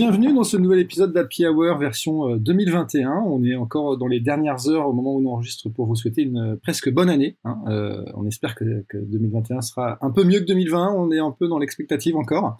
Bienvenue dans ce nouvel épisode d'Happy Hour version 2021. Euh, on est encore dans les dernières heures au moment où on enregistre pour vous souhaiter une euh, presque bonne année. Hein. Euh, on espère que, 2021 sera un peu mieux que 2020. On est un peu dans l'expectative encore.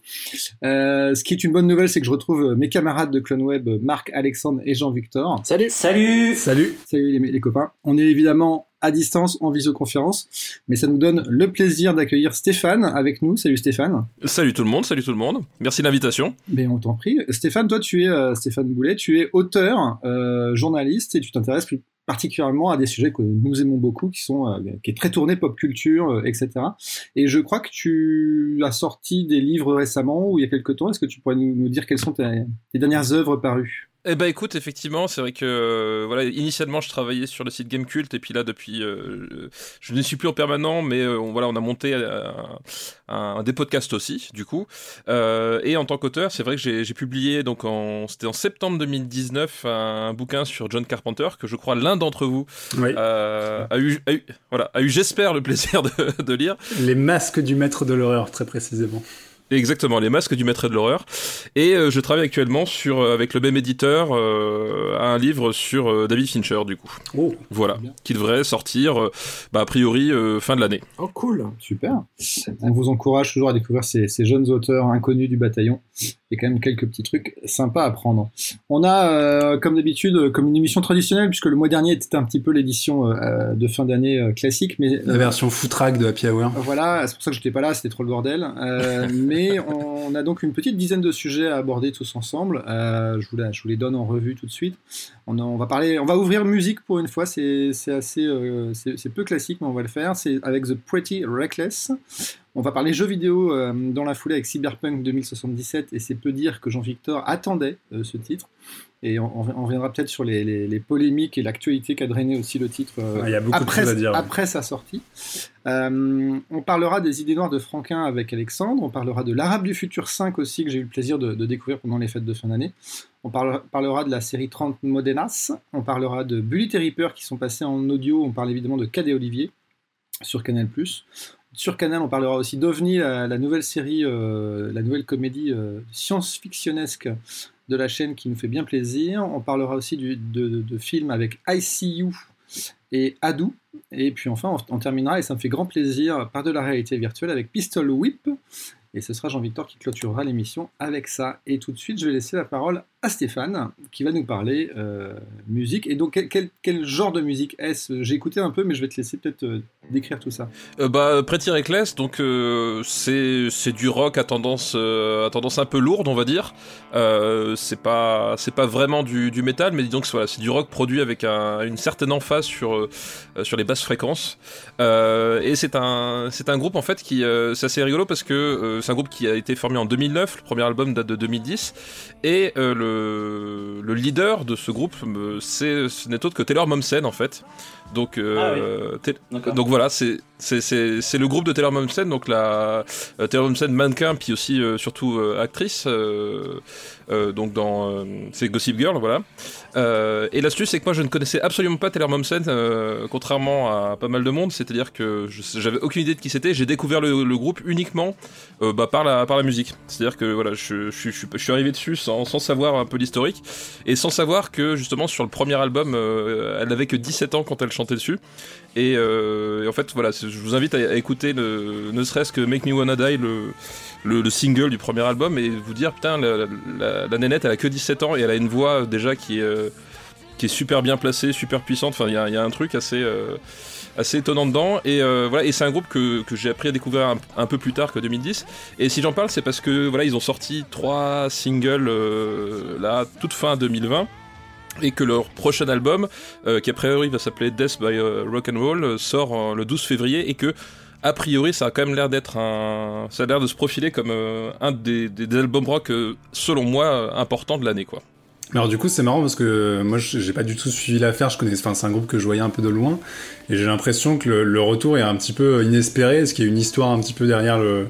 ce qui est une bonne nouvelle, c'est que je retrouve mes camarades de CloneWeb, Marc, Alexandre et Jean-Victor. Salut Salut Salut Salut les, les copains. On est évidemment à distance en visioconférence. Mais ça nous donne le plaisir d'accueillir Stéphane avec nous. Salut Stéphane. Salut tout le monde, salut tout le monde. Merci de l'invitation. Mais on t'en prie. Stéphane, toi tu es euh, Stéphane Boulet, tu es auteur, euh, journaliste et tu t'intéresses plus particulièrement à des sujets que nous aimons beaucoup, qui sont euh, qui est très tourné pop culture, etc. Et je crois que tu as sorti des livres récemment ou il y a quelques temps. Est-ce que tu pourrais nous, dire quelles sont tes dernières œuvres parues? Eh ben écoute, effectivement, c'est vrai que euh, voilà, initialement je travaillais sur le site Gamecult et puis là depuis, euh, je ne suis plus en permanent, mais euh, on, voilà, on a monté un, des podcasts aussi, du coup. et en tant qu'auteur, c'est vrai que j'ai publié donc c'était en septembre 2019 un, bouquin sur John Carpenter que je crois l'un d'entre vous a, eu, voilà, a eu, j'espère le plaisir de, de lire. Les masques du maître de l'horreur, très précisément. Exactement, les masques du maître de l'horreur. Et euh, je travaille actuellement sur, euh, avec le même éditeur euh, un livre sur David Fincher, du coup. Oh, voilà, qui devrait sortir, bah, a priori, fin de l'année. Oh, cool, super. On vous encourage toujours à découvrir ces, ces jeunes auteurs inconnus du bataillon il y a quand même quelques petits trucs sympas à prendre. On a, euh, comme d'habitude, comme une émission traditionnelle, puisque le mois dernier était un petit peu l'édition euh, de fin d'année euh, classique, mais la version footrack de Happy Hour. Voilà, c'est pour ça que j'étais pas là, c'était trop le bordel. mais on a donc une petite dizaine de sujets à aborder tous ensemble. je vous, je vous les donne en revue tout de suite. On, on va parler, on va ouvrir musique pour une fois. C'est assez, c'est peu classique, mais on va le faire. C'est avec The Pretty Reckless. On va parler jeux vidéo euh, dans la foulée avec Cyberpunk 2077 et c'est peu dire que Jean-Victor attendait euh, ce titre. Et on, reviendra peut-être sur les, polémiques et l'actualité qu'a drainé aussi le titre euh, après, à dire, après sa sortie. on parlera des idées noires de Franquin avec Alexandre. On parlera de l'Arabe du futur 5 aussi que j'ai eu le plaisir de, découvrir pendant les fêtes de fin d'année. On parlera, de la série 30 Modenas. On parlera de Bully et Reaper qui sont passés en audio. On parle évidemment de Cadet Olivier sur Canal+. Sur Canal, on parlera aussi d'OVNI, la, nouvelle série, euh, la nouvelle comédie euh, science-fictionnesque de la chaîne qui nous fait bien plaisir. On parlera aussi de, films avec ICU et Adou. Et puis enfin, on, on, terminera, et ça me fait grand plaisir, par de la réalité virtuelle avec Pistol Whip. Et ce sera Jean-Victor qui clôturera l'émission avec ça. Et tout de suite, je vais laisser la parole à Stéphane, qui va nous parler euh, musique. Et donc, quel, genre de musique est-ce? J'ai écouté un peu, mais je vais te laisser peut-être euh, décrire tout ça. Euh, bah, Pretty Reckless, donc c'est du rock à tendance, à tendance un peu lourde, on va dire. c'est pas, pas vraiment du, du métal, mais disons que voilà, c'est du rock produit avec une certaine emphase sur, sur les basses fréquences. et c'est un, un groupe, en fait, qui, c'est assez rigolo parce que c'est un groupe qui a été formé en 2009, le premier album date de 2010, et euh, le, le, leader de ce groupe, euh, ce n'est autre que Taylor Momsen en fait. Donc, euh, ah donc voilà, c'est le groupe de Taylor Momsen, donc la Taylor Momsen mannequin, puis aussi surtout actrice. donc dans c'est Gossip Girl, voilà. et l'astuce, c'est que moi je ne connaissais absolument pas Taylor Momsen, contrairement à pas mal de monde. C'est-à-dire que j'avais aucune idée de qui c'était. J'ai découvert le, le, groupe uniquement bah, par la par la musique. C'est-à-dire que voilà, je, je, je, je suis arrivé dessus sans, sans savoir un peu l'historique et sans savoir que justement sur le premier album, elle n'avait que 17 ans quand elle chantait dessus. Et, euh, en fait, voilà, je vous invite à, écouter ne serait-ce que Make Me Wanna Die, le, le, single du premier album, et vous dire, putain, la, nénette, elle a que 17 ans et elle a une voix déjà qui est, euh, qui est super bien placée, super puissante. Enfin, il y a, un truc assez. Euh, assez étonnant dedans et voilà et c'est un groupe que j'ai appris à découvrir un, peu plus tard que 2010 et si j'en parle c'est parce que voilà ils ont sorti trois singles là toute fin 2020 et que leur prochain album, euh, qui a priori va s'appeler Death by euh, Rock and Roll, euh, sort le 12 février et que a priori ça a quand même l'air d'être un, ça a l'air de se profiler comme un des, des, albums rock selon moi importants de l'année quoi. Alors du coup c'est marrant parce que moi j'ai pas du tout suivi l'affaire, je connais, c'est un groupe que je voyais un peu de loin. Et j'ai l'impression que le, le, retour est un petit peu inespéré, est-ce qu'il y a une histoire un petit peu derrière le,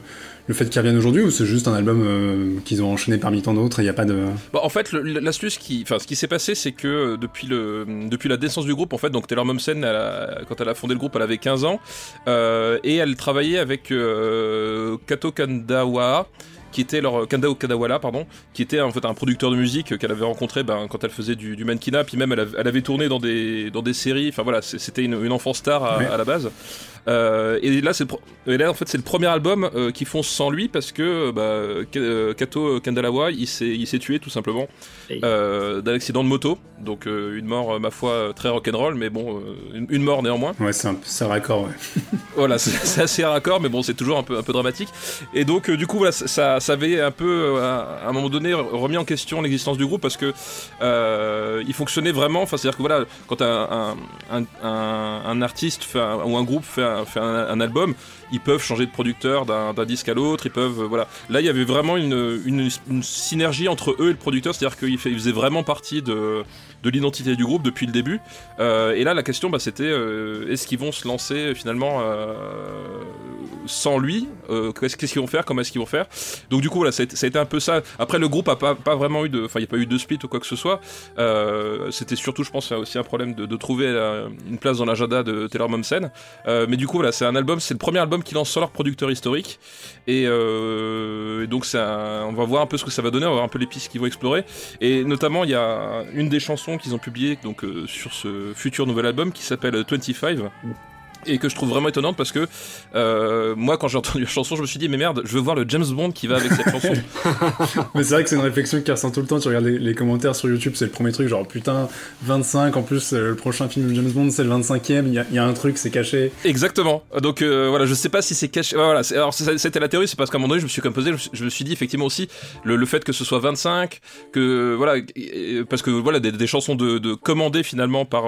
le fait qu'ils reviennent aujourd'hui ou c'est juste un album euh, qu'ils ont enchaîné parmi tant d'autres il n'y a pas de bah, en fait l'astuce qui enfin ce qui s'est passé c'est que euh, depuis la naissance du groupe en fait donc Taylor Momsen quand elle a fondé le groupe elle avait 15 ans euh, et elle travaillait avec Kato Kandawa qui était leur Kanda Kadawala, pardon, qui était en fait un producteur de musique qu'elle avait rencontré ben, quand elle faisait du, du mannequinat, puis même elle, avait tourné dans des dans des séries. Enfin voilà, c'était une, une enfant star à, la base. Euh, et là, c'est et là en fait c'est le premier album euh, qui font sans lui parce que bah, Kato Kandalawa il s'est il s'est tué tout simplement euh, d'un accident de moto, donc une mort ma foi très rock'n'roll, mais bon une, mort néanmoins. Ouais, c'est un, raccord. Ouais. voilà, c'est assez raccord, mais bon c'est toujours un peu un peu dramatique. Et donc du coup voilà ça, ça avait un peu à, un moment donné remis en question l'existence du groupe parce que il fonctionnait vraiment. Enfin c'est à dire que voilà quand un, un, un, artiste ou un groupe fait fait un, album, ils peuvent changer de producteur d'un disque à l'autre, ils peuvent, euh, voilà. Là, il y avait vraiment une, une, synergie entre eux et le producteur, c'est-à-dire qu'ils faisaient vraiment partie de, de l'identité du groupe depuis le début. Euh, et là, la question, bah, c'était euh, est-ce qu'ils vont se lancer finalement sans lui Qu'est-ce qu'ils vont faire Comment est-ce qu'ils vont faire? Donc, du coup, voilà, ça a, été un peu ça. Après, le groupe a pas, pas vraiment eu de, enfin, il n'y a pas eu de split ou quoi que ce soit. c'était surtout, je pense, aussi un problème de, trouver une place dans l'agenda de Taylor Momsen. mais du coup, voilà, c'est un album, c'est le premier album qui lancent sans leur producteur historique. Et, euh, donc on va voir un peu ce que ça va donner, on va voir un peu les pistes qu'ils vont explorer. Et notamment, il y a une des chansons qu'ils ont publiées donc, euh, sur ce futur nouvel album qui s'appelle 25 et que je trouve vraiment étonnante parce que euh, moi quand j'ai entendu la chanson je me suis dit mais merde je veux voir le James Bond qui va avec cette chanson. Mais c'est vrai que c'est une réflexion qui ressent tout le temps. Tu regardes les, commentaires sur YouTube c'est le premier truc genre putain 25 en plus euh, le prochain film de James Bond c'est le 25ème il y, a un truc c'est caché. Exactement. Donc euh, voilà je sais pas si c'est caché voilà alors c'était la théorie c'est parce qu'à un moment donné je me suis comme posé je, me suis dit effectivement aussi le, fait que ce soit 25 que voilà parce que voilà des, chansons de, de commandées finalement par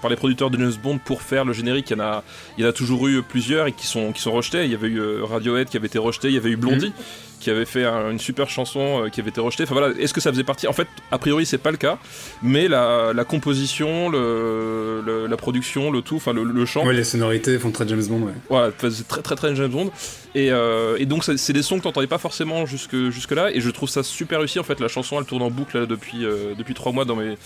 par les producteurs de James Bond pour faire le générique il y en a il y en a toujours eu plusieurs et qui sont, qui sont rejetés. Il y avait eu euh, Radiohead qui avait été rejeté, il y avait eu Blondie. Mhm qui avait fait une super chanson euh, qui avait été rejetée. Enfin voilà, est-ce que ça faisait partie En fait, a priori, c'est pas le cas, mais la, composition, le, la production, le tout, enfin le, chant. Ouais, les sonorités font très James Bond, ouais. Voilà, c'est très très très James Bond. Et, euh, et donc, c'est des sons que t'entendais pas forcément jusque, jusque là, et je trouve ça super réussi. En fait, la chanson elle tourne en boucle là, depuis, euh, depuis trois mois dans mes,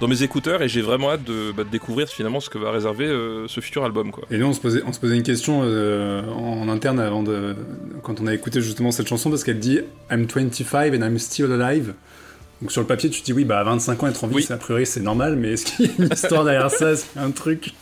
dans mes écouteurs, et j'ai vraiment hâte de, bah, de, découvrir finalement ce que va réserver ce futur album. Quoi. Et là, on se posait, on se posait une question en interne avant de. quand on a écouté justement cette chanson, parce qu'elle dit I'm 25 and I'm still alive. Donc sur le papier, tu te dis oui, bah à 25 ans être en vie, a priori c'est normal, mais est-ce qu'il y a une histoire derrière ça, c'est un truc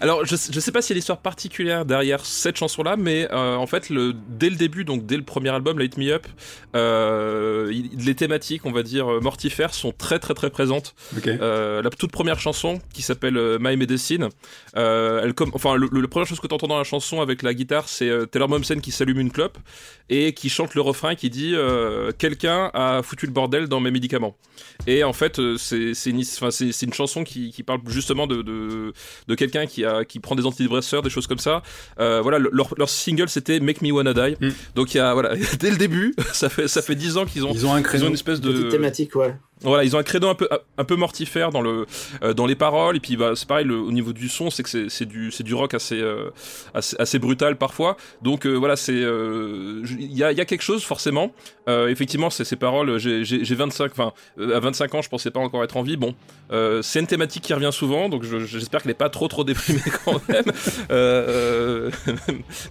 alors, je, je sais pas s'il y a l'histoire particulière derrière cette chanson-là, mais euh, en fait, le, dès le début, donc dès le premier album, Light Me Up, euh, les thématiques, on va dire, euh, mortifères, sont très très très présentes. Euh, la toute première chanson, qui s'appelle My Medicine, elle comme, enfin, le, le, première chose que tu entends dans la chanson avec la guitare, c'est Taylor Momsen qui s'allume une clope et qui chante le refrain qui dit Quelqu'un a foutu le bordel dans mes médicaments. Et en fait, c'est une, une chanson qui, qui parle justement de, de, de quelqu'un qui qui, prend des antidépresseurs, des choses comme ça. Euh, voilà, leur, leur single c'était Make Me Wanna Die. Mm. Donc il y a voilà, dès le début, ça fait ça fait 10 ans qu'ils ont ils ont, un ils ont une espèce de thématique, ouais. Voilà, ils ont un credo un peu un peu mortifère dans le euh, dans les paroles et puis bah c'est pareil le, au niveau du son, c'est que c'est du du rock assez, euh, assez, assez brutal parfois. Donc euh, voilà, c'est il y a y a quelque chose forcément. effectivement, c'est ces paroles j'ai j'ai 25 enfin à 25 ans, je pensais pas encore être en vie. Bon, c'est une thématique qui revient souvent, donc j'espère qu'elle est pas trop trop déprimée quand même.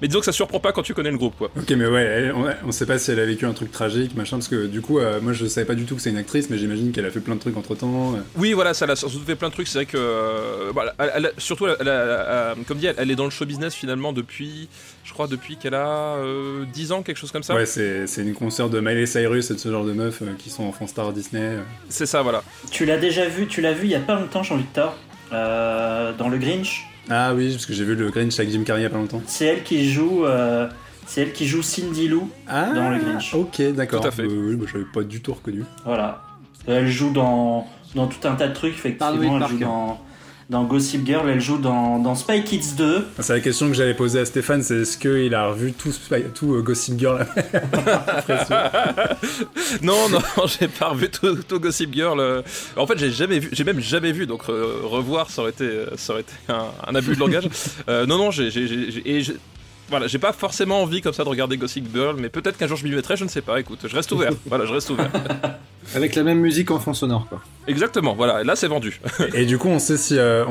mais disons que ça surprend pas quand tu connais le groupe quoi. OK, mais ouais, on, on sait pas si elle a vécu un truc tragique, machin parce que du coup moi je savais pas du tout que c'est une actrice mais j'imagine qu'elle a fait plein de trucs entre temps. Oui, voilà, ça a surtout fait plein de trucs. C'est vrai que, euh, surtout, comme dit, elle, est dans le show business finalement depuis, je crois, depuis qu'elle a 10 euh, ans, quelque chose comme ça. Ouais, c'est une concert de Miley Cyrus et de ce genre de meufs euh, qui sont enfants stars Disney. C'est ça, voilà. Tu l'as déjà vu, tu l'as vu il y a pas longtemps, Jean-Victor, dans le Grinch? Ah oui, parce que j'ai vu le Grinch avec Jim Carrey il y a pas longtemps. C'est elle qui joue. C'est elle qui joue Cindy Lou ah, dans le Grinch. Ok, d'accord. Tout à fait. oui, bah, j'avais pas du tout reconnu. Voilà. Elle joue dans, dans tout un tas de trucs, effectivement. Elle joue dans, dans Gossip Girl, elle joue dans, dans Spy Kids 2. C'est la question que j'avais posée à Stéphane, c'est est-ce qu'il a revu tout, tout euh, Gossip Girl Non, non, j'ai pas revu tout, tout, Gossip Girl. En fait, j'ai jamais vu, j'ai même jamais vu, donc revoir, ça aurait été, ça aurait été un, abus de langage. Euh, non, non, j'ai voilà, j'ai pas forcément envie comme ça de regarder Gossip Girl, mais peut-être qu'un jour je m'y mettrai, je ne sais pas. Écoute, je reste ouvert. voilà, je reste ouvert. Avec la même musique en fond sonore, quoi. Exactement, voilà, et là c'est vendu. et du coup, on sait si euh,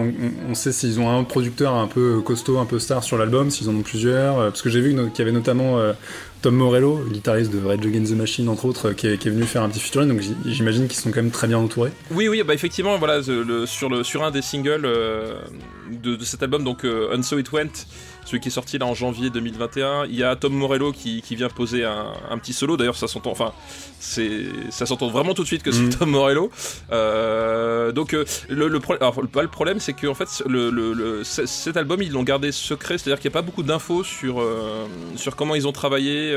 on, sait s'ils ont un producteur un peu costaud, un peu star sur l'album, s'ils en ont plusieurs, euh, parce que j'ai vu qu'il y avait notamment euh, Tom Morello, guitariste de Red Against the Machine entre autres, qui est, venu faire un petit featuring, donc j'imagine qu'ils sont quand même très bien entourés. Oui, oui, bah effectivement, voilà, sur le sur un des singles de, de, cet album, donc And So It Went celui qui est sorti là en janvier 2021. Il y a Tom Morello qui, vient poser un, petit solo. D'ailleurs, ça s'entend, enfin, c'est, ça s'entend vraiment tout de suite que c'est mm. Tom Morello. Euh, donc, euh, le, le, le problème, c'est qu'en fait, le, cet album, ils l'ont gardé secret. C'est-à-dire qu'il n'y a pas beaucoup d'infos sur, euh, sur comment ils ont travaillé,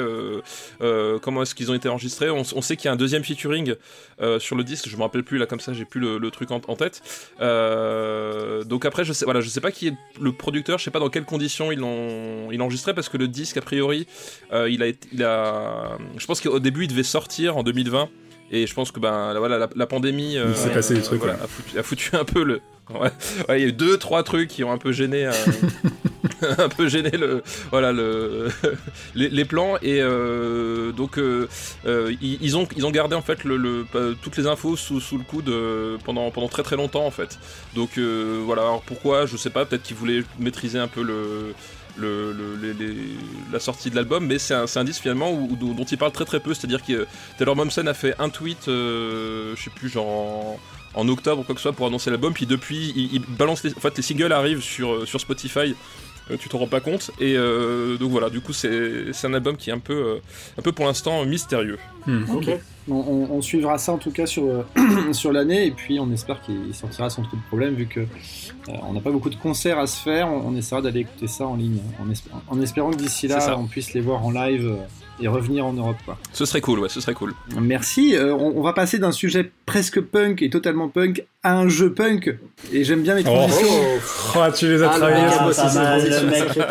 comment est-ce qu'ils ont été enregistrés. On, sait qu'il y a un deuxième featuring sur le disque. Je me rappelle plus là, comme ça, j'ai plus le, truc en, tête. donc après, je sais, voilà, je sais pas qui est le producteur. Je sais pas dans quelles conditions ils il enregistrait parce que le disque, a priori, euh, il, a, il a. Je pense qu'au début, il devait sortir en 2020. Et je pense que ben voilà la, pandémie euh, passé des trucs, a, foutu, un peu le ouais, il y a eu deux trois trucs qui ont un peu gêné euh, un peu gêné le voilà le les, plans. Et donc ils, ont ils ont gardé en fait le, toutes les infos sous, sous le coude pendant pendant très très longtemps en fait. Donc voilà. Alors pourquoi? Je sais pas. Peut-être qu'ils voulaient maîtriser un peu le le, la sortie de l'album, mais c'est un, un, disque finalement où, dont il parle très très peu. C'est-à-dire que Taylor Momsen a fait un tweet, euh, je sais plus, genre en, octobre ou quoi que ce soit pour annoncer l'album, puis depuis il, balance les, en les singles arrivent sur, euh, sur Spotify. Euh, tu t'en rends pas compte. Et donc voilà du coup c'est un album qui est un peu un peu pour l'instant mystérieux. Hmm. ok. On, suivra ça en tout cas sur, sur l'année. Et puis on espère qu'il sortira sans trop de problème vu que euh, on n'a pas beaucoup de concerts à se faire. On, essaiera d'aller écouter ça en ligne en, espérant que d'ici là on puisse les voir en live euh, et revenir en Europe. Quoi. Ce serait cool, ouais, ce serait cool. Merci. Euh, on, va passer d'un sujet presque punk et totalement punk à un jeu punk. Et j'aime bien les oh. transitions. Oh, tu les as ah, travaillées.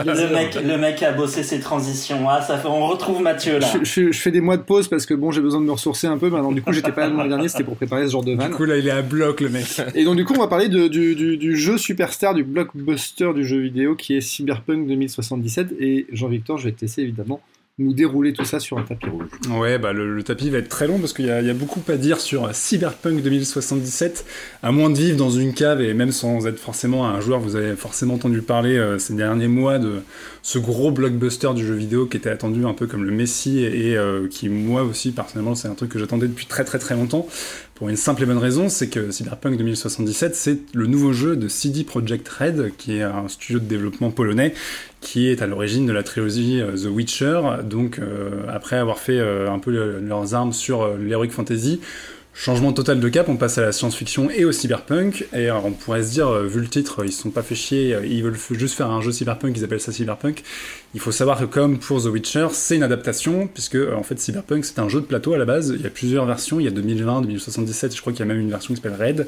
Le, mec, le, mec, a bossé ses transitions. Ah, ça fait, on retrouve Mathieu là. Je, fais des mois de pause parce que bon, j'ai besoin de me ressourcer un peu. Maintenant, du coup, j'étais pas là le mois dernier, c'était pour préparer ce genre de van. Du coup, là, il est à bloc, le mec. Et donc, du coup, on va parler de, du, du, du, jeu superstar, du blockbuster du jeu vidéo qui est Cyberpunk 2077. Et Jean-Victor, je vais te laisser évidemment nous dérouler tout ça sur un tapis rouge. Ouais, bah le, tapis va être très long parce qu'il y, a beaucoup à dire sur Cyberpunk 2077. À moins de vivre dans une cave et même sans être forcément un joueur, vous avez forcément entendu parler euh, ces derniers mois de ce gros blockbuster du jeu vidéo qui était attendu un peu comme le Messi et, euh, qui moi aussi personnellement c'est un truc que j'attendais depuis très très très longtemps pour une simple et bonne raison, c'est que Cyberpunk 2077, c'est le nouveau jeu de CD Projekt Red, qui est un studio de développement polonais, qui est à l'origine de la trilogie euh, The Witcher. Donc, euh, après avoir fait euh, un peu leurs armes sur l'Heroic Fantasy, Changement total de cap, on passe à la science-fiction et au cyberpunk. Et alors on pourrait se dire, vu le titre, ils se sont pas fait chier, ils veulent juste faire un jeu cyberpunk, ils appellent ça cyberpunk. Il faut savoir que comme pour The Witcher, c'est une adaptation, puisque euh, en fait Cyberpunk c'est un jeu de plateau à la base, il y a plusieurs versions, il y a 2020, 2077, je crois qu'il y a même une version qui s'appelle Red,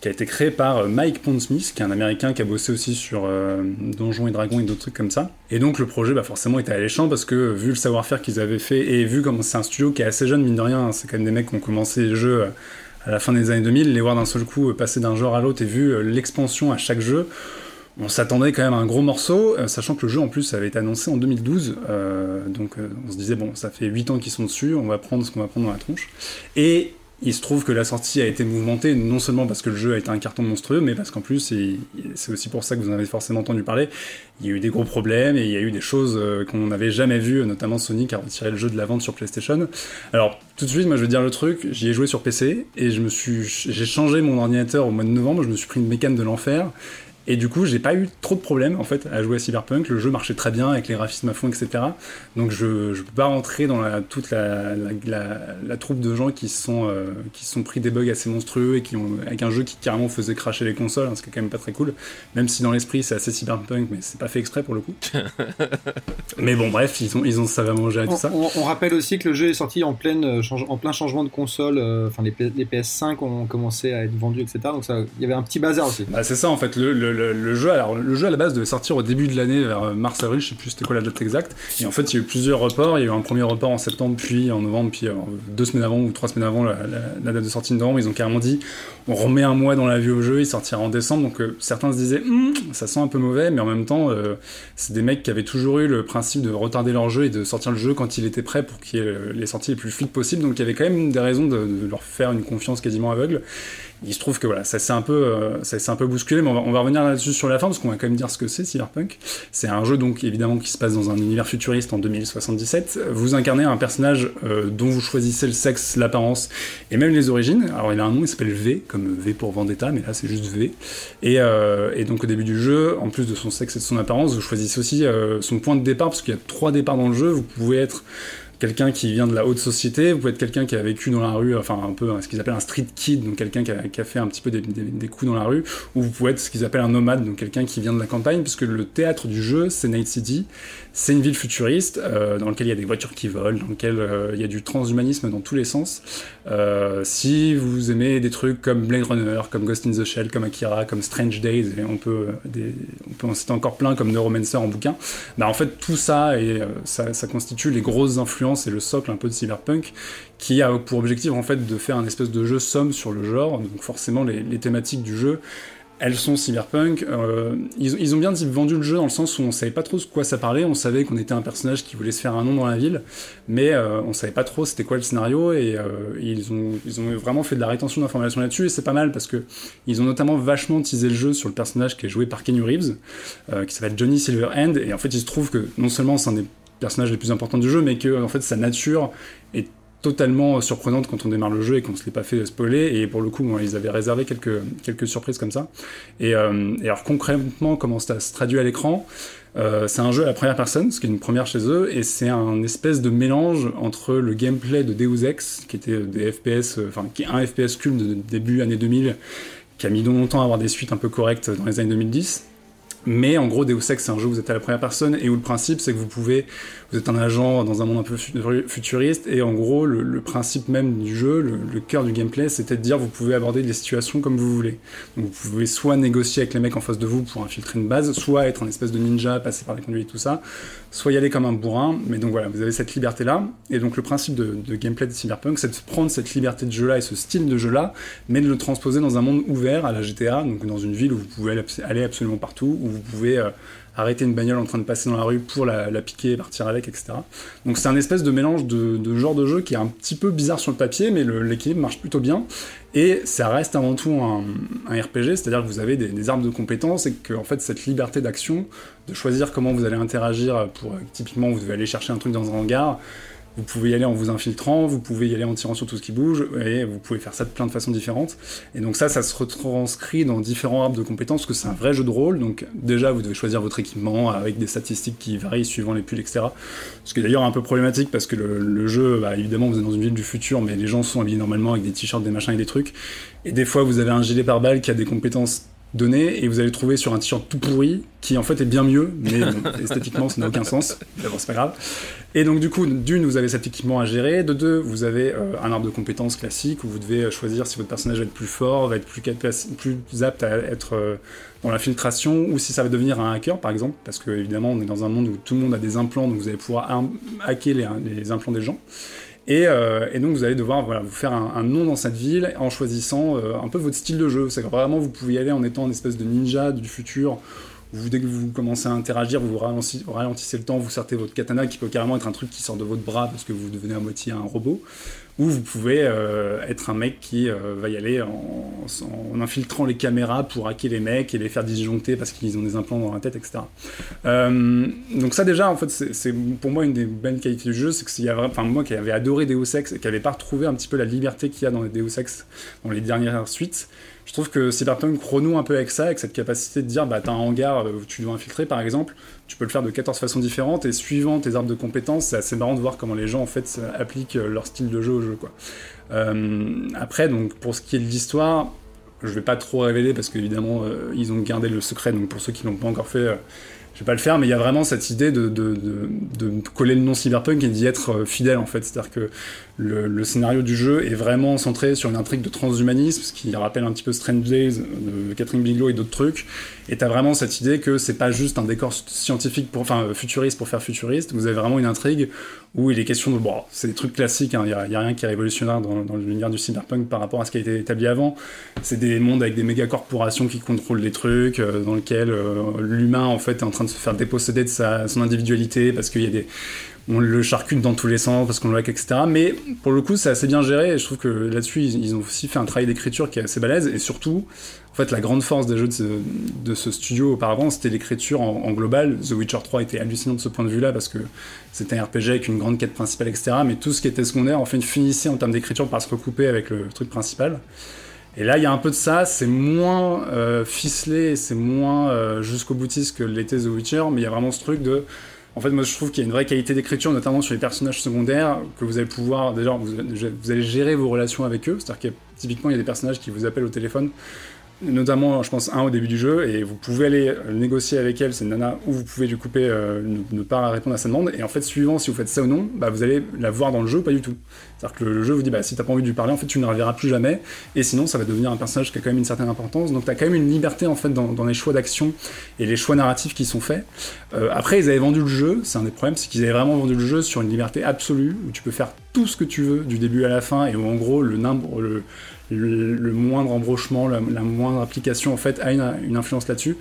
qui a été créée par euh, Mike Pondsmith, qui est un américain qui a bossé aussi sur euh, Donjons et Dragons et d'autres trucs comme ça. Et donc le projet bah, forcément était alléchant, parce que vu le savoir-faire qu'ils avaient fait, et vu comme c'est un studio qui est assez jeune, mine de rien, hein, c'est quand même des mecs qui ont commencé les jeux à la fin des années 2000, les voir d'un seul coup passer d'un genre à l'autre et vu l'expansion à chaque jeu, on s'attendait quand même à un gros morceau, euh, sachant que le jeu en plus avait été annoncé en 2012, euh, donc euh, on se disait bon ça fait 8 ans qu'ils sont dessus, on va prendre ce qu'on va prendre dans la tronche. Et il se trouve que la sortie a été mouvementée, non seulement parce que le jeu a été un carton monstrueux, mais parce qu'en plus, c'est aussi pour ça que vous en avez forcément entendu parler, il y a eu des gros problèmes et il y a eu des choses qu'on n'avait jamais vues, notamment Sony qui a retiré le jeu de la vente sur PlayStation. Alors, tout de suite, moi je veux dire le truc, j'y ai joué sur PC et j'ai changé mon ordinateur au mois de novembre, je me suis pris une mécane de l'enfer et du coup, j'ai pas eu trop de problèmes en fait à jouer à Cyberpunk. Le jeu marchait très bien avec les graphismes à fond, etc. Donc je, je peux pas rentrer dans la, toute la, la, la, troupe de gens qui se sont euh, qui sont pris des bugs assez monstrueux et qui ont avec un jeu qui carrément faisait cracher les consoles, hein, ce qui est quand même pas très cool. Même si dans l'esprit c'est assez Cyberpunk, mais c'est pas fait exprès pour le coup. mais bon, bref, ils ont ils ont savamment géré tout ça. On, rappelle aussi que le jeu est sorti en pleine euh, en plein changement de console. Euh, enfin, les, les, PS5 ont commencé à être vendus, etc. Donc il y avait un petit bazar aussi. Bah, c'est ça en fait. le le, le jeu à la base devait sortir au début de l'année, vers mars-avril, je sais plus c'était quoi la date exacte. Et en fait, il y a eu plusieurs reports. Il y a eu un premier report en septembre, puis en novembre, puis deux semaines avant ou trois semaines avant la, date de sortie de novembre, ils ont carrément dit on remet un mois dans la vie au jeu, il sortira en décembre. Donc certains se disaient hum, ça sent un peu mauvais, mais en même temps, c'est des mecs qui avaient toujours eu le principe de retarder leur jeu et de sortir le jeu quand il était prêt pour qu'il y ait les sorties les plus fluides possibles. Donc il y avait quand même des raisons de, leur faire une confiance quasiment aveugle il se trouve que voilà, ça s'est un peu, euh, ça s'est un peu bousculé, mais on va, revenir là-dessus sur la fin parce qu'on va quand même dire ce que c'est Cyberpunk. C'est un jeu donc évidemment qui se passe dans un univers futuriste en 2077. Vous incarnez un personnage euh, dont vous choisissez le sexe, l'apparence et même les origines. Alors il a un nom, il s'appelle V comme V pour Vendetta, mais là c'est juste V. Et, euh, et, donc au début du jeu, en plus de son sexe et de son apparence, vous choisissez aussi son point de départ parce qu'il y a trois départs dans le jeu. Vous pouvez être quelqu'un qui vient de la haute société, vous pouvez être quelqu'un qui a vécu dans la rue, enfin un peu ce qu'ils appellent un street kid, donc quelqu'un qui, a, fait un petit peu des, des, coups dans la rue, ou vous pouvez être ce qu'ils appellent un nomade, donc quelqu'un qui vient de la campagne, puisque le théâtre du jeu, c'est Night City, c'est une ville futuriste euh, dans laquelle il y a des voitures qui volent, dans laquelle euh, il y a du transhumanisme dans tous les sens. Euh, si vous aimez des trucs comme Blade Runner, comme Ghost in the Shell, comme Akira, comme Strange Days, et on peut, on peut en citer encore plein comme Neuromancer en bouquin, bah en fait tout ça, ça, constitue les grosses influences et le socle un peu de cyberpunk qui a pour objectif en fait de faire un espèce de jeu somme sur le genre. Donc forcément les thématiques du jeu elles sont cyberpunk. Euh, ils, ont bien vendu le jeu dans le sens où on savait pas trop de quoi ça parlait. On savait qu'on était un personnage qui voulait se faire un nom dans la ville, mais euh, on savait pas trop c'était quoi le scénario. Et, euh, ils, ont, vraiment fait de la rétention d'informations là-dessus. Et c'est pas mal parce que ils ont notamment vachement teasé le jeu sur le personnage qui est joué par Kenny Reeves, qui s'appelle Johnny Silverhand. Et en fait, il se trouve que non seulement c'est un des personnages les plus importants du jeu, mais que en fait sa nature est totalement surprenante quand on démarre le jeu et qu'on se l'est pas fait spoiler. Et pour le coup, ils avaient réservé quelques, quelques surprises comme ça. Et, euh, alors concrètement, comment ça se traduit à l'écran euh, c'est un jeu à la première personne, ce qui est une première chez eux, et c'est un espèce de mélange entre le gameplay de Deus Ex, qui était des FPS, euh, enfin qui est un FPS culte de début année 2000, qui a mis longtemps à avoir des suites un peu correctes dans les années 2010, mais en gros, Deus Ex, c'est un jeu où vous êtes à la première personne et où le principe, c'est que vous pouvez, vous êtes un agent dans un monde un peu futuriste et en gros, le, principe même du jeu, le, cœur du gameplay, c'était de dire vous pouvez aborder des situations comme vous voulez. Donc vous pouvez soit négocier avec les mecs en face de vous pour infiltrer une base, soit être un espèce de ninja, passer par les conduits et tout ça, soit y aller comme un bourrin. Mais donc voilà, vous avez cette liberté-là. Et donc le principe de, de gameplay de Cyberpunk, c'est de prendre cette liberté de jeu-là et ce style de jeu-là, mais de le transposer dans un monde ouvert à la GTA, donc dans une ville où vous pouvez aller absolument partout, où vous pouvez euh, arrêter une bagnole en train de passer dans la rue pour la, piquer, partir avec, etc. Donc c'est un espèce de mélange de, genre de jeu qui est un petit peu bizarre sur le papier, mais l'équilibre marche plutôt bien. Et ça reste avant tout un, RPG, c'est-à-dire que vous avez des, des, armes de compétences et que en fait cette liberté d'action, de choisir comment vous allez interagir pour typiquement vous devez aller chercher un truc dans un hangar, vous pouvez y aller en vous infiltrant, vous pouvez y aller en tirant sur tout ce qui bouge, et vous pouvez faire ça de plein de façons différentes. Et donc ça, ça se retranscrit dans différents arbres de compétences, parce que c'est un vrai jeu de rôle. Donc déjà, vous devez choisir votre équipement avec des statistiques qui varient suivant les pulls, etc. Ce qui est d'ailleurs un peu problématique, parce que le, jeu, bah, évidemment, vous êtes dans une ville du futur, mais les gens sont habillés normalement avec des t-shirts, des machins et des trucs. Et des fois, vous avez un gilet pare-balles qui a des compétences donné et vous allez le trouver sur un t-shirt tout pourri qui en fait est bien mieux mais esthétiquement ça n'a aucun sens. Bon c'est pas grave. Et donc du coup d'une vous avez cet équipement à gérer. De deux vous avez euh, un arbre de compétences classique où vous devez choisir si votre personnage va être plus fort va être plus, plus apte à être euh, dans l'infiltration ou si ça va devenir un hacker par exemple parce que évidemment on est dans un monde où tout le monde a des implants donc vous allez pouvoir hacker les, les implants des gens euh, et, donc vous allez devoir voilà, vous faire un, nom dans cette ville en choisissant euh, un peu votre style de jeu. C'est que vraiment vous pouvez y aller en étant une espèce de ninja du futur. Où dès que vous commencez à interagir, vous ralentissez le temps, vous sortez votre katana qui peut carrément être un truc qui sort de votre bras parce que vous devenez à moitié un robot ou vous pouvez euh, être un mec qui euh, va y aller en, infiltrant les caméras pour hacker les mecs et les faire disjoncter parce qu'ils ont des implants dans la tête, etc. Euh, donc ça déjà, en fait, c'est pour moi une des belles qualités du jeu, c'est que s'il y a, enfin moi qui avais adoré Deus Ex et qui n'avais pas retrouvé un petit peu la liberté qu'il y a dans les Deus Ex dans les dernières suites, je trouve que Cyberpunk renoue un peu avec ça, avec cette capacité de dire, bah t'as un hangar où tu dois infiltrer par exemple, tu peux le faire de 14 façons différentes et suivant tes arbres de compétences, c'est assez marrant de voir comment les gens en fait appliquent leur style de jeu au jeu. Euh, après donc pour ce qui est de l'histoire, je vais pas trop révéler parce qu'évidemment euh, ils ont gardé le secret donc pour ceux qui l'ont pas encore fait, euh, je vais pas le faire, mais il y a vraiment cette idée de, de, de, coller le nom cyberpunk et d'y être fidèle en fait. C'est-à-dire que le, scénario du jeu est vraiment centré sur une intrigue de transhumanisme, ce qui rappelle un petit peu Strange Days de Catherine Bigelow et d'autres trucs. Et t'as vraiment cette idée que c'est pas juste un décor scientifique, pour, enfin futuriste pour faire futuriste. Vous avez vraiment une intrigue où il est question de bon, c'est des trucs classiques. Il hein, n'y a, rien qui est révolutionnaire dans, dans l'univers du cyberpunk par rapport à ce qui a été établi avant. C'est des mondes avec des méga corporations qui contrôlent des trucs, euh, dans lesquels euh, l'humain en fait est en train de se faire déposséder de sa, son individualité parce qu'il y a des on le charcute dans tous les sens parce qu'on le hack, etc. Mais pour le coup, c'est assez bien géré et je trouve que là-dessus, ils, ont aussi fait un travail d'écriture qui est assez balèze et surtout, en fait, la grande force des jeux de ce, studio auparavant, c'était l'écriture en, global. The Witcher 3 était hallucinant de ce point de vue-là parce que c'était un RPG avec une grande quête principale, etc. Mais tout ce qui était secondaire, en fait, finissait en termes d'écriture par se recouper avec le truc principal. Et là, il y a un peu de ça, c'est moins euh, ficelé, c'est moins euh, jusqu'au boutiste que l'était The Witcher, mais il y a vraiment ce truc de en fait, moi, je trouve qu'il y a une vraie qualité d'écriture, notamment sur les personnages secondaires, que vous allez pouvoir, déjà, vous, allez gérer vos relations avec eux. C'est-à-dire que typiquement, il y a des personnages qui vous appellent au téléphone notamment, je pense, un au début du jeu, et vous pouvez aller négocier avec elle, c'est une nana, ou vous pouvez lui couper, euh, ne, pas répondre à sa demande, et en fait, suivant si vous faites ça ou non, bah, vous allez la voir dans le jeu pas du tout. C'est-à-dire que le, jeu vous dit, bah, si t'as pas envie de lui parler, en fait, tu ne reverras plus jamais, et sinon, ça va devenir un personnage qui a quand même une certaine importance, donc t'as quand même une liberté, en fait, dans, les choix d'action et les choix narratifs qui sont faits. Euh, après, ils avaient vendu le jeu, c'est un des problèmes, c'est qu'ils avaient vraiment vendu le jeu sur une liberté absolue, où tu peux faire tout ce que tu veux, du début à la fin, et où, en gros, le, le le, moindre embrochement, la, moindre application en fait a une, influence là-dessus.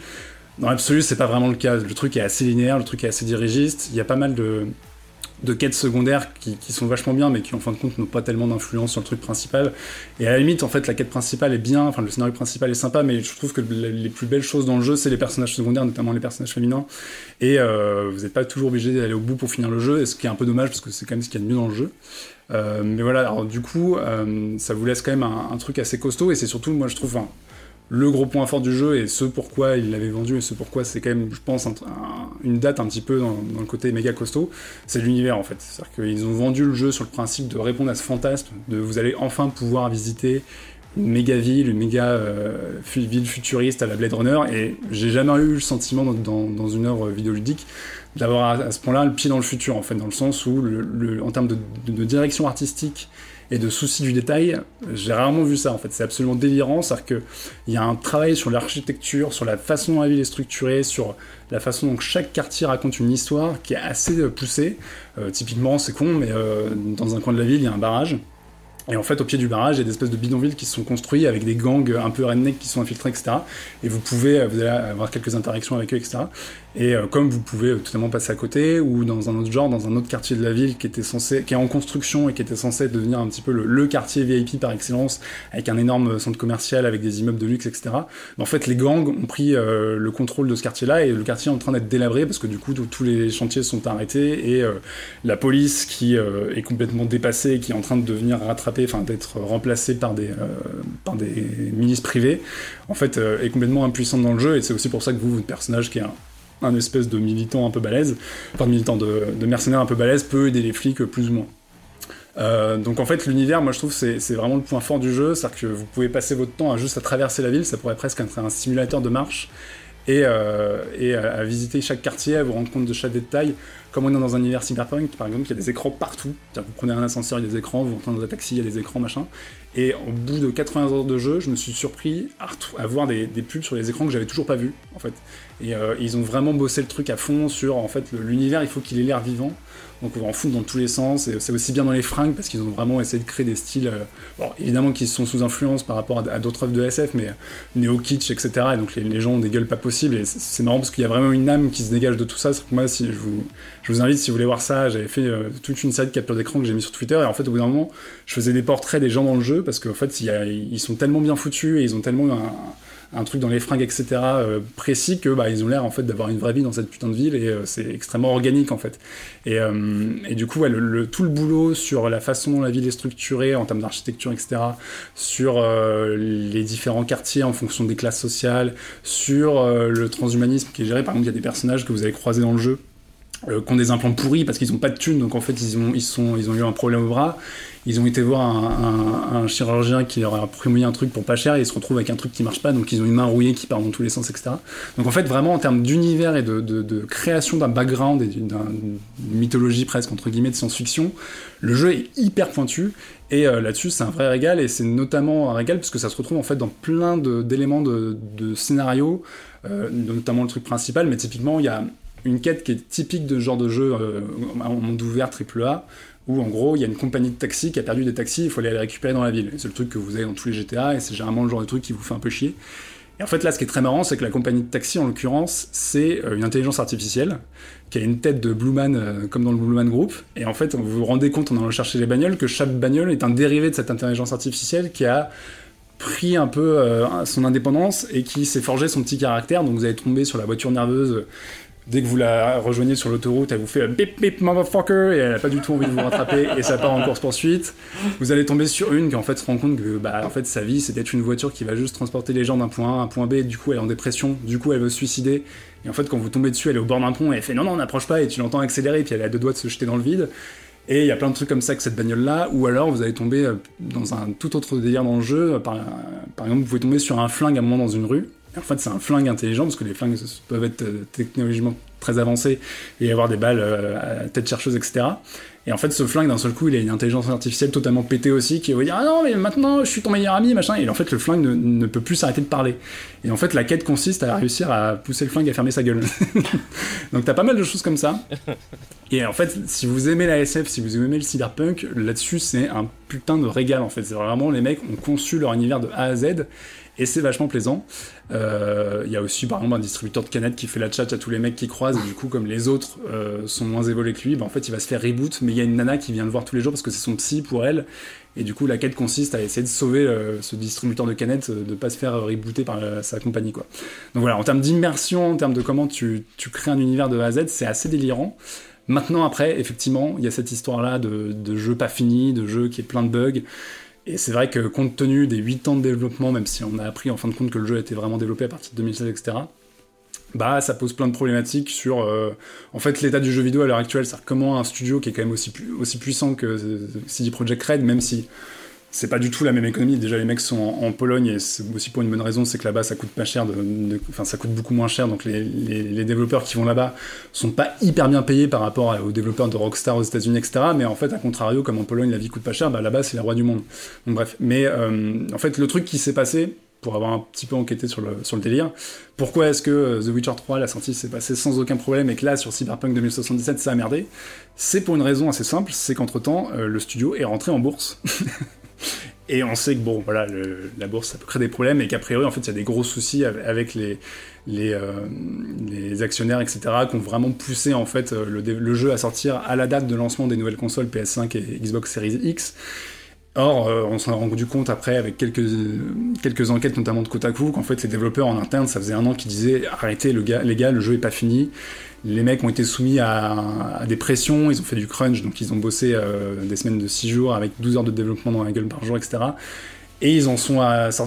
Dans l'absolu, c'est pas vraiment le cas. Le truc est assez linéaire, le truc est assez dirigiste. Il y a pas mal de, quêtes secondaires qui, sont vachement bien, mais qui en fin de compte n'ont pas tellement d'influence sur le truc principal. Et à la limite, en fait, la quête principale est bien, enfin le scénario principal est sympa, mais je trouve que les plus belles choses dans le jeu, c'est les personnages secondaires, notamment les personnages féminins. Et euh, vous n'êtes pas toujours obligé d'aller au bout pour finir le jeu, et ce qui est un peu dommage parce que c'est quand même ce qu'il y a de mieux dans le jeu. Euh, mais voilà, alors du coup, euh, ça vous laisse quand même un, truc assez costaud et c'est surtout, moi je trouve, le gros point fort du jeu et ce pourquoi il l'avait vendu et ce pourquoi c'est quand même, je pense, une date un petit peu dans, le côté méga costaud, c'est l'univers en fait. C'est-à-dire qu'ils ont vendu le jeu sur le principe de répondre à ce fantasme, de vous allez enfin pouvoir visiter une méga ville, une méga euh, ville futuriste à la Blade Runner et j'ai jamais eu le sentiment dans, une œuvre vidéoludique d'avoir à, ce point-là le pied dans le futur, en fait, dans le sens où, en termes de, direction artistique et de souci du détail, j'ai rarement vu ça, en fait. C'est absolument délirant, c'est-à-dire qu'il y a un travail sur l'architecture, sur la façon dont la ville est structurée, sur la façon dont chaque quartier raconte une histoire qui est assez poussée. Euh, typiquement, c'est con, mais euh, dans un coin de la ville, il y a un barrage. Et en fait, au pied du barrage, il y a des espèces de bidonvilles qui se sont construits avec des gangs un peu redneck qui sont infiltrés, etc. Et vous pouvez, vous allez avoir quelques interactions avec eux, etc. Et euh, comme vous pouvez totalement passer à côté, ou dans un autre genre, dans un autre quartier de la ville qui était censé, qui est en construction et qui était censé devenir un petit peu le, quartier VIP par excellence, avec un énorme centre commercial, avec des immeubles de luxe, etc. Mais en fait, les gangs ont pris euh, le contrôle de ce quartier-là et le quartier est en train d'être délabré parce que du coup, tous les chantiers sont arrêtés et euh, la police qui est complètement dépassée, qui est en train de devenir rattrapée, enfin d'être remplacée par des par des milices en fait, est complètement impuissante dans le jeu et c'est aussi pour ça que vous, votre personnage qui est un espèce de militant un peu balèze, enfin de militant mercenaire un peu balèze peut aider les flics plus ou moins. Euh, donc en fait l'univers moi je trouve c'est, c'est vraiment le point fort du jeu, c'est-à-dire que vous pouvez passer votre temps à juste à traverser la ville, ça pourrait presque être un simulateur de marche et, euh, et à, visiter chaque quartier, à vous rendre compte de chaque détail. Comme on est dans un univers cyberpunk, par exemple, il y a des écrans partout. Vous prenez un ascenseur, il y a des écrans, vous rentrez dans un taxi, il y a des écrans, machin. Et au bout de 80 heures de jeu, je me suis surpris à, voir des, des, pubs sur les écrans que j'avais toujours pas vus, en fait. Et euh, ils ont vraiment bossé le truc à fond sur, en fait, l'univers, il faut qu'il ait l'air vivant. Donc on va en foutre dans tous les sens. Et c'est aussi bien dans les fringues parce qu'ils ont vraiment essayé de créer des styles, euh, évidemment qui sont sous influence par rapport à, d'autres œuvres de SF, mais euh, néo-kitsch, etc. Et donc les, gens ont des gueules pas possibles. Et c'est marrant parce qu'il y a vraiment une âme qui se dégage de tout ça. Moi, si je vous, je vous invite, si vous voulez voir ça, j'avais fait euh, toute une série de captures d'écran que j'ai mis sur Twitter. Et en fait, au bout d'un moment, je faisais des portraits des gens dans le jeu parce qu'en fait, ils sont tellement bien foutus et ils ont tellement un un truc dans les fringues, etc., euh, précis, que bah, ils ont l'air en fait d'avoir une vraie vie dans cette putain de ville et euh, c'est extrêmement organique en fait. Et, euh, et du coup, le, tout le boulot sur la façon dont la ville est structurée en termes d'architecture, etc., sur les différents quartiers en fonction des classes sociales, sur le transhumanisme qui est géré. Par exemple, il y a des personnages que vous allez croiser dans le jeu qui ont des implants pourris parce qu'ils n'ont pas de thunes, donc en fait ils ont, ils, sont, ils ont eu un problème au bras. Ils ont été voir un, chirurgien qui leur a promis un truc pour pas cher et ils se retrouvent avec un truc qui marche pas, donc ils ont une main rouillée qui part dans tous les sens, etc. Donc en fait, vraiment en termes d'univers et de, création d'un background et d'une mythologie presque entre guillemets de science-fiction, le jeu est hyper pointu et euh, là-dessus c'est un vrai régal et c'est notamment un régal parce que ça se retrouve en fait dans plein d'éléments de, de, scénario, euh, notamment le truc principal, mais typiquement il y a une quête qui est typique de ce genre de jeu euh, en monde ouvert AAA, où en gros il y a une compagnie de taxi qui a perdu des taxis, il faut aller les récupérer dans la ville. C'est le truc que vous avez dans tous les GTA et c'est généralement le genre de truc qui vous fait un peu chier. Et en fait là ce qui est très marrant c'est que la compagnie de taxi en l'occurrence c'est euh, une intelligence artificielle qui a une tête de Blueman euh, comme dans le Blueman Group. Et en fait vous vous rendez compte en allant chercher les bagnoles que chaque bagnole est un dérivé de cette intelligence artificielle qui a pris un peu son indépendance et qui s'est forgé son petit caractère. Donc vous allez tomber sur la voiture nerveuse Dès que vous la rejoignez sur l'autoroute, elle vous fait bip bip motherfucker et elle a pas du tout envie de vous rattraper et ça part en course poursuite. Vous allez tomber sur une qui en fait se rend compte que bah en fait sa vie c'est d'être une voiture qui va juste transporter les gens d'un point A à un point B. Et du coup elle est en dépression, du coup elle veut se suicider. Et en fait quand vous tombez dessus, elle est au bord d'un pont et elle fait non non on n'approche pas et tu l'entends accélérer puis elle a deux doigts de se jeter dans le vide. Et il y a plein de trucs comme ça que cette bagnole là, ou alors vous allez tomber euh, dans un tout autre délire dans le jeu. Par, par exemple, vous pouvez tomber sur un flingue à un moment dans une rue en fait, c'est un flingue intelligent parce que les flingues peuvent être euh, technologiquement très avancés et avoir des balles euh, à tête chercheuse, etc. Et en fait, ce flingue, d'un seul coup, il a une intelligence artificielle totalement pétée aussi, qui va dire Ah non, mais maintenant, je suis ton meilleur ami, machin. Et en fait, le flingue ne, peut plus s'arrêter de parler. Et en fait, la quête consiste à réussir à pousser le flingue à fermer sa gueule. Donc, t'as pas mal de choses comme ça. Et en fait, si vous aimez la SF, si vous aimez le cyberpunk, là-dessus, c'est un putain de régal, en fait. C'est vraiment, les mecs ont conçu leur univers de A à Z et c'est vachement plaisant. Euh, il y a aussi par exemple un distributeur de canettes qui fait la chat à tous les mecs qui croisent, et du coup, comme les autres euh, sont moins évolués que lui, bah, en fait, il va se faire reboot, mais il y a une nana qui vient le voir tous les jours parce que c'est son psy pour elle. Et du coup, la quête consiste à essayer de sauver euh, ce distributeur de canettes, de pas se faire rebooter par sa compagnie. Donc voilà, en termes d'immersion, en termes de comment tu, tu crées un univers de A à Z, c'est assez délirant. Maintenant, après, effectivement, il y a cette histoire-là de, de jeu pas fini, de jeu qui est plein de bugs. Et c'est vrai que compte tenu des 8 ans de développement, même si on a appris en fin de compte que le jeu a été vraiment développé à partir de 2016, etc., bah ça pose plein de problématiques sur euh, en fait l'état du jeu vidéo à l'heure actuelle, c'est-à-dire comment un studio qui est quand même aussi, aussi puissant que CD Projekt Red, même si c'est pas du tout la même économie. Déjà, les mecs sont en, Pologne et c'est aussi pour une bonne raison, c'est que là-bas ça coûte pas cher, enfin ça coûte beaucoup moins cher. Donc les, développeurs qui vont là-bas sont pas hyper bien payés par rapport aux développeurs de Rockstar aux États-Unis, etc. Mais en fait, à contrario, comme en Pologne la vie coûte pas cher, bah là-bas c'est la roi du monde. Donc bref. Mais euh, en fait, le truc qui s'est passé, pour avoir un petit peu enquêté sur le, sur le délire. Pourquoi est-ce que euh, The Witcher 3, la sortie s'est passée sans aucun problème et que là, sur Cyberpunk 2077, ça a merdé? C'est pour une raison assez simple, c'est qu'entre-temps, euh, le studio est rentré en bourse. Et on sait que bon, voilà, la bourse, ça peut créer des problèmes et qu'a priori, en fait, il y a des gros soucis avec les, les, euh, actionnaires, etc., qui ont vraiment poussé en fait euh, le, jeu à sortir à la date de lancement des nouvelles consoles PS5 et Xbox Series X. Or, euh, on s'en est rendu compte après avec quelques, quelques enquêtes, notamment de Kotaku, qu'en fait les développeurs en interne, ça faisait un an qu'ils disaient arrêtez les gars, le jeu est pas fini. Les mecs ont été soumis à, des pressions, ils ont fait du crunch, donc ils ont bossé euh, des semaines de 6 jours avec 12 heures de développement dans la gueule par jour, etc. Et ils, en sont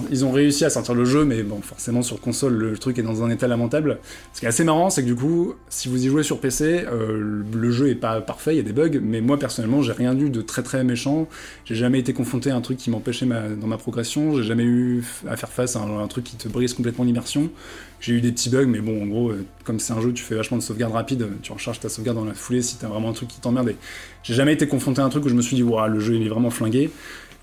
ils ont réussi à sortir le jeu, mais bon, forcément sur console, le truc est dans un état lamentable. Ce qui est assez marrant, c'est que du coup, si vous y jouez sur PC, euh, le jeu est pas parfait, il y a des bugs, mais moi personnellement, j'ai rien eu de très très méchant. J'ai jamais été confronté à un truc qui m'empêchait dans ma progression. J'ai jamais eu à faire face à un, truc qui te brise complètement l'immersion. J'ai eu des petits bugs, mais bon, en gros, euh, comme c'est un jeu, tu fais vachement de sauvegarde rapide, tu recharges ta sauvegarde dans la foulée si t'as vraiment un truc qui t'emmerde. J'ai jamais été confronté à un truc où je me suis dit, waouh, le jeu il est vraiment flingué.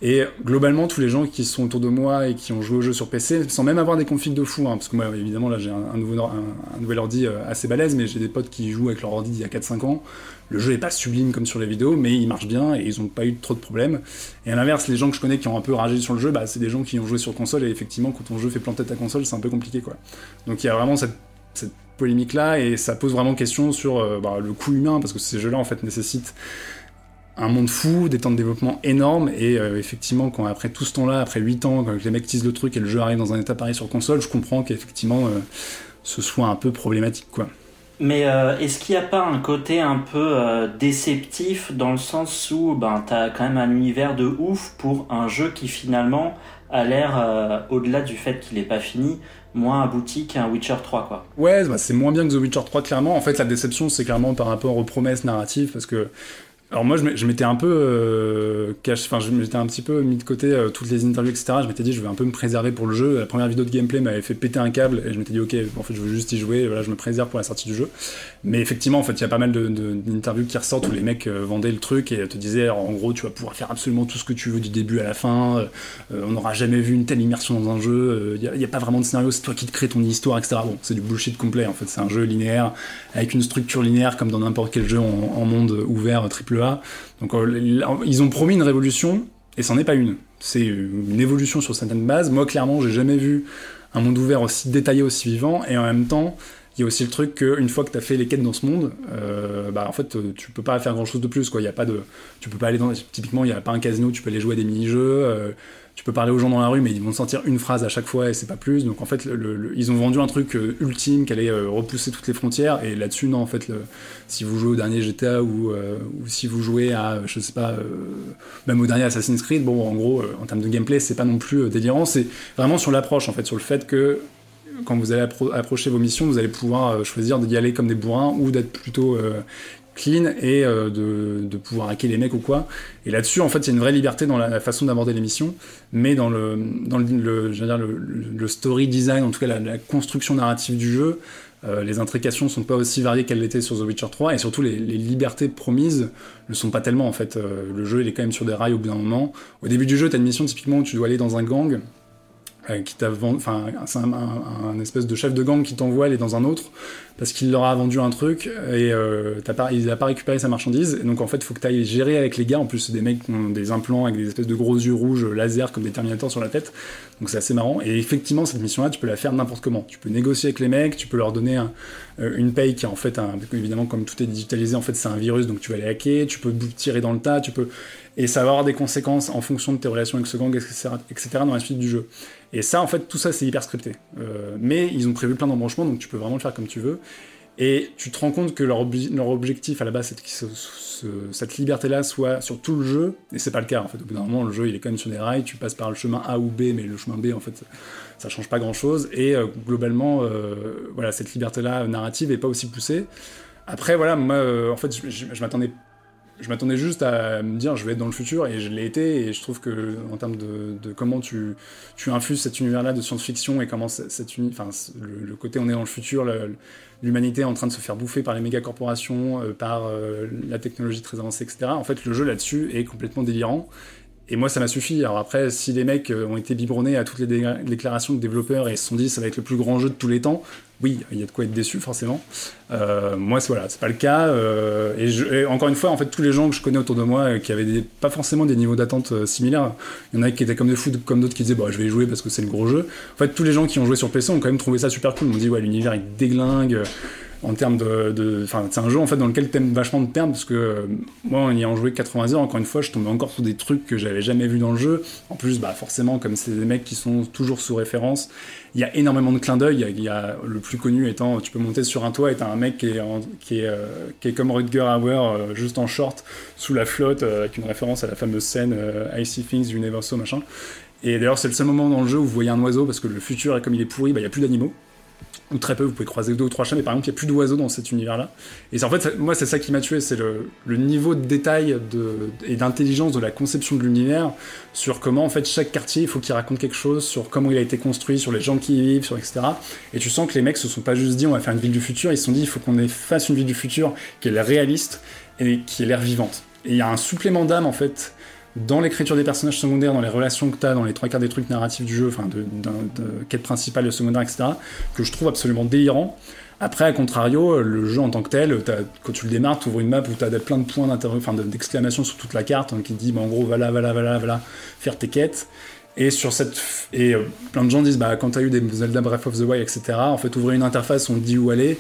Et globalement, tous les gens qui sont autour de moi et qui ont joué au jeu sur PC, sans même avoir des configs de fou, hein, parce que moi, évidemment, là, j'ai un, nouvel ordi euh, assez balèze, mais j'ai des potes qui jouent avec leur ordi d'il y a 4-5 ans. Le jeu est pas sublime comme sur les vidéos, mais il marche bien et ils ont pas eu trop de problèmes. Et à l'inverse, les gens que je connais qui ont un peu ragé sur le jeu, bah, c'est des gens qui ont joué sur console et effectivement, quand ton jeu fait planter ta console, c'est un peu compliqué, quoi. Donc il y a vraiment cette, polémique là et ça pose vraiment question sur euh, bah, le coût humain parce que ces jeux-là en fait nécessitent un monde fou, des temps de développement énormes, et euh, effectivement, quand après tout ce temps-là, après 8 ans, quand les mecs teasent le truc et le jeu arrive dans un état pareil sur console, je comprends qu'effectivement euh, ce soit un peu problématique, quoi. Mais euh, est-ce qu'il n'y a pas un côté un peu déceptif dans le sens où ben, tu as quand même un univers de ouf pour un jeu qui finalement a l'air, au-delà du fait qu'il n'est pas fini, moins abouti qu'un Witcher 3 quoi? Ouais, bah, c'est moins bien que The Witcher 3 clairement. En fait, la déception c'est clairement par rapport aux promesses narratives parce que alors moi, je m'étais un peu euh, enfin, je un petit peu mis de côté euh, toutes les interviews, etc. Je m'étais dit, je vais un peu me préserver pour le jeu. La première vidéo de gameplay m'avait fait péter un câble et je m'étais dit, ok, en fait, je veux juste y jouer. Voilà, je me préserve pour la sortie du jeu. Mais effectivement, en fait, il y a pas mal d'interviews qui ressortent où les mecs euh, vendaient le truc et te disaient, en gros, tu vas pouvoir faire absolument tout ce que tu veux du début à la fin. on n'aura jamais vu une telle immersion dans un jeu. Il n'y a, pas vraiment de scénario, c'est toi qui te crées ton histoire, etc. Bon, c'est du bullshit complet. En fait, c'est un jeu linéaire avec une structure linéaire comme dans n'importe quel jeu en, en monde ouvert AAA. Donc euh, ils ont promis une révolution et c'en est pas une. C'est une évolution sur certaines bases. Moi, clairement, j'ai jamais vu un monde ouvert aussi détaillé, aussi vivant, et en même temps, il y a aussi le truc qu'une fois que tu as fait les quêtes dans ce monde, euh, bah en fait tu peux pas faire grand chose de plus quoi. Y a pas de, tu peux pas aller dans, typiquement il y a pas un casino, tu peux aller jouer à des mini-jeux. Euh, tu peux parler aux gens dans la rue, mais ils vont sentir une phrase à chaque fois et c'est pas plus. Donc en fait, ils ont vendu un truc euh, ultime qui allait euh, repousser toutes les frontières. Et là-dessus, non, en fait, si vous jouez au dernier GTA ou, euh, ou, si vous jouez à, je sais pas, même au dernier Assassin's Creed, bon, en gros, en termes de gameplay, c'est pas non plus délirant. C'est vraiment sur l'approche, en fait, sur le fait que quand vous allez approcher vos missions, vous allez pouvoir choisir d'y aller comme des bourrins ou d'être plutôt clean et euh, de, pouvoir hacker les mecs ou quoi. Et là-dessus, en fait, il y a une vraie liberté dans la, façon d'aborder l'émission, mais dans le, dans le, dire, le, story design, en tout cas la, construction narrative du jeu, euh, les intrications sont pas aussi variées qu'elles l'étaient sur The Witcher 3, et surtout les, libertés promises ne sont pas tellement en fait. Euh, le jeu il est quand même sur des rails au bout d'un moment. Au début du jeu, tu as une mission typiquement où tu dois aller dans un gang, qui t'a enfin c'est un, espèce de chef de gang qui t'envoie aller dans un autre parce qu'il leur a vendu un truc et euh, pas, il a pas récupéré sa marchandise et donc en fait faut que tu ailles gérer avec les gars. En plus c'est des mecs qui ont des implants avec des espèces de gros yeux rouges laser comme des Terminators sur la tête. Donc c'est assez marrant. Et effectivement cette mission là tu peux la faire n'importe comment. Tu peux négocier avec les mecs tu peux leur donner euh, une paye qui est en fait un, évidemment comme tout est digitalisé en fait c'est un virus donc tu vas les hacker tu peux tirer dans le tas tu peux et ça va avoir des conséquences en fonction de tes relations avec ce gang, etc., dans la suite du jeu. Et ça, en fait, tout ça, c'est hyper scripté. Euh, mais ils ont prévu plein d'embranchements, donc tu peux vraiment le faire comme tu veux. Et tu te rends compte que leur, leur objectif à la base, c'est que cette liberté-là soit sur tout le jeu, et c'est pas le cas en fait. Au bout d'un moment, le jeu il est quand même sur des rails, tu passes par le chemin A ou B, mais le chemin B en fait, ça change pas grand-chose. Et euh, globalement, euh, voilà, cette liberté-là narrative est pas aussi poussée. Après, voilà, moi, en fait, je, je m'attendais je m'attendais juste à me dire je vais être dans le futur et je l'ai été et je trouve que en termes de, comment tu, infuses cet univers-là de science-fiction et comment cette enfin le, côté on est dans le futur, l'humanité est en train de se faire bouffer par les méga corporations, euh, par euh, la technologie très avancée, etc. En fait, le jeu là-dessus est complètement délirant et moi, ça m'a suffi. Alors après, si les mecs euh, ont été biberonnés à toutes les déclarations de développeurs et se sont dit ça va être le plus grand jeu de tous les temps, oui, il y a de quoi être déçu forcément. Euh, moi, voilà, c'est pas le cas. Euh, et, encore une fois, en fait, tous les gens que je connais autour de moi qui avaient pas forcément des niveaux d'attente similaires, il y en a qui étaient comme des fous, comme d'autres qui disaient bah je vais jouer parce que c'est le gros jeu. En fait, tous les gens qui ont joué sur PC ont quand même trouvé ça super cool. Ils m'ont dit ouais l'univers est déglingue en termes de, enfin c'est un jeu en fait dans lequel t'aimes vachement de perdre parce que euh, moi en y ayant joué 80 heures encore une fois je tombais encore sur des trucs que j'avais jamais vu dans le jeu. En plus bah forcément comme c'est des mecs qui sont toujours sous référence il y a énormément de clins d'œil. Il y, a le plus connu étant tu peux monter sur un toit et t'as un mec qui est, qui, est, euh, qui est comme Rutger Hauer euh, juste en short sous la flotte avec une référence à la fameuse scène I Things Saw machin. Et d'ailleurs c'est le seul moment dans le jeu où vous voyez un oiseau parce que le futur comme il est pourri bah, il n'y a plus d'animaux ou très peu, vous pouvez croiser deux ou trois chats, mais par exemple, il n'y a plus d'oiseaux dans cet univers-là. Et en fait, moi, c'est ça qui m'a tué, c'est le, niveau de détail et d'intelligence de la conception de l'univers sur comment, en fait, chaque quartier, il faut qu'il raconte quelque chose, sur comment il a été construit, sur les gens qui y vivent, sur etc. Et tu sens que les mecs se sont pas juste dit, on va faire une ville du futur, ils se sont dit, il faut qu'on fasse une ville du futur qui est réaliste et qui ait l'air vivante. Et il y a un supplément d'âme, en fait, dans l'écriture des personnages secondaires, dans les relations que tu as, dans les trois quarts des trucs narratifs du jeu, enfin de, de, quête principale, de secondaire, etc., que je trouve absolument délirant. Après, à contrario, le jeu en tant que tel, quand tu le démarres, tu ouvres une map où tu as plein de points d'exclamation sur toute la carte, hein, qui te dit, bah, en gros, voilà, voilà, voilà, voilà, faire tes quêtes. Et sur cette et euh, plein de gens disent, bah, quand tu as eu des Zelda Breath of the Wild, etc., en fait, ouvrir une interface, on te dit où aller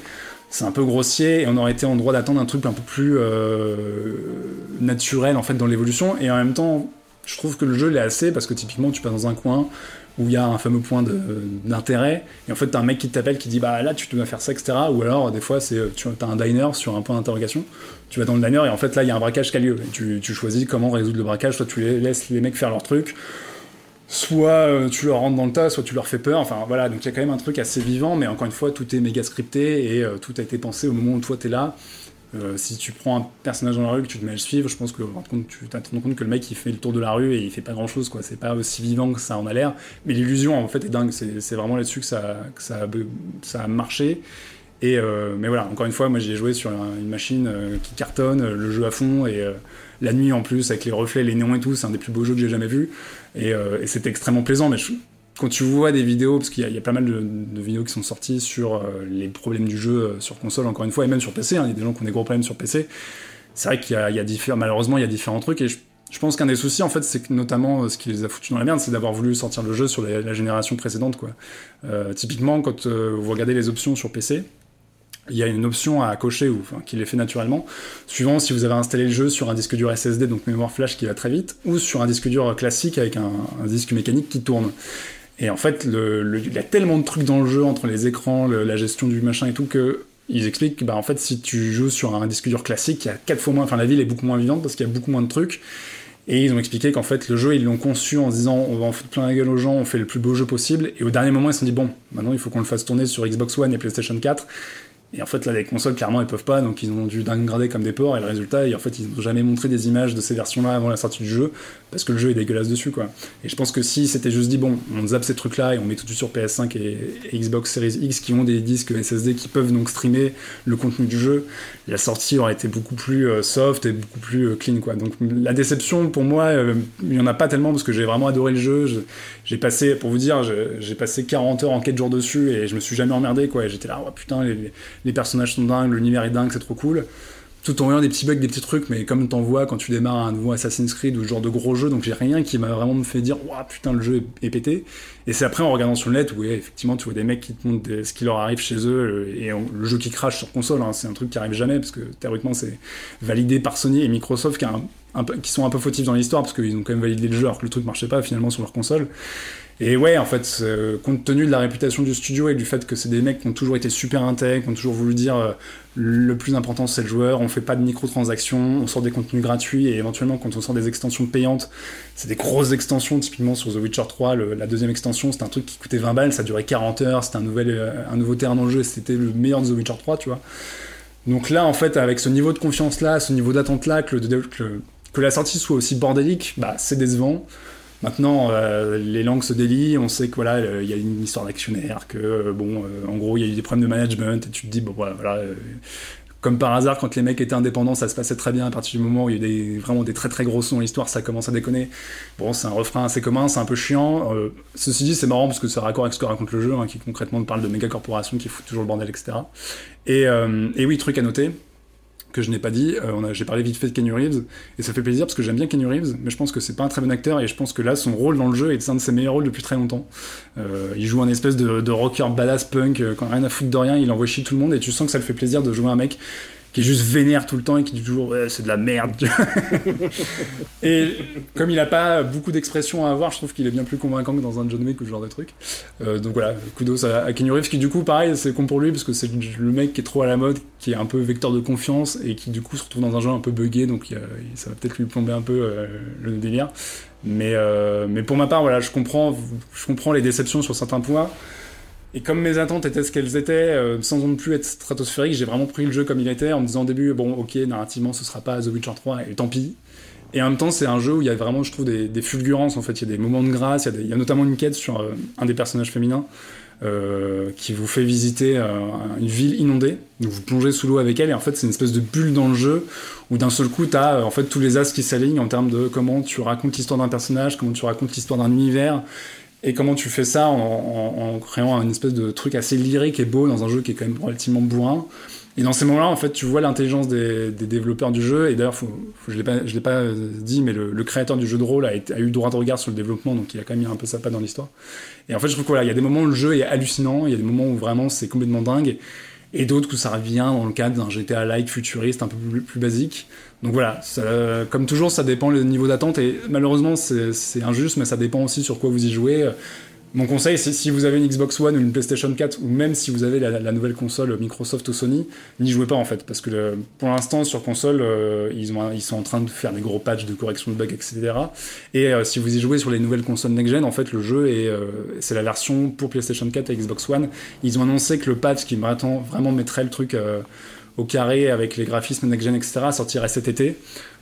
c'est un peu grossier et on aurait été en droit d'attendre un truc un peu plus euh, naturel en fait dans l'évolution. Et en même temps je trouve que le jeu l'est assez parce que typiquement tu passes dans un coin où il y a un fameux point d'intérêt et en fait t'as un mec qui t'appelle qui dit bah là tu dois faire ça etc ou alors des fois c'est tu as un diner sur un point d'interrogation. Tu vas dans le diner et en fait là il y a un braquage qui a lieu. Tu, tu choisis comment résoudre le braquage. Soit tu laisses les mecs faire leur truc soit tu leur rentres dans le tas, soit tu leur fais peur. Enfin voilà, donc il y a quand même un truc assez vivant, mais encore une fois, tout est méga scripté et tout a été pensé au moment où toi t'es là. Euh, si tu prends un personnage dans la rue que tu te mets à le suivre, je pense que tu te rends compte que le mec il fait le tour de la rue et il fait pas grand chose, quoi. C'est pas aussi vivant que ça en a l'air. Mais l'illusion en fait est dingue. C'est vraiment là-dessus que, ça, a, marché. Et euh, mais voilà, encore une fois, moi j'ai joué sur une machine euh, qui cartonne, le jeu à fond et la nuit en plus avec les reflets, les néons et tout, c'est un des plus beaux jeux que j'ai jamais vu. Et, et c'était extrêmement plaisant. Mais quand tu vois des vidéos, parce qu'il y, a pas mal de, vidéos qui sont sorties sur euh, les problèmes du jeu euh, sur console, encore une fois, et même sur PC, hein, il y a des gens qui ont des gros problèmes sur PC. C'est vrai qu'il y a, y malheureusement, il y a différents trucs, et je, pense qu'un des soucis, en fait, c'est que notamment euh, ce qui les a foutus dans la merde, c'est d'avoir voulu sortir le jeu sur la, génération précédente, quoi. typiquement, quand vous regardez les options sur PC, il y a une option à cocher qui les fait naturellement, suivant si vous avez installé le jeu sur un disque dur SSD, donc mémoire flash qui va très vite, ou sur un disque dur classique avec un disque mécanique qui tourne. Et en fait, il y a tellement de trucs dans le jeu entre les écrans, la gestion du machin et tout que ils expliquent que bah, en fait, si tu joues sur un disque dur classique, il y a quatre fois moins, enfin la ville est beaucoup moins vivante parce qu'il y a beaucoup moins de trucs. Et ils ont expliqué qu'en fait, le jeu, ils l'ont conçu en disant on va en foutre plein la gueule aux gens, on fait le plus beau jeu possible. Et au dernier moment, ils se sont dit bon, maintenant il faut qu'on le fasse tourner sur Xbox One et PlayStation 4. Et en fait, là, les consoles, clairement, ils peuvent pas, donc ils ont dû dégrader comme des porcs, et le résultat, et en fait, ils n'ont jamais montré des images de ces versions-là avant la sortie du jeu, parce que le jeu est dégueulasse dessus, quoi. Et je pense que si c'était juste dit, bon, on zappe ces trucs-là, et on met tout de suite sur PS5 et, Xbox Series X, qui ont des disques SSD qui peuvent donc streamer le contenu du jeu, la sortie aurait été beaucoup plus euh, soft et beaucoup plus euh, clean, quoi. Donc, la déception, pour moi, euh, il y en a pas tellement, parce que j'ai vraiment adoré le jeu, j'ai passé, pour vous dire, j'ai passé 40 heures en 4 jours dessus, et je me suis jamais emmerdé, quoi, j'étais là, oh putain, les personnages sont dingues, l'univers est dingue, c'est trop cool. Tout en voyant des petits bugs, des petits trucs, mais comme t'en vois quand tu démarres un nouveau Assassin's Creed ou ce genre de gros jeu, donc j'ai rien qui m'a vraiment fait dire, waouh putain, le jeu est, pété. Et c'est après en regardant sur le net où effectivement tu vois des mecs qui te montrent ce qui leur arrive chez eux et le jeu qui crache sur console, hein, c'est un truc qui arrive jamais parce que théoriquement c'est validé par Sony et Microsoft qui, qui sont un peu fautifs dans l'histoire parce qu'ils ont quand même validé le jeu alors que le truc marchait pas finalement sur leur console. Et ouais, en fait, compte tenu de la réputation du studio et du fait que c'est des mecs qui ont toujours été super intègres, qui ont toujours voulu dire euh, le plus important c'est le joueur, on fait pas de microtransactions, on sort des contenus gratuits et éventuellement quand on sort des extensions payantes, c'est des grosses extensions, typiquement sur The Witcher 3, la deuxième extension, c'était un truc qui coûtait 20 balles, ça durait 40 heures, c'était un, euh, nouveau terrain dans le jeu c'était le meilleur de The Witcher 3, tu vois. Donc là, en fait, avec ce niveau de confiance là, ce niveau d'attente là, que, que la sortie soit aussi bordélique, bah c'est décevant. Maintenant, euh, les langues se délient, on sait que voilà, il y a une histoire d'actionnaire, que euh, bon, euh, en gros, il y a eu des problèmes de management, et tu te dis, bon, voilà, comme par hasard, quand les mecs étaient indépendants, ça se passait très bien. À partir du moment où il y a eu des, vraiment des très très gros sons dans l'histoire, ça commence à déconner. Bon, c'est un refrain assez commun, c'est un peu chiant. ceci dit, c'est marrant parce que c'est raccord avec ce que raconte le jeu, hein, qui concrètement parle de méga corporations qui foutent toujours le bordel, etc. Et, et oui, truc à noter, que je n'ai pas dit. Euh, j'ai parlé vite fait de Kenny Reeves et ça fait plaisir parce que j'aime bien Kenny Reeves, mais je pense que c'est pas un très bon acteur et je pense que là son rôle dans le jeu est un de ses meilleurs rôles depuis très longtemps. Euh, il joue un espèce de, de rocker badass punk euh, quand rien à foutre de rien, il envoie chier tout le monde et tu sens que ça le fait plaisir de jouer un mec qui est juste vénère tout le temps et qui dit toujours c'est de la merde. et comme il a pas beaucoup d'expressions à avoir, je trouve qu'il est bien plus convaincant que dans un John Wick ou ce genre de truc. Euh, donc voilà, kudos à, à Kenny Reeves qui du coup pareil c'est con pour lui parce que c'est le mec qui est trop à la mode, qui est un peu vecteur de confiance et qui du coup se retrouve dans un jeu un peu buggé donc ça va peut-être lui plomber un peu euh, le délire. Mais, euh, mais pour ma part voilà je comprends, je comprends les déceptions sur certains points. Et comme mes attentes étaient ce qu'elles étaient, euh, sans non plus être stratosphérique, j'ai vraiment pris le jeu comme il était en me disant au début, bon, ok, narrativement, ce sera pas The Witcher 3, et tant pis. Et en même temps, c'est un jeu où il y a vraiment, je trouve, des, fulgurances, en fait. Il y a des moments de grâce, il y a, notamment une quête sur euh, un des personnages féminins euh, qui vous fait visiter une ville inondée. Donc vous plongez sous l'eau avec elle, et en fait, c'est une espèce de bulle dans le jeu où d'un seul coup, tu as en fait tous les as qui s'alignent en termes de comment tu racontes l'histoire d'un personnage, comment tu racontes l'histoire d'un univers et comment tu fais ça en, créant une espèce de truc assez lyrique et beau dans un jeu qui est quand même relativement bourrin. Et dans ces moments-là, en fait, tu vois l'intelligence des, développeurs du jeu. Et d'ailleurs, je ne l'ai pas euh, dit, mais le, créateur du jeu de rôle a, eu droit de regard sur le développement, donc il a quand même mis un peu sa patte dans l'histoire. Et en fait, je trouve qu'il voilà, y a des moments où le jeu est hallucinant, il y a des moments où vraiment c'est complètement dingue, et d'autres où ça revient dans le cadre d'un GTA-like futuriste un peu plus basique. Donc voilà, comme toujours, ça dépend le niveau d'attente et malheureusement c'est injuste, mais ça dépend aussi sur quoi vous y jouez. Mon conseil, c'est si vous avez une Xbox One ou une PlayStation 4, ou même si vous avez la, nouvelle console Microsoft ou Sony, n'y jouez pas en fait, parce que pour l'instant sur console, euh, ils, ont, ils sont en train de faire des gros patchs de correction de bugs, etc. Et euh, si vous y jouez sur les nouvelles consoles next-gen, en fait, le jeu est, euh, c'est la version pour PlayStation 4 et Xbox One. Ils ont annoncé que le patch qui vraiment mettrait le truc au carré avec les graphismes next-gen, etc., sortirait cet été.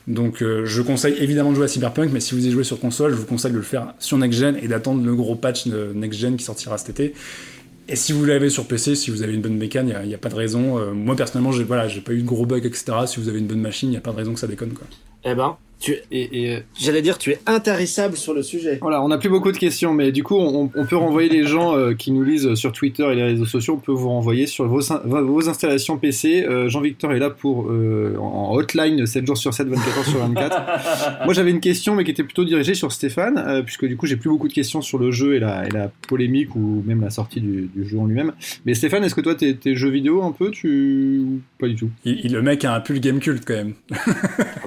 Donc euh, je conseille évidemment de jouer à Cyberpunk, mais si vous y jouez sur console, je vous conseille de le faire sur Next Gen et d'attendre le gros patch de Next Gen qui sortira cet été. Et si vous l'avez sur PC, si vous avez une bonne mécane, il n'y a, pas de raison. Euh, moi personnellement, j'ai voilà, pas eu de gros bugs, etc. Si vous avez une bonne machine, il n'y a pas de raison que ça déconne. Quoi. Eh ben, tu et, euh, j'allais dire tu es intarissable sur le sujet. Voilà, on n'a plus beaucoup de questions, mais du coup on, peut renvoyer les gens euh, qui nous lisent sur Twitter et les réseaux sociaux. On peut vous renvoyer sur vos, vos installations PC. Euh, Jean-Victor est là pour en hotline 7 jours sur 7, 24 heures sur 24. Moi j'avais une question, mais qui était plutôt dirigée sur Stéphane, puisque du coup j'ai plus beaucoup de questions sur le jeu et la, et la polémique ou même la sortie du, jeu en lui-même. Mais Stéphane, est-ce que toi t'es, jeux vidéo un peu, tu pas du tout? Il, Le mec a un pull game cult quand même.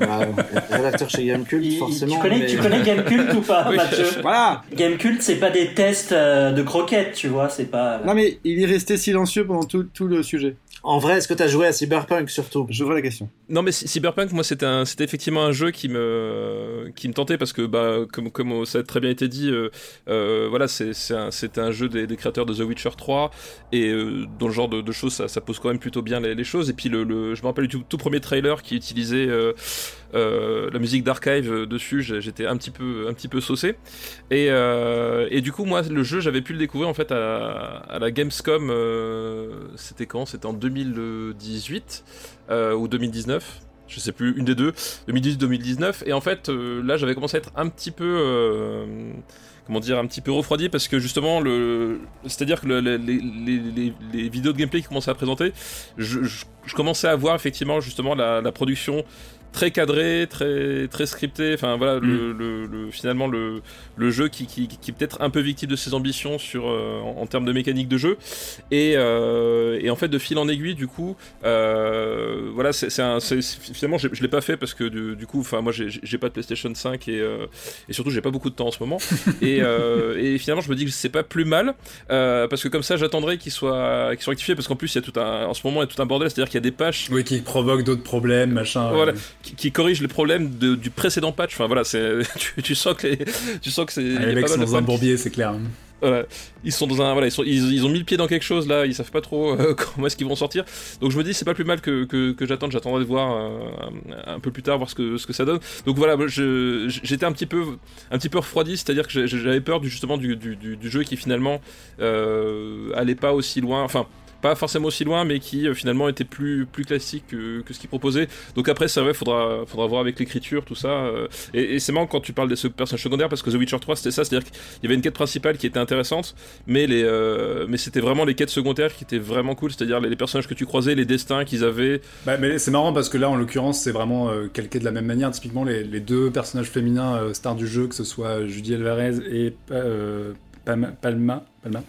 Ah bah, chez Gamecult, forcément. Tu connais, tu connais Gamecult ou pas, Mathieu Voilà. Gamecult, c'est pas des tests euh, de croquettes, tu vois, c'est pas. Non mais il est resté silencieux pendant tout, tout le sujet. En vrai, est-ce que tu as joué à Cyberpunk surtout? Je vois la question. Non, mais Cyberpunk, moi, c'était un, c'était effectivement un jeu qui me, qui me tentait parce que, bah, comme, comme ça a très bien été dit, euh, euh, voilà, c'est, un, c'était un jeu des, créateurs de The Witcher 3 et euh, dans le genre de, choses, ça, ça, pose quand même plutôt bien les, choses. Et puis, le, le, je me rappelle du tout, tout premier trailer qui utilisait la musique d'archive dessus, j'étais un petit peu, un petit peu saucé. Et, et du coup, moi, le jeu, j'avais pu le découvrir en fait à, la Gamescom. c'était quand? C'était en 2000 2018 euh, ou 2019 je sais plus, une des deux, 2018-2019, et en fait, euh, là, j'avais commencé à être un petit peu, euh, comment dire, un petit peu refroidi parce que justement, le, c'est-à-dire que les, vidéos de gameplay qui commençaient à présenter, je, commençais à voir effectivement justement la production très cadré, très très scripté. Enfin voilà, le, mm. finalement le, le jeu qui, qui, qui est peut-être un peu victime de ses ambitions sur euh, en, termes de mécanique de jeu. Et, euh, et, en fait de fil en aiguille, du coup, euh, voilà, c'est finalement je, je l'ai pas fait parce que du, coup, enfin moi j'ai pas de PlayStation 5 et, et surtout j'ai pas beaucoup de temps en ce moment. et, et finalement je me dis que c'est pas plus mal parce que comme ça j'attendrai qu'il soit qu'il soit rectifié parce qu'en plus il y a tout un en ce moment il y a tout un bordel, c'est-à-dire qu'il y a des pages oui qui provoquent d'autres problèmes, machin. Voilà qui, corrige les problèmes du précédent patch. Enfin voilà, c'est tu, sens que tu sens que c'est. Ah, les mecs sont dans un bourbier, c'est clair. Voilà. Ils sont dans un voilà, ils, sont, ils, ont mis le pied dans quelque chose là, ils savent pas trop euh, comment est-ce qu'ils vont sortir. Donc je me dis c'est pas plus mal que, que, que j'attende, j'attendrai de voir euh, un peu plus tard voir ce que ce que ça donne. Donc voilà, j'étais un petit peu un petit peu refroidi, c'est-à-dire que j'avais peur du, justement du, du, du, jeu qui finalement euh, allait pas aussi loin. Enfin pas forcément aussi loin, mais qui euh, finalement était plus, plus classique que, ce qu'il proposait. Donc après, c'est vrai, faudra, faudra voir avec l'écriture, tout ça. Euh, et, c'est marrant quand tu parles de ce personnage secondaire, parce que The Witcher 3, c'était ça, c'est-à-dire qu'il y avait une quête principale qui était intéressante, mais, les, euh, mais c'était vraiment les quêtes secondaires qui étaient vraiment cool, c'est-à-dire les, personnages que tu croisais, les destins qu'ils avaient. Bah, mais c'est marrant parce que là, en l'occurrence, c'est vraiment calqué de la même manière. Typiquement, les, les deux personnages féminins stars du jeu, que ce soit Judy Alvarez et Palma, Palma,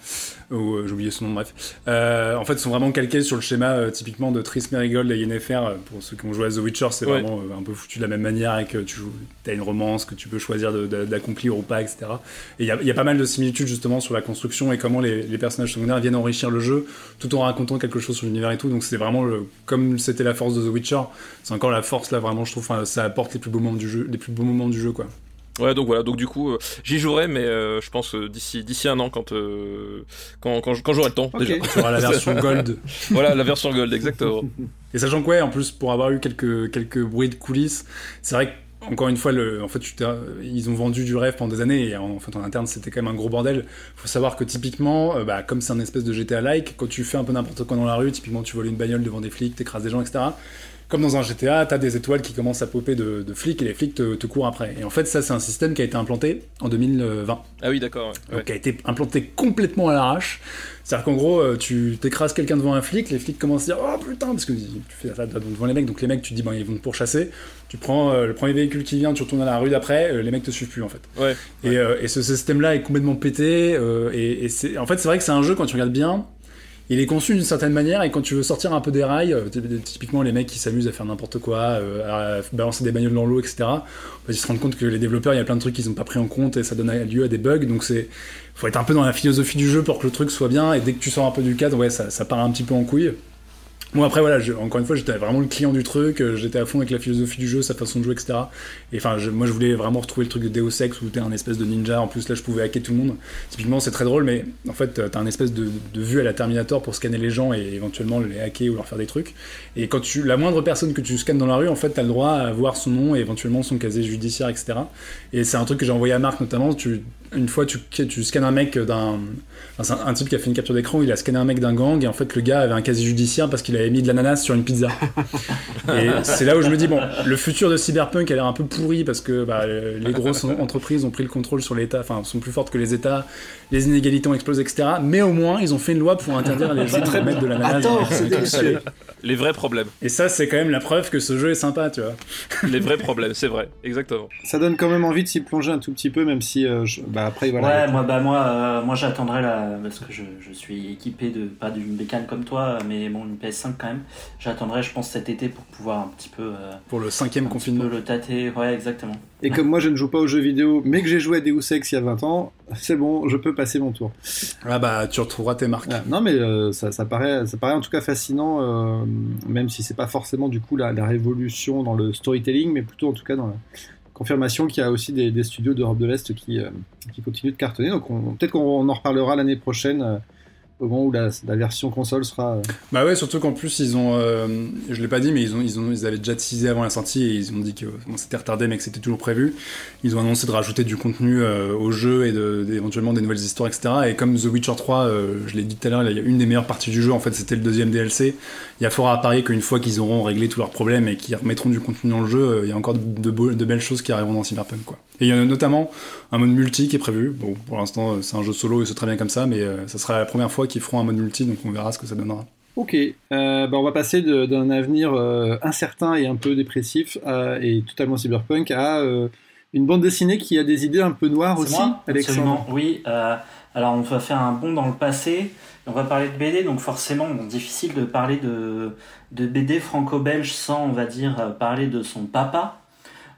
ou euh, j'ai oublié son nom, bref. Euh, en fait, ils sont vraiment calqués sur le schéma euh, typiquement de Triss Merigold et Yennefer. Pour ceux qui ont joué à The Witcher, c'est vraiment un peu foutu de la même manière avec tu joues, as une romance que tu peux choisir d'accomplir ou pas, etc. Et il y, a pas mal de similitudes justement sur la construction et comment les, personnages secondaires viennent enrichir le jeu tout en racontant quelque chose sur l'univers et tout. Donc c'est vraiment comme c'était la force de The Witcher, c'est encore la force là vraiment, je trouve. ça apporte les plus beaux moments du jeu, les plus beaux moments du jeu, quoi. Ouais, donc voilà, donc du coup, euh, j'y jouerai, mais euh, je pense euh, d'ici d'ici un an quand quand, quand, quand j'aurai le temps déjà. Tu auras la version gold. voilà, la version gold, exactement. Et sachant que ouais, en plus pour avoir eu quelques quelques bruits de coulisses, c'est vrai que encore une fois, le, en fait, ils ont vendu du rêve pendant des années et en, fait, en interne, c'était quand même un gros bordel. Faut savoir que typiquement, bah, comme c'est un espèce de GTA-like, quand tu fais un peu n'importe quoi dans la rue, typiquement, tu voles une bagnole devant des flics, t'écrases des gens, etc comme dans un GTA, tu as des étoiles qui commencent à popper de, flics et les flics te, courent après. Et en fait, ça, c'est un système qui a été implanté en 2020. Ah oui, d'accord. Qui a été implanté complètement à l'arrache. C'est-à-dire qu'en gros, euh, tu t'écrases quelqu'un devant un flic, les flics commencent à dire Oh putain, parce que tu fais ça devant les mecs, donc les mecs, tu dis Bon, ils vont te pourchasser. Tu prends euh, le premier véhicule qui vient, tu retournes à la rue d'après, euh, les mecs te suivent plus en fait. Ouais, et, ce système-là est complètement pété. et, et en fait, c'est vrai que c'est un jeu, quand tu regardes bien, il est conçu d'une certaine manière et quand tu veux sortir un peu des rails, euh, typiquement les mecs qui s'amusent à faire n'importe quoi, euh, à balancer des bagnoles dans l'eau, etc. Ils se rendent compte que les développeurs, il y a plein de trucs qu'ils n'ont pas pris en compte et ça donne lieu à des bugs. Donc c'est, faut être un peu dans la philosophie du jeu pour que le truc soit bien. Et dès que tu sors un peu du cadre, ouais, ça part un petit peu en couille. Bon après voilà, encore une fois j'étais vraiment le client du truc, euh, j'étais à fond avec la philosophie du jeu, sa façon de jouer, etc. Et enfin moi je voulais vraiment retrouver le truc de Deus Ex où t'es un espèce de ninja, en plus là je pouvais hacker tout le monde. Typiquement c'est très drôle mais en fait t'as un espèce de, vue à la Terminator pour scanner les gens et éventuellement les hacker ou leur faire des trucs. Et quand tu, la moindre personne que tu scannes dans la rue en fait t'as le droit à voir son nom et éventuellement son casier judiciaire, etc. Et c'est un truc que j'ai envoyé à Marc notamment, une fois tu, scannes un mec d'un un, type qui a fait une capture d'écran, il a scanné un mec d'un gang et en fait le gars avait un casier judiciaire parce qu'il avait mis de l'ananas sur une pizza. et c'est là où je me dis bon, le futur de Cyberpunk a l'air un peu pourri parce que bah, les grosses entreprises ont pris le contrôle sur l'État, enfin sont plus fortes que les États, les inégalités ont explosé, etc. Mais au moins ils ont fait une loi pour interdire les gens de mettre de l'ananas. Attends, c'est Les vrais problèmes. Et ça c'est quand même la preuve que ce jeu est sympa, tu vois. les vrais problèmes, c'est vrai, exactement. Ça donne quand même envie de s'y plonger un tout petit peu, même si euh, bah, après voilà. Ouais, moi bah moi euh, moi j'attendrai la euh, parce que je, je, suis équipé de, pas d'une bécane comme toi, mais bon, une PS5 quand même. J'attendrai, je pense, cet été pour pouvoir un petit peu. Euh, pour le cinquième confinement. le tâter, ouais, exactement. Et comme moi je ne joue pas aux jeux vidéo, mais que j'ai joué à Deus Ex il y a 20 ans, c'est bon, je peux passer mon tour. Ah bah, tu retrouveras tes marques. non, mais euh, ça, ça, paraît, ça paraît en tout cas fascinant, même si c'est pas forcément du coup la, la, révolution dans le storytelling, mais plutôt en tout cas dans la confirmation qu'il y a aussi des, studios d'Europe de l'Est qui, euh, qui continuent de cartonner. Donc peut-être qu'on en reparlera l'année prochaine euh, au moment où la, version console sera. Euh, bah ouais, surtout qu'en plus ils ont, euh, je l'ai pas dit, mais ils ont, ils ont, ils avaient déjà teasé avant la sortie et ils ont dit que c'était retardé, mais que c'était toujours prévu. Ils ont annoncé de rajouter du contenu euh, au jeu et de, éventuellement des nouvelles histoires, etc. Et comme The Witcher 3, je l'ai dit tout à l'heure, il y a une des meilleures parties du jeu. En fait, c'était le deuxième DLC. Il y a fort à parier qu'une fois qu'ils auront réglé tous leurs problèmes et qu'ils remettront du contenu dans le jeu, il y a encore de, de, belles choses qui arriveront dans Cyberpunk, quoi. Et il y en a notamment un mode multi qui est prévu. Bon, pour l'instant, c'est un jeu solo et c'est très bien comme ça, mais ça sera la première fois qu'ils feront un mode multi, donc on verra ce que ça donnera. Ok, euh, bah, on va passer d'un avenir euh, incertain et un peu dépressif et totalement cyberpunk à euh, une bande dessinée qui a des idées un peu noires aussi, Alexandre. Oui, alors on va faire un bond dans le passé, on va parler de BD, donc forcément difficile de parler de, de BD franco-belge sans, on va dire, parler de son papa.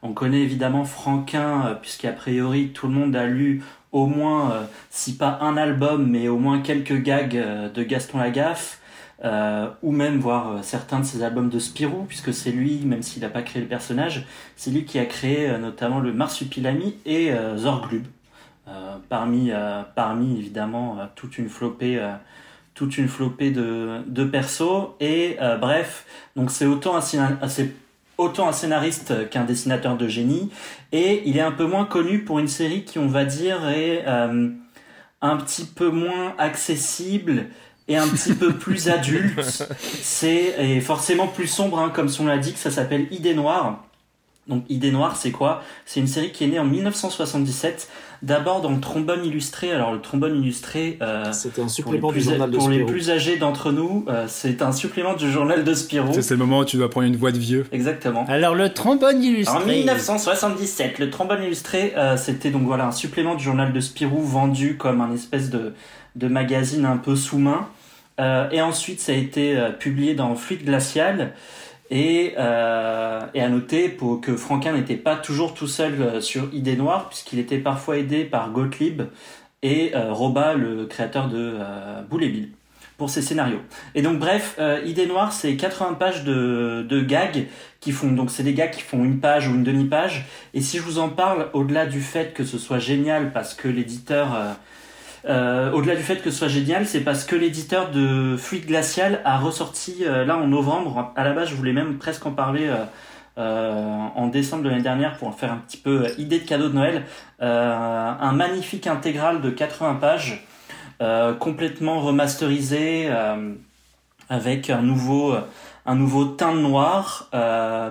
On connaît évidemment Franquin, puisqu'a priori tout le monde a lu au moins, euh, si pas un album, mais au moins quelques gags euh, de Gaston Lagaffe, euh, ou même voir certains de ses albums de Spirou, puisque c'est lui, même s'il n'a pas créé le personnage, c'est lui qui a créé notamment le Marsupilami et Zorglub, parmi, parmi évidemment toute une flopée toute une flopée de, de persos et bref donc c'est autant un scénariste qu'un dessinateur de génie, et il est un peu moins connu pour une série qui, on va dire, est euh, un petit peu moins accessible et un petit peu plus adulte. C'est forcément plus sombre, hein, comme son l'a dit, que ça s'appelle Idée Noire. Donc Idée Noire, c'est quoi? C'est une série qui est née en 1977 D'abord dans le trombone illustré. Alors le trombone illustré, euh, c'était un supplément du journal de Spirou. Pour les plus âgés d'entre nous, euh, c'est un supplément du journal de Spirou. C'est le moment où tu dois prendre une voix de vieux. Exactement. Alors le trombone illustré. En 1977, le trombone illustré, euh, c'était donc voilà un supplément du journal de Spirou vendu comme un espèce de de magazine un peu sous-main. et ensuite, ça a été publié dans Fluide glacial. Et, euh, et à noter pour que Franquin n'était pas toujours tout seul euh, sur Idée Noire, puisqu'il était parfois aidé par Gottlieb et euh, Roba, le créateur de euh, Boule Bill, pour ses scénarios. Et donc bref, Idée Noire, c'est 80 pages de, de gags qui font, donc c'est des gags qui font une page ou une demi-page. Et si je vous en parle, au-delà du fait que ce soit génial parce que l'éditeur euh, au-delà du fait que ce soit génial, c'est parce que l'éditeur de Fluide Glacial a ressorti euh, là en novembre. À la base, je voulais même presque en parler euh, en décembre de l'année dernière pour faire un petit peu idée de cadeau de Noël. un magnifique intégral de 80 pages, complètement remasterisé avec un nouveau un nouveau teint noir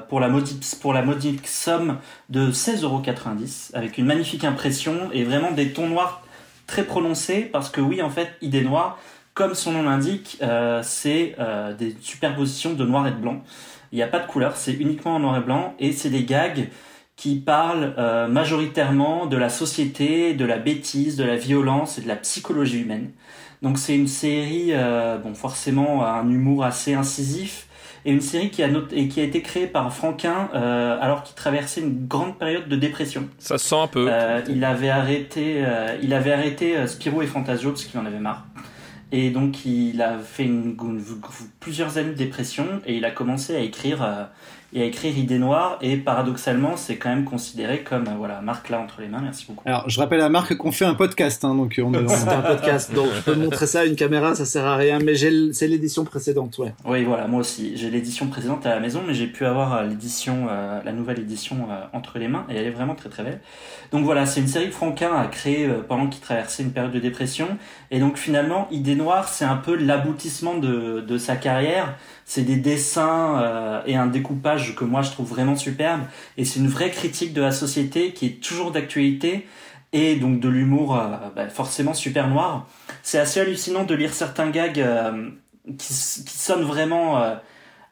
pour la modique pour la modique somme de 16,90€ avec une magnifique impression et vraiment des tons noirs très prononcé parce que oui, en fait, idée noire, comme son nom l'indique, euh, c'est euh, des superpositions de noir et de blanc. Il n'y a pas de couleur, c'est uniquement en noir et blanc et c'est des gags qui parle euh, majoritairement de la société, de la bêtise, de la violence et de la psychologie humaine. Donc c'est une série, euh, bon forcément un humour assez incisif, et une série qui a, et qui a été créée par Franquin euh, alors qu'il traversait une grande période de dépression. Ça sent un peu. Euh, il avait arrêté, il avait arrêté Spirou et Fantasio parce qu'il en avait marre. Et donc il a fait une, plusieurs années de dépression et il a commencé à écrire et à écrire Idée Noire. Et paradoxalement, c'est quand même considéré comme, euh, voilà, Marc là entre les mains. Merci beaucoup. Alors, je rappelle à Marc qu'on fait un podcast, hein, donc on, C'est un podcast, donc je peux montrer ça à une caméra, ça sert à rien, mais j'ai c'est l'édition précédente, ouais. Oui, voilà, moi aussi. J'ai l'édition précédente à la maison, mais j'ai pu avoir euh, l'édition, euh, la nouvelle édition entre les mains, et elle est vraiment très très belle. Donc voilà, c'est une série que Franquin a créée pendant qu'il traversait une période de dépression, et donc finalement, Idée Noire, c'est un peu l'aboutissement de, de sa carrière c'est des dessins euh, et un découpage que moi je trouve vraiment superbe et c'est une vraie critique de la société qui est toujours d'actualité et donc de l'humour euh, bah, forcément super noir. C'est assez hallucinant de lire certains gags euh, qui, qui, sonnent vraiment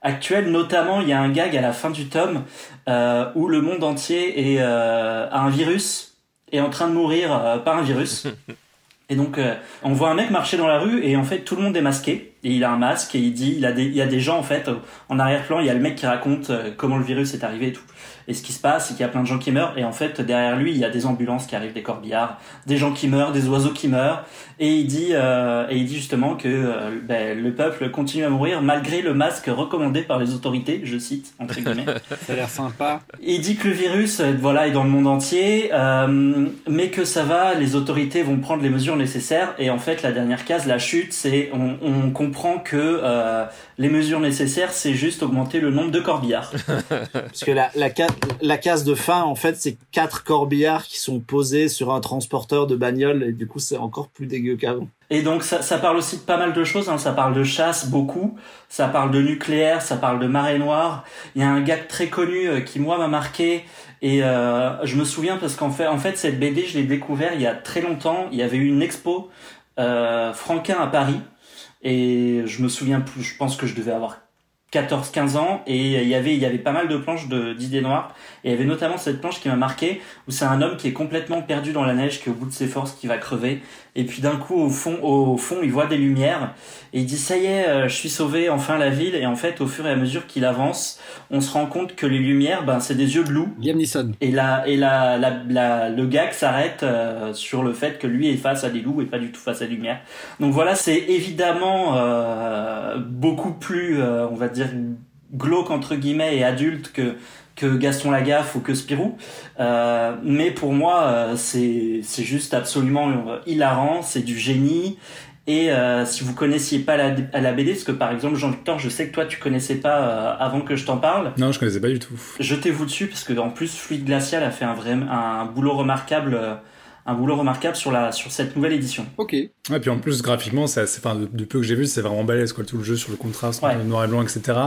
actuels, notamment il y a un gag à la fin du tome où le monde entier est, a un virus est en train de mourir par un virus. Et donc, on voit un mec marcher dans la rue et en fait, tout le monde est masqué et il a un masque et il dit il a des il y a des gens en fait en arrière-plan il y a le mec qui raconte euh, comment le virus est arrivé et tout. Et ce qui se passe c'est qu'il y a plein de gens qui meurent et en fait derrière lui il y a des ambulances qui arrivent des corbillards des gens qui meurent des oiseaux qui meurent. Et il dit euh, et il dit justement que euh, ben, le peuple continue à mourir malgré le masque recommandé par les autorités je cite entre guillemets. Ça a l'air sympa. Il dit que le virus voilà est dans le monde entier mais que ça va les autorités vont prendre les mesures nécessaires. Et en fait la dernière case la chute c'est on, on comprend que euh, les mesures nécessaires, c'est juste augmenter le nombre de corbillards. Parce que la, la, la case de fin, en fait, c'est quatre corbillards qui sont posés sur un transporteur de bagnole, et du coup, c'est encore plus dégueu qu'avant. Et donc, ça, ça, parle aussi de pas mal de choses. Hein. Ça parle de chasse, beaucoup. Ça parle de nucléaire, ça parle de marée noire. Il y a un gag très connu euh, qui, moi, m'a marqué. Et euh, je me souviens parce qu'en fait, en fait, cette BD, je l'ai découvert il y a très longtemps. Il y avait eu une expo euh, Franquin à Paris et je me souviens plus, je pense que je devais avoir 14-15 ans et il y avait il y avait pas mal de planches d'idées noires et il y avait notamment cette planche qui m'a marqué où c'est un homme qui est complètement perdu dans la neige qui au bout de ses forces qui va crever. Et puis d'un coup au fond au fond il voit des lumières. Et il dit ça y est euh, je suis sauvé enfin la ville. Et en fait au fur et à mesure qu'il avance on se rend compte que les lumières ben c'est des yeux de loup Liam Neeson. Et là et la, la, le gag s'arrête euh, sur le fait que lui est face à des loups et pas du tout face à des lumières. Donc voilà c'est évidemment euh, beaucoup plus on va dire glauque entre guillemets et adulte que que Gaston Lagaffe ou que Spirou. Euh, mais pour moi, euh, c'est c'est juste absolument euh, hilarant, c'est du génie. Et euh, si vous connaissiez pas la, la BD, parce que par exemple Jean-Victor, je sais que toi tu connaissais pas euh, avant que je t'en parle. Non, je connaissais pas du tout. Jetez-vous dessus parce que en plus Fluide Glacial a fait un vrai un boulot remarquable un boulot remarquable sur la sur cette nouvelle édition. Ok. Ouais, puis en plus graphiquement, c'est enfin de, peu que j'ai vu, c'est vraiment balèze quoi, tout le jeu sur le contraste, le noir et blanc, etc.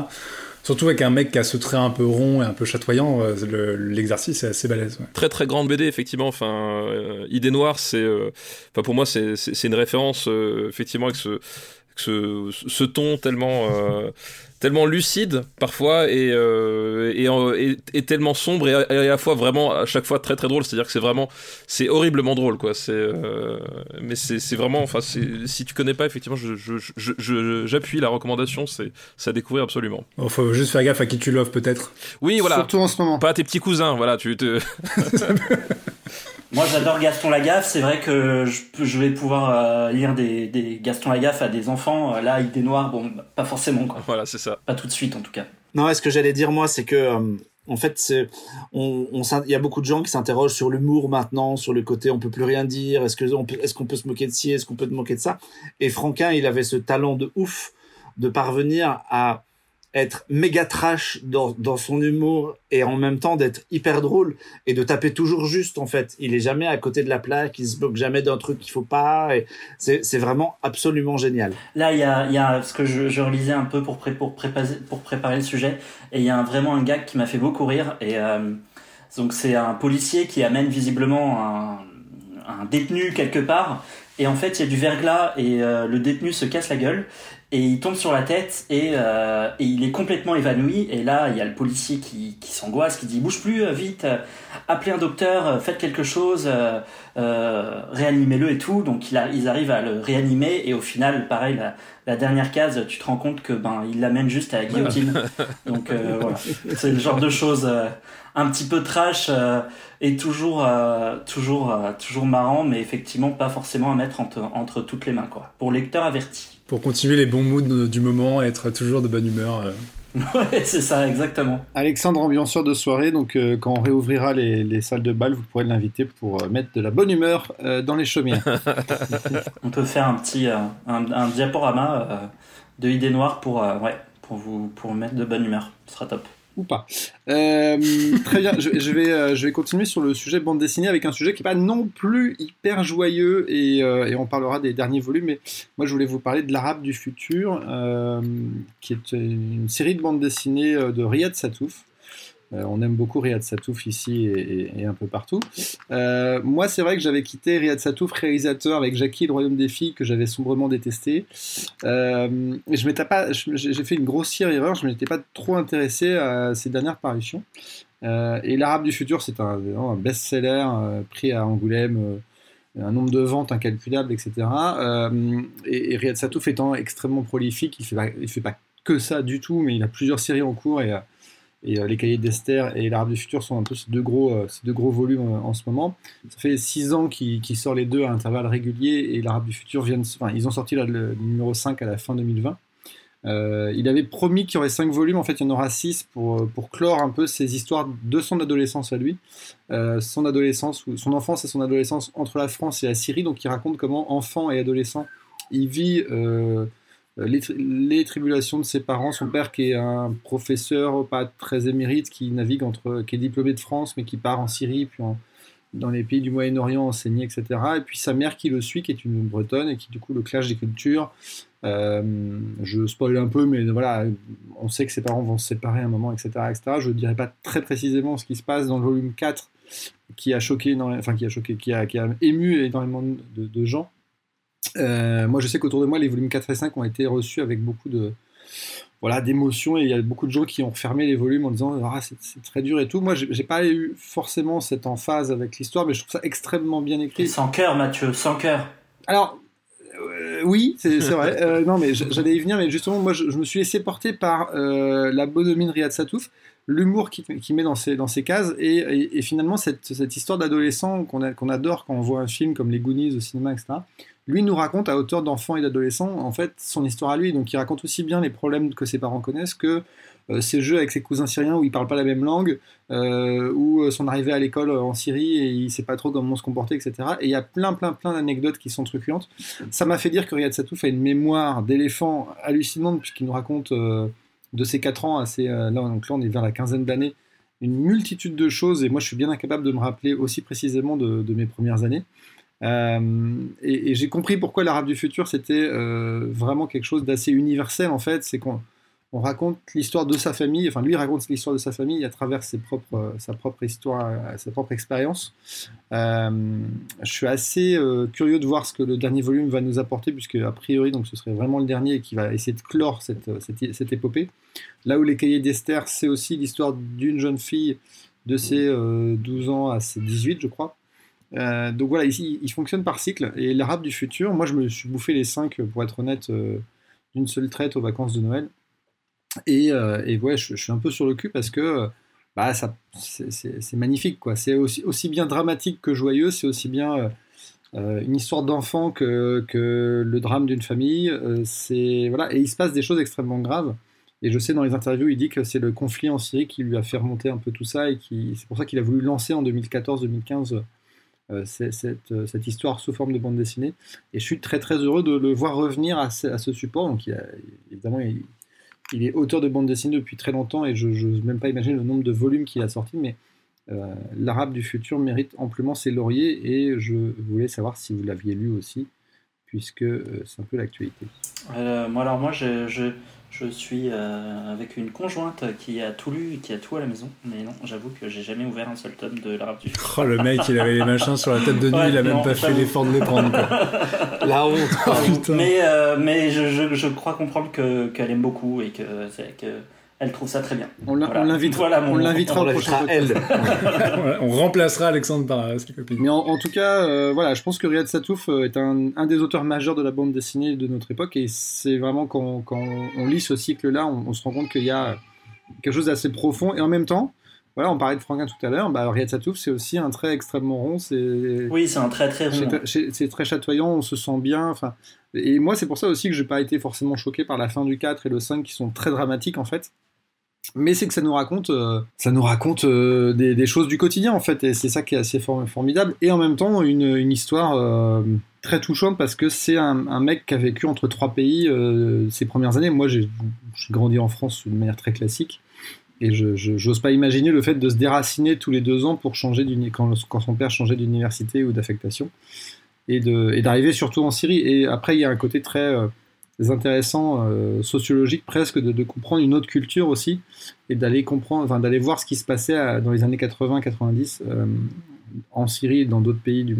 Surtout avec un mec qui a ce trait un peu rond et un peu chatoyant, euh, l'exercice est assez balèze. Ouais. Très très grande BD effectivement. Enfin, euh, Idée Noire, c'est, euh, enfin pour moi c'est une référence effectivement avec ce, ce, ce ton tellement tellement lucide parfois et, euh, et, et, tellement sombre et à, la fois vraiment à chaque fois très très drôle. C'est-à-dire que c'est vraiment c'est horriblement drôle quoi. C'est euh, mais c'est vraiment enfin si tu connais pas effectivement j'appuie je, je, je, la recommandation c'est à découvrir absolument. Il faut juste faire gaffe à qui tu l'offres peut-être. Oui voilà. Surtout en ce moment. Pas à tes petits cousins voilà tu te. Moi, j'adore Gaston Lagaffe. C'est vrai que je, je vais pouvoir euh, lire des, des, Gaston Lagaffe à des enfants. Euh, là, Idée Noire, bon, pas forcément. Quoi. Voilà, c'est ça. Pas tout de suite, en tout cas. Non, ce que j'allais dire, moi, c'est que, euh, en fait, c'est, on, on, il y a beaucoup de gens qui s'interrogent sur l'humour maintenant, sur le côté on peut plus rien dire. Est-ce que on peut, est-ce qu'on peut se moquer de ci, est-ce qu'on peut se moquer de ça? Et Franquin, il avait ce talent de ouf de parvenir à être méga trash dans, dans son humour et en même temps d'être hyper drôle et de taper toujours juste en fait. Il est jamais à côté de la plaque, il se bloque jamais d'un truc qu'il faut pas. Et c'est, c'est vraiment absolument génial. Là, il y a, y a ce que je, je relisais un peu pour, pour, préparer, pour préparer le sujet et il y a vraiment un gag qui m'a fait beaucoup rire et euh, donc c'est un policier qui amène visiblement un, un détenu quelque part et en fait il y a du verglas et euh, le détenu se casse la gueule et il tombe sur la tête et, euh, et, il est complètement évanoui. Et là il y a le policier qui, qui s'angoisse qui dit bouge plus euh, vite euh, appelez un docteur faites quelque chose euh, réanimez-le et tout. Donc il a, ils arrivent à le réanimer et au final pareil la, la dernière case tu te rends compte que ben il l'amène juste à la guillotine. Donc voilà. C'est le genre de choses un petit peu trash et toujours toujours toujours marrant mais effectivement pas forcément à mettre entre, entre toutes les mains quoi. Pour lecteur averti pour continuer les bons moods du moment, être toujours de bonne humeur. Euh. Ouais, c'est ça, exactement. Alexandre, ambianceur de soirée, donc euh, quand on réouvrira les, salles de bal, vous pourrez l'inviter pour euh, mettre de la bonne humeur dans les chaumières. on peut faire un petit un, diaporama de idées noires pour, ouais, pour, vous, pour mettre de bonne humeur. Ce sera top ou pas. Euh, très bien, je, vais, euh, je vais continuer sur le sujet bande dessinée avec un sujet qui n'est pas non plus hyper joyeux et, euh, et, on parlera des derniers volumes, mais moi je voulais vous parler de l'Arabe du futur, qui est une série de bandes dessinées de Riyad Satouf. Euh, on aime beaucoup Riyad Satouf ici et, un peu partout. Euh, moi, c'est vrai que j'avais quitté Riyad Satouf, réalisateur avec Jackie, Le Royaume des Filles, que j'avais sombrement détesté. Euh, je m'étais pas, j'ai fait une grossière erreur. Je m'étais pas trop intéressé à ces dernières parutions. et L'Arabe du futur, c'est un, best-seller pris à Angoulême un nombre de ventes incalculable, etc. et, Riyad Satouf étant extrêmement prolifique, il ne fait, il fait pas que ça du tout, mais il a plusieurs séries en cours et et euh, les cahiers d'Esther et l'Arabe du futur sont un peu ces deux gros, euh, ces deux gros volumes euh, en ce moment. Ça fait six ans qu'ils sort les deux à intervalles réguliers et l'Arabe du futur vient enfin, ils ont sorti le numéro 5 à la fin 2020. il avait promis qu'il y aurait cinq volumes, en fait il y en aura six pour, pour clore un peu ces histoires de son adolescence à lui, son adolescence, son enfance et son adolescence entre la France et la Syrie, donc il raconte comment enfant et adolescent il vit les, tribulations de ses parents, son père qui est un professeur pas très émérite, qui navigue entre, qui est diplômé de France, mais qui part en Syrie, puis dans les pays du Moyen-Orient enseigner, etc. Et puis sa mère qui le suit, qui est une bretonne, et qui du coup le clash des cultures. Euh, je spoil un peu, mais voilà, on sait que ses parents vont se séparer un moment, etc. etc. Je ne dirais pas très précisément ce qui se passe dans le volume 4, qui a choqué, enfin qui a choqué, qui a, qui a ému énormément de gens. Euh, moi, je sais qu'autour de moi, les volumes 4 et 5 ont été reçus avec beaucoup de voilà d'émotions et il y a beaucoup de gens qui ont refermé les volumes en disant ah, c'est très dur et tout. Moi, j'ai pas eu forcément cette emphase avec l'histoire, mais je trouve ça extrêmement bien écrit. sans cœur, Mathieu, sans cœur. Alors. Euh, oui, c'est vrai. Euh, non, mais j'allais y venir, mais justement, moi, je, me suis laissé porter par la bonhomie de Riyad Satouf, l'humour qu'il qui met dans ses, dans ses cases, et, finalement, cette, cette histoire d'adolescent qu'on adore quand on voit un film comme Les Goonies au cinéma, etc lui nous raconte à hauteur d'enfant et d'adolescent en fait son histoire à lui. Donc il raconte aussi bien les problèmes que ses parents connaissent que euh, ses jeux avec ses cousins syriens où il parle pas la même langue, euh, ou euh, son arrivée à l'école en Syrie et il sait pas trop comment se comporter, etc. Et il y a plein plein plein d'anecdotes qui sont truculentes. Ça m'a fait dire que Riyad Satouf a une mémoire d'éléphant hallucinante puisqu'il nous raconte de ses 4 ans à ses... là, donc là on est vers la quinzaine d'années une multitude de choses et moi je suis bien incapable de me rappeler aussi précisément de, de mes premières années. Euh, et, j'ai compris pourquoi l'arabe du futur c'était euh, vraiment quelque chose d'assez universel en fait, c'est qu'on on raconte l'histoire de sa famille, enfin lui raconte l'histoire de sa famille à travers propres, sa propre histoire, sa propre expérience. Euh, je suis assez curieux de voir ce que le dernier volume va nous apporter, puisque a priori ce serait vraiment le dernier qui va essayer de clore cette, épopée. Là où les cahiers d'Esther, c'est aussi l'histoire d'une jeune fille de ses 12 ans à ses 18, je crois, euh, donc voilà, ici, il fonctionne par cycle. Et l'arabe du futur, moi je me suis bouffé les 5, pour être honnête, euh, d'une seule traite aux vacances de Noël. Et, euh, et ouais, je, suis un peu sur le cul parce que bah, ça, c'est, magnifique. quoi. C'est aussi, bien dramatique que joyeux, c'est aussi bien une histoire d'enfant que, le drame d'une famille. voilà, et il se passe des choses extrêmement graves. Et je sais dans les interviews, il dit que c'est le conflit en Syrie qui lui a fait remonter un peu tout ça et c'est pour ça qu'il a voulu lancer en 2014-2015 euh, cette, euh, cette, histoire sous forme de bande dessinée. Et je suis très très heureux de le voir revenir à ce, support. Donc, évidemment, il, est auteur de bande dessinée depuis très longtemps et je n'ose même pas imaginer le nombre de volumes qu'il a sortis, mais euh, l'Arabe du futur mérite amplement ses lauriers et je voulais savoir si vous l'aviez lu aussi, puisque c'est un peu l'actualité. moi, alors moi, Je suis euh, avec une conjointe qui a tout lu et qui a tout à la maison. Mais non, j'avoue que j'ai jamais ouvert un seul tome de l'arabe du Oh, le mec, il avait les machins sur la tête de nuit, Ouais, il a même non, pas fait l'effort de les prendre. quoi. La honte. Oh, putain. Mais, euh, mais je, je, je crois comprendre que- qu'elle aime beaucoup et que, c'est- que elle trouve ça très bien. On l'a- Voilà. on l'invitera Voilà on prochain elle. On remplacera Alexandre par euh, ses copines. Mais en, en tout cas, euh, voilà, je pense que Riyad Satouf euh, est un, un des auteurs majeurs de la bande dessinée de notre époque, et c'est vraiment quand, quand on lit ce cycle-là, on, on se rend compte qu'il y a quelque chose d'assez profond, et en même temps, voilà, on parlait de Franquin tout à l'heure, bah, Riyad Satouf, c'est aussi un trait extrêmement rond, c'est Oui, c'est un très très rond. c'est très chatoyant, on se sent bien, enfin, et moi c'est pour ça aussi que j'ai pas été forcément choqué par la fin du 4 et le 5 qui sont très dramatiques en fait. Mais c'est que ça nous raconte, euh, ça nous raconte euh, des, choses du quotidien en fait, et c'est ça qui est assez for- formidable. Et en même temps, une, histoire euh, très touchante parce que c'est un, mec qui a vécu entre trois pays ses premières années. Moi, j'ai grandi en France de manière très classique, et je j'ose pas imaginer le fait de se déraciner tous les deux ans pour changer quand, son père changeait d'université ou d'affectation, et d'arriver surtout en Syrie. Et après, il y a un côté très euh, intéressant, euh, sociologique presque, de, comprendre une autre culture aussi, et d'aller comprendre, enfin, d'aller voir ce qui se passait dans les années 80-90 euh, en Syrie et dans d'autres pays du euh,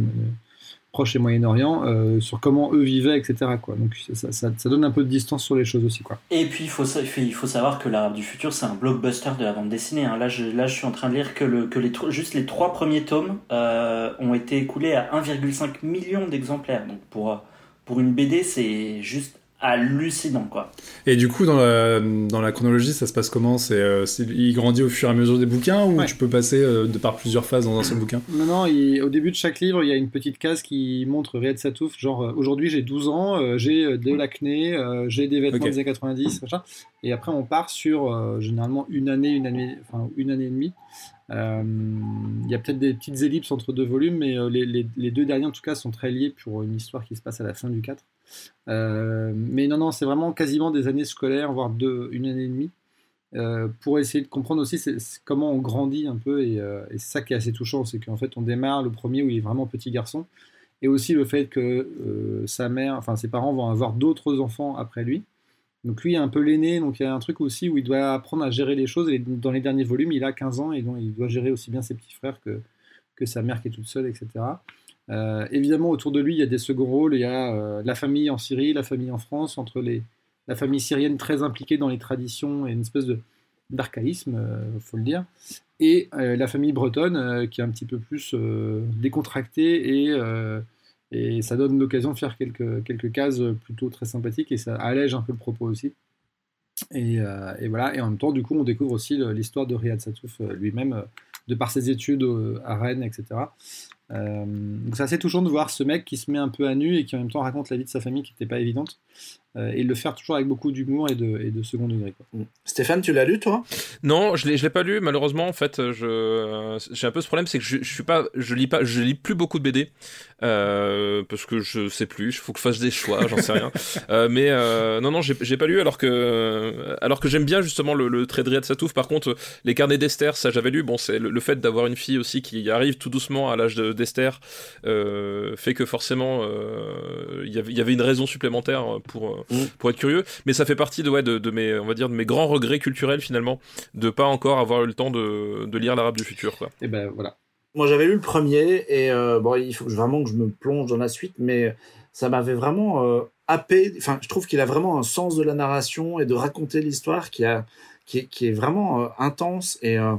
Proche et Moyen-Orient, euh, sur comment eux vivaient, etc. Quoi. Donc ça, ça- donne un peu de distance sur les choses aussi. Quoi. Et puis il faut, il faut savoir que l'Arabe du futur c'est un blockbuster de la bande dessinée. hein. Là, je, là je suis en train de lire que, le, que les, juste les trois premiers tomes ont été écoulés à 1,5 million d'exemplaires. Donc pour, pour une BD c'est juste hallucinant quoi. Et du coup, dans la, dans la chronologie, ça se passe comment? C'est euh, c'est- Il grandit au fur et à mesure des bouquins ou Ouais. tu peux passer euh, de par plusieurs phases dans un seul bouquin? Non, non, il- au début de chaque livre, il y a une petite case qui montre Riyad Satouf, genre euh, aujourd'hui j'ai 12 ans, euh, j'ai de l'acné, euh, j'ai des vêtements des années 90, machin. Et après on part sur euh, généralement une année, une année, enfin une année et demie. Euh, Il y a peut-être des petites ellipses entre deux volumes, mais euh, les, les- les deux derniers en tout cas sont très liés pour une histoire qui se passe à la fin du 4. Euh, mais non, non, c'est vraiment quasiment des années scolaires, voire deux, une année et demie. euh, pour essayer de comprendre aussi comment on grandit un peu et, euh, et c'est ça qui est assez touchant c'est qu'en fait on démarre le premier où il est vraiment petit garçon. Et aussi le fait que sa mère enfin ses parents vont avoir d'autres enfants après lui. Donc lui est un peu l'aîné donc il y a un truc aussi où il doit apprendre à gérer les choses. Et dans les derniers volumes il a 15 ans et donc il doit gérer aussi bien ses petits frères que, que sa mère qui est toute seule etc euh, évidemment, autour de lui, il y a des seconds rôles. Il y a euh, la famille en Syrie, la famille en France, entre les, la famille syrienne très impliquée dans les traditions et une espèce d'archaïsme, euh, faut le dire, et euh, la famille bretonne qui est un petit peu plus décontractée et, et ça donne l'occasion de faire quelques, quelques cases plutôt très sympathiques et ça allège un peu le propos aussi. Et, voilà, et en même temps, du coup, on découvre aussi l'histoire de Riyad Satouf lui-même, de par ses études à Rennes, etc. Euh, donc c'est assez touchant de voir ce mec qui se met un peu à nu et qui en même temps raconte la vie de sa famille qui n'était pas évidente et le faire toujours avec beaucoup d'humour et de, et de second degré. Quoi. Stéphane, tu l'as lu, toi? Non, je l'ai, je l'ai pas lu malheureusement. En fait, je, j'ai un peu ce problème, c'est que je, je suis pas, je lis pas, je lis plus beaucoup de BD euh, parce que je sais plus. Il faut que je fasse des choix, j'en sais rien. Euh, mais euh, non, non, j'ai, j'ai pas lu alors que, alors que j'aime bien justement le, le trait de Riyad Satouf. Par contre, les carnets d'Esther, ça j'avais lu. Bon, c'est le, le fait d'avoir une fille aussi qui arrive tout doucement à l'âge de, d'Esther euh, fait que forcément euh, il y avait- il y avait une raison supplémentaire pour Mm. pour être curieux. Mais ça fait partie de ouais de, de mes on va dire de mes grands regrets culturels finalement de pas encore avoir eu le temps de, de lire l'arabe du futur quoi. Et ben voilà. Moi, j'avais lu le premier et euh, bon, il faut vraiment que je me plonge dans la suite, mais ça m'avait vraiment euh, happé. Enfin, je trouve qu'il a vraiment un sens de la narration et de raconter l'histoire qui a qui est, vraiment euh, intense et euh,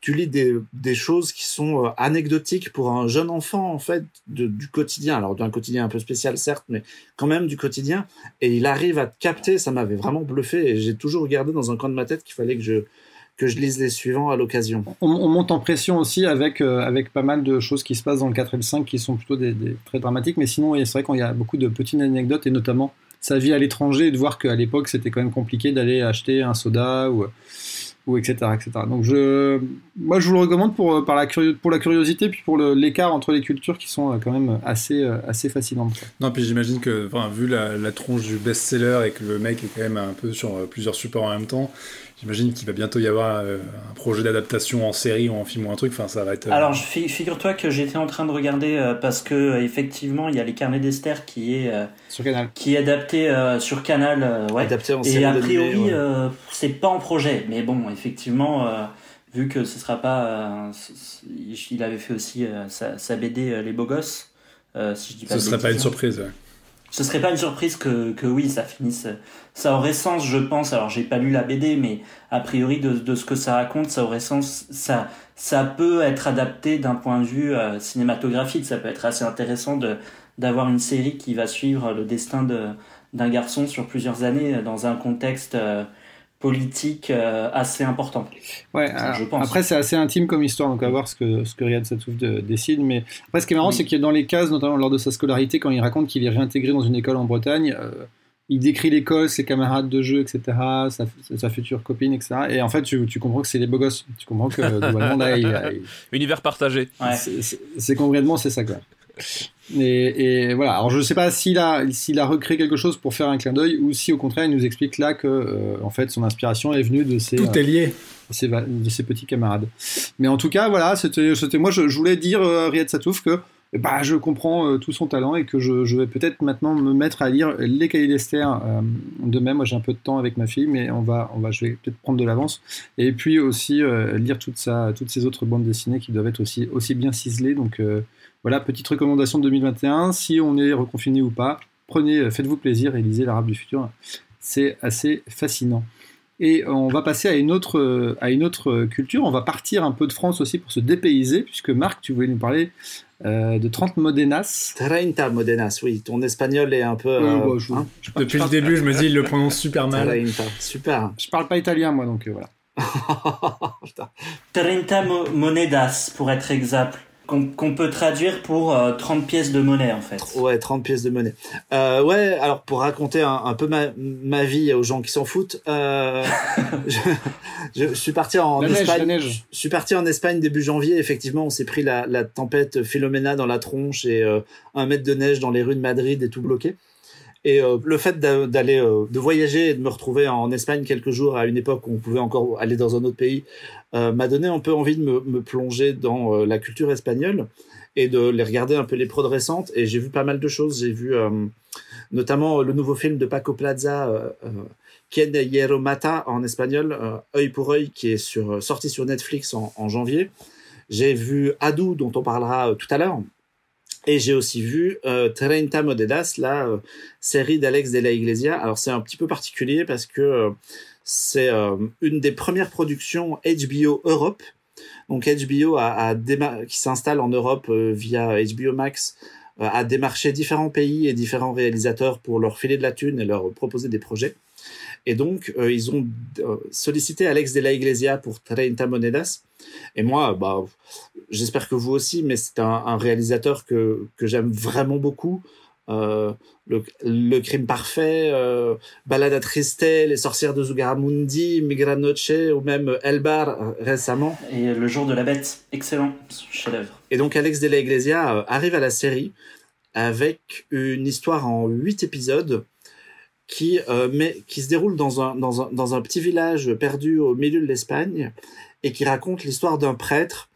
tu lis des, choses qui sont euh, anecdotiques pour un jeune enfant en fait du quotidien. Alors d'un quotidien un peu spécial certes mais quand même du quotidien. Et il arrive à te capter. Ça m'avait vraiment bluffé et j'ai toujours regardé dans un coin de ma tête qu'il fallait que je que je lise les suivants à l'occasion. On, on monte en pression aussi avec, avec pas mal de choses qui se passent dans le 4 et le 5 qui sont plutôt des, très dramatiques, mais sinon, c'est vrai qu'il y a beaucoup de petites anecdotes et notamment sa vie à l'étranger et de voir qu'à l'époque c'était quand même compliqué d'aller acheter un soda ou, ou etc., etc. Donc je, moi je vous le recommande pour, euh, par la pour la curiosité puis pour l'écart entre les cultures qui sont euh, quand même assez, euh, assez fascinantes. Non, puis j'imagine que, vu la, tronche du best-seller et que le mec est quand même un peu sur plusieurs supports en même temps, J'imagine qu'il va bientôt y avoir euh, un projet d'adaptation en série ou en film ou un truc. Enfin, ça va être. Alors, figure-toi que j'étais en train de regarder parce que effectivement, il y a les carnets d'Esther qui est sur Canal, qui est adapté sur Canal, ouais. Adapté en Et a priori, c'est pas en projet, mais bon, effectivement vu que ce sera pas. il avait fait aussi sa, BD Les Beaux Gosses. si je dis pas ce serait pas une surprise. Ouais ce serait pas une surprise que, que, oui, ça finisse. Ça aurait sens, je pense. Alors, j'ai pas lu la BD, mais a priori, de, de, ce que ça raconte, ça aurait sens. Ça, ça peut être adapté d'un point de vue euh, cinématographique. Ça peut être assez intéressant de d'avoir une série qui va suivre le destin d'un garçon sur plusieurs années dans un contexte euh, politique euh, assez important. Ouais, je pense. Après, c'est assez intime comme histoire, donc à voir ce que, ce que Riyad Satouf décide. Mais après, ce qui est marrant, c'est qu'il dans les cases, notamment lors de sa scolarité, quand il raconte qu'il est réintégré dans une école en Bretagne, euh, il décrit l'école, ses camarades de jeu, etc., sa, sa, future copine, etc. Et en fait, tu, tu comprends que c'est les beaux gosses. Tu comprends que Univers partagé. C'est concrètement, c'est ça, quoi. Et, voilà. Alors je ne sais pas s'il a, s'il a recréé quelque chose pour faire un clin d'œil ou si au contraire il nous explique là que euh, en fait son inspiration est venue de ses, Tout est lié. Euh, de, ses, petits camarades. Mais en tout cas voilà, c'était, c'était moi je, voulais dire euh, Riyad Satouf que bah, je comprends tout son talent et que je, je, vais peut-être maintenant me mettre à lire les cahiers d'Esther de même. Moi j'ai un peu de temps avec ma fille, mais on va, on va, je vais peut-être prendre de l'avance. Et puis aussi lire toute sa, toutes ces autres bandes dessinées qui doivent être aussi, aussi bien ciselées. Donc voilà, petite recommandation de 2021. Si on est reconfiné ou pas, prenez, faites-vous plaisir et lisez l'Arabe du futur. C'est assez fascinant. Et on va passer à une, autre, à une autre culture. On va partir un peu de France aussi pour se dépayser, puisque Marc, tu voulais nous parler euh, de 30 Modenas. 30 Modenas, oui. Ton espagnol est un peu. Euh, bah, hein Depuis le début, je me dis, il le prononce super mal. 30, super. Je parle pas italien, moi, donc euh, voilà. 30 monedas, pour être exact qu'on peut traduire pour 30 euh, pièces de monnaie en fait. Ouais, 30 pièces de monnaie. Euh, ouais, alors pour raconter un, peu ma, ma, vie aux gens qui s'en foutent, euh, je, je, suis parti en Espagne. je suis parti en Espagne début janvier. Effectivement, on s'est pris la, la, tempête Philomena dans la tronche et euh, un mètre de neige dans les rues de Madrid et tout bloqué. Et euh, le fait d'aller, euh, de voyager et de me retrouver en Espagne quelques jours à une époque où on pouvait encore aller dans un autre pays, euh, m'a donné un peu envie de me, plonger dans la culture espagnole et de les regarder un peu les prods récentes. Et j'ai vu pas mal de choses. J'ai vu notamment le nouveau film de Paco Plaza, Quien Hierro Mata en espagnol, œil pour œil, qui est sorti sur Netflix en, en janvier. J'ai vu Adou, dont on parlera tout à l'heure, et j'ai aussi vu euh, Modedas, la euh, série d'Alex de la Iglesia. Alors c'est un petit peu particulier parce que euh, c'est euh, une des premières productions HBO Europe. Donc HBO a, a qui s'installe en Europe via HBO Max a démarché différents pays et différents réalisateurs pour leur filer de la thune et leur proposer des projets. Et donc, ils ont sollicité Alex de la Iglesia pour Treinta Monedas. Et moi, bah, j'espère que vous aussi, mais c'est un, réalisateur que, que j'aime vraiment beaucoup. Euh, le, crime parfait, euh, Balade à Triste, Les sorcières de Zugaramundi, Migranoche ou même Elbar euh, récemment. Et Le jour de la bête, excellent chef-d'œuvre. Et donc Alex de la Iglesia arrive à la série avec une histoire en huit épisodes qui, mais, qui se déroule dans un, dans, un, dans un petit village perdu au milieu de l'Espagne et qui raconte l'histoire d'un prêtre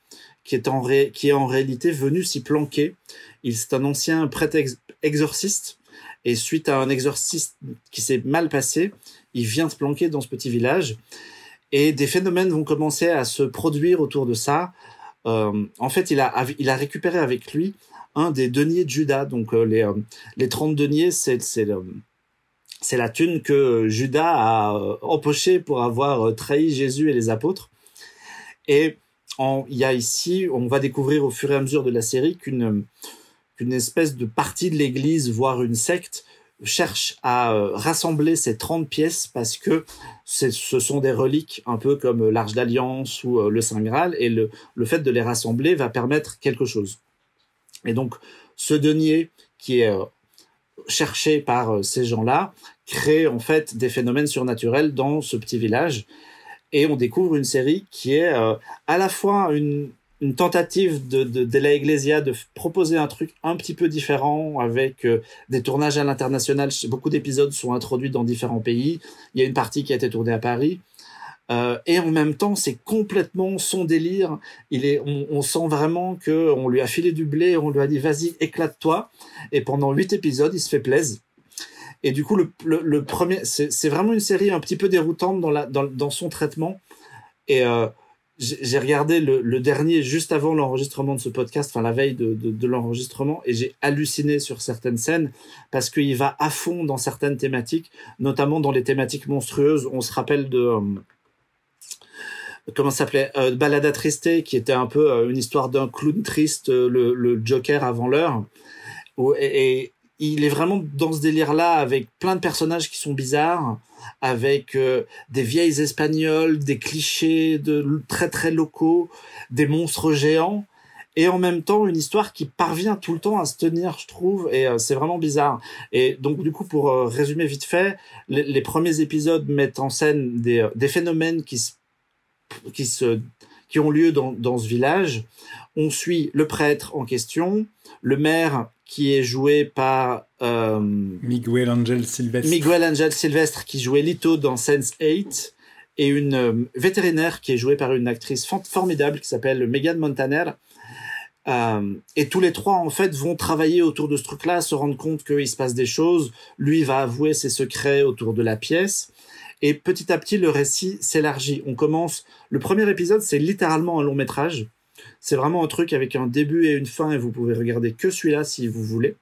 qui est en, qui est en réalité venu s'y planquer. Il c'est un ancien prêtre exorciste et suite à un exorcisme qui s'est mal passé, il vient se planquer dans ce petit village et des phénomènes vont commencer à se produire autour de ça. Euh, en fait, il a, il a récupéré avec lui un des deniers de Judas. Donc euh, les, euh, les 30 deniers, c'est c'est c'est la thune que Judas a euh, empochée pour avoir trahi Jésus et les apôtres. Et il y a ici, on va découvrir au fur et à mesure de la série qu'une espèce de partie de l'Église, voire une secte, cherche à euh, rassembler ces 30 pièces parce que ce sont des reliques un peu comme l'Arche d'Alliance ou euh, le Saint Graal et le fait de les rassembler va permettre quelque chose. Et donc ce denier qui est euh, cherché par ces gens-là crée en fait des phénomènes surnaturels dans ce petit village et on découvre une série qui est euh, à la fois une, une tentative de, de, de, la Iglesia de proposer un truc un petit peu différent avec euh, des tournages à l'international. Beaucoup d'épisodes sont introduits dans différents pays. Il y a une partie qui a été tournée à Paris. Euh, et en même temps, c'est complètement son délire. Il est, on, sent vraiment que on lui a filé du blé, on lui a dit vas-y éclate-toi. Et pendant huit épisodes, il se fait plaisir. Et du coup, le, premier, c'est vraiment une série un petit peu déroutante dans, son traitement. Et euh, j'ai regardé le, dernier juste avant l'enregistrement de ce podcast, enfin la veille de l'enregistrement, et j'ai halluciné sur certaines scènes parce qu'il va à fond dans certaines thématiques, notamment dans les thématiques monstrueuses. On se rappelle de euh, comment s'appelait euh, Balada Triste, qui était un peu euh, une histoire d'un clown triste, euh, le, Joker avant l'heure. Et, il est vraiment dans ce délire-là avec plein de personnages qui sont bizarres, avec des vieilles espagnoles, des clichés de très très locaux, des monstres géants, et en même temps une histoire qui parvient tout le temps à se tenir, je trouve, et c'est vraiment bizarre. Et donc du coup, pour résumer vite fait, les, les, premiers épisodes mettent en scène des, des phénomènes qui se, qui se qui ont lieu dans, dans ce village. On suit le prêtre en question, le maire qui est joué par euh, Miguel Angel Silvestre. Miguel Angel Silvestre qui jouait Lito dans Sense 8 et une euh, vétérinaire qui est jouée par une actrice formidable qui s'appelle Megan Montaner. Euh, et tous les trois en fait vont travailler autour de ce truc-là, se rendre compte qu'il se passe des choses. Lui va avouer ses secrets autour de la pièce. Et petit à petit, le récit s'élargit. On commence. Le premier épisode, c'est littéralement un long métrage. C'est vraiment un truc avec un début et une fin et vous pouvez regarder que celui-là si vous voulez.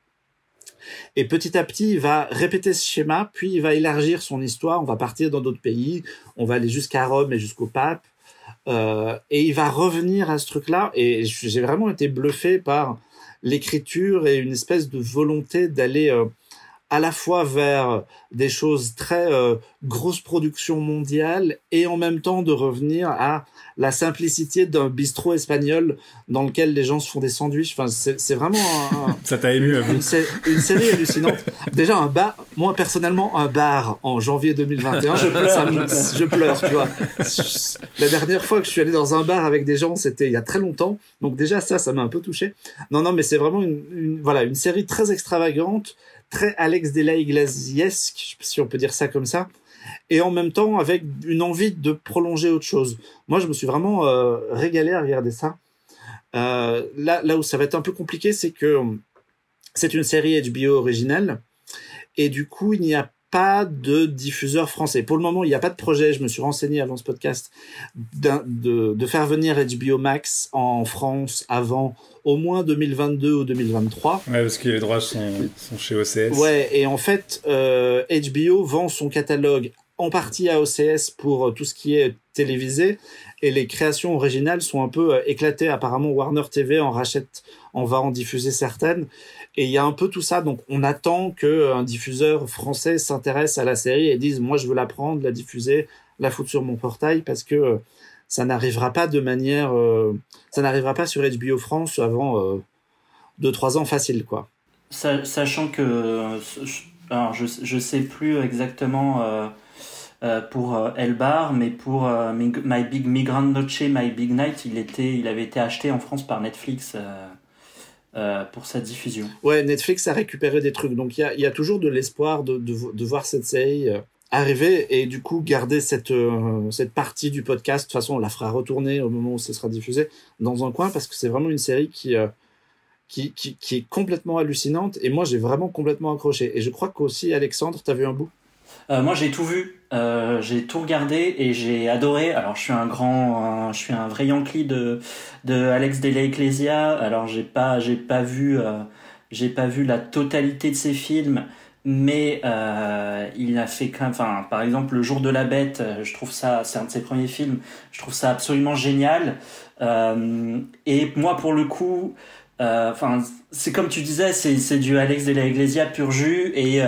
Et petit à petit, il va répéter ce schéma, puis il va élargir son histoire. On va partir dans d'autres pays, on va aller jusqu'à Rome et jusqu'au pape. Euh, et il va revenir à ce truc-là. Et j'ai vraiment été bluffé par l'écriture et une espèce de volonté d'aller euh, à la fois vers des choses très euh, grosses productions mondiales et en même temps de revenir à la simplicité d'un bistrot espagnol dans lequel les gens se font des sandwichs. Enfin, c'est vraiment un, ça t'a ému une, une, série hallucinante. Déjà un bar, moi personnellement un bar en janvier 2021, je pleure, ça me, je pleure, tu vois. La dernière fois que je suis allé dans un bar avec des gens, c'était il y a très longtemps. Donc déjà ça, ça m'a un peu touché. Non, non, mais c'est vraiment une, une, voilà une série très extravagante très Alex de la Iglesiesque, si on peut dire ça comme ça, et en même temps avec une envie de prolonger autre chose. Moi, je me suis vraiment euh, régalé à regarder ça. Euh, là, là où ça va être un peu compliqué, c'est que c'est une série HBO originale, et du coup, il n'y a pas de diffuseur français. Pour le moment, il n'y a pas de projet, je me suis renseigné avant ce podcast, de, de faire venir HBO Max en France avant au moins 2022 ou 2023. Ouais, parce que les droits sont, sont chez OCS. Ouais, et en fait, euh, HBO vend son catalogue en partie à OCS pour tout ce qui est télévisé, et les créations originales sont un peu éclatées. Apparemment, Warner TV en rachète, on va en diffuser certaines. Et il y a un peu tout ça, donc on attend qu'un diffuseur français s'intéresse à la série et dise moi je veux la prendre, la diffuser, la foutre sur mon portail parce que ça n'arrivera pas de manière, euh, ça n'arrivera pas sur HBO France avant euh, 2-3 ans facile quoi. Sachant que, alors je sais plus exactement. Euh... Euh, pour euh, Elbar, mais pour euh, My Big Migrant Noche, My Big Night, il était, il avait été acheté en France par Netflix. Pour sa diffusion. Ouais, Netflix a récupéré des trucs, donc il y a, toujours de l'espoir de, voir cette série arriver et du coup garder cette, partie du podcast. De toute façon, on la fera retourner au moment où ce sera diffusé dans un coin parce que c'est vraiment une série qui, est complètement hallucinante et moi j'ai vraiment complètement accroché. Et je crois qu'aussi, Alexandre, tu as vu un bout? Euh, moi, j'ai tout vu, euh, j'ai tout regardé et j'ai adoré. Alors, je suis un grand, un, je suis un vrai Yankee de de Alex de la Ecclesia. Alors, j'ai pas, j'ai pas vu, euh, j'ai pas vu la totalité de ses films, mais euh, il a fait enfin, par exemple, Le Jour de la Bête. Je trouve ça, c'est un de ses premiers films. Je trouve ça absolument génial. Euh, et moi, pour le coup. Enfin, c'est comme tu disais, c'est c'est du Alex de la Iglesia pur jus et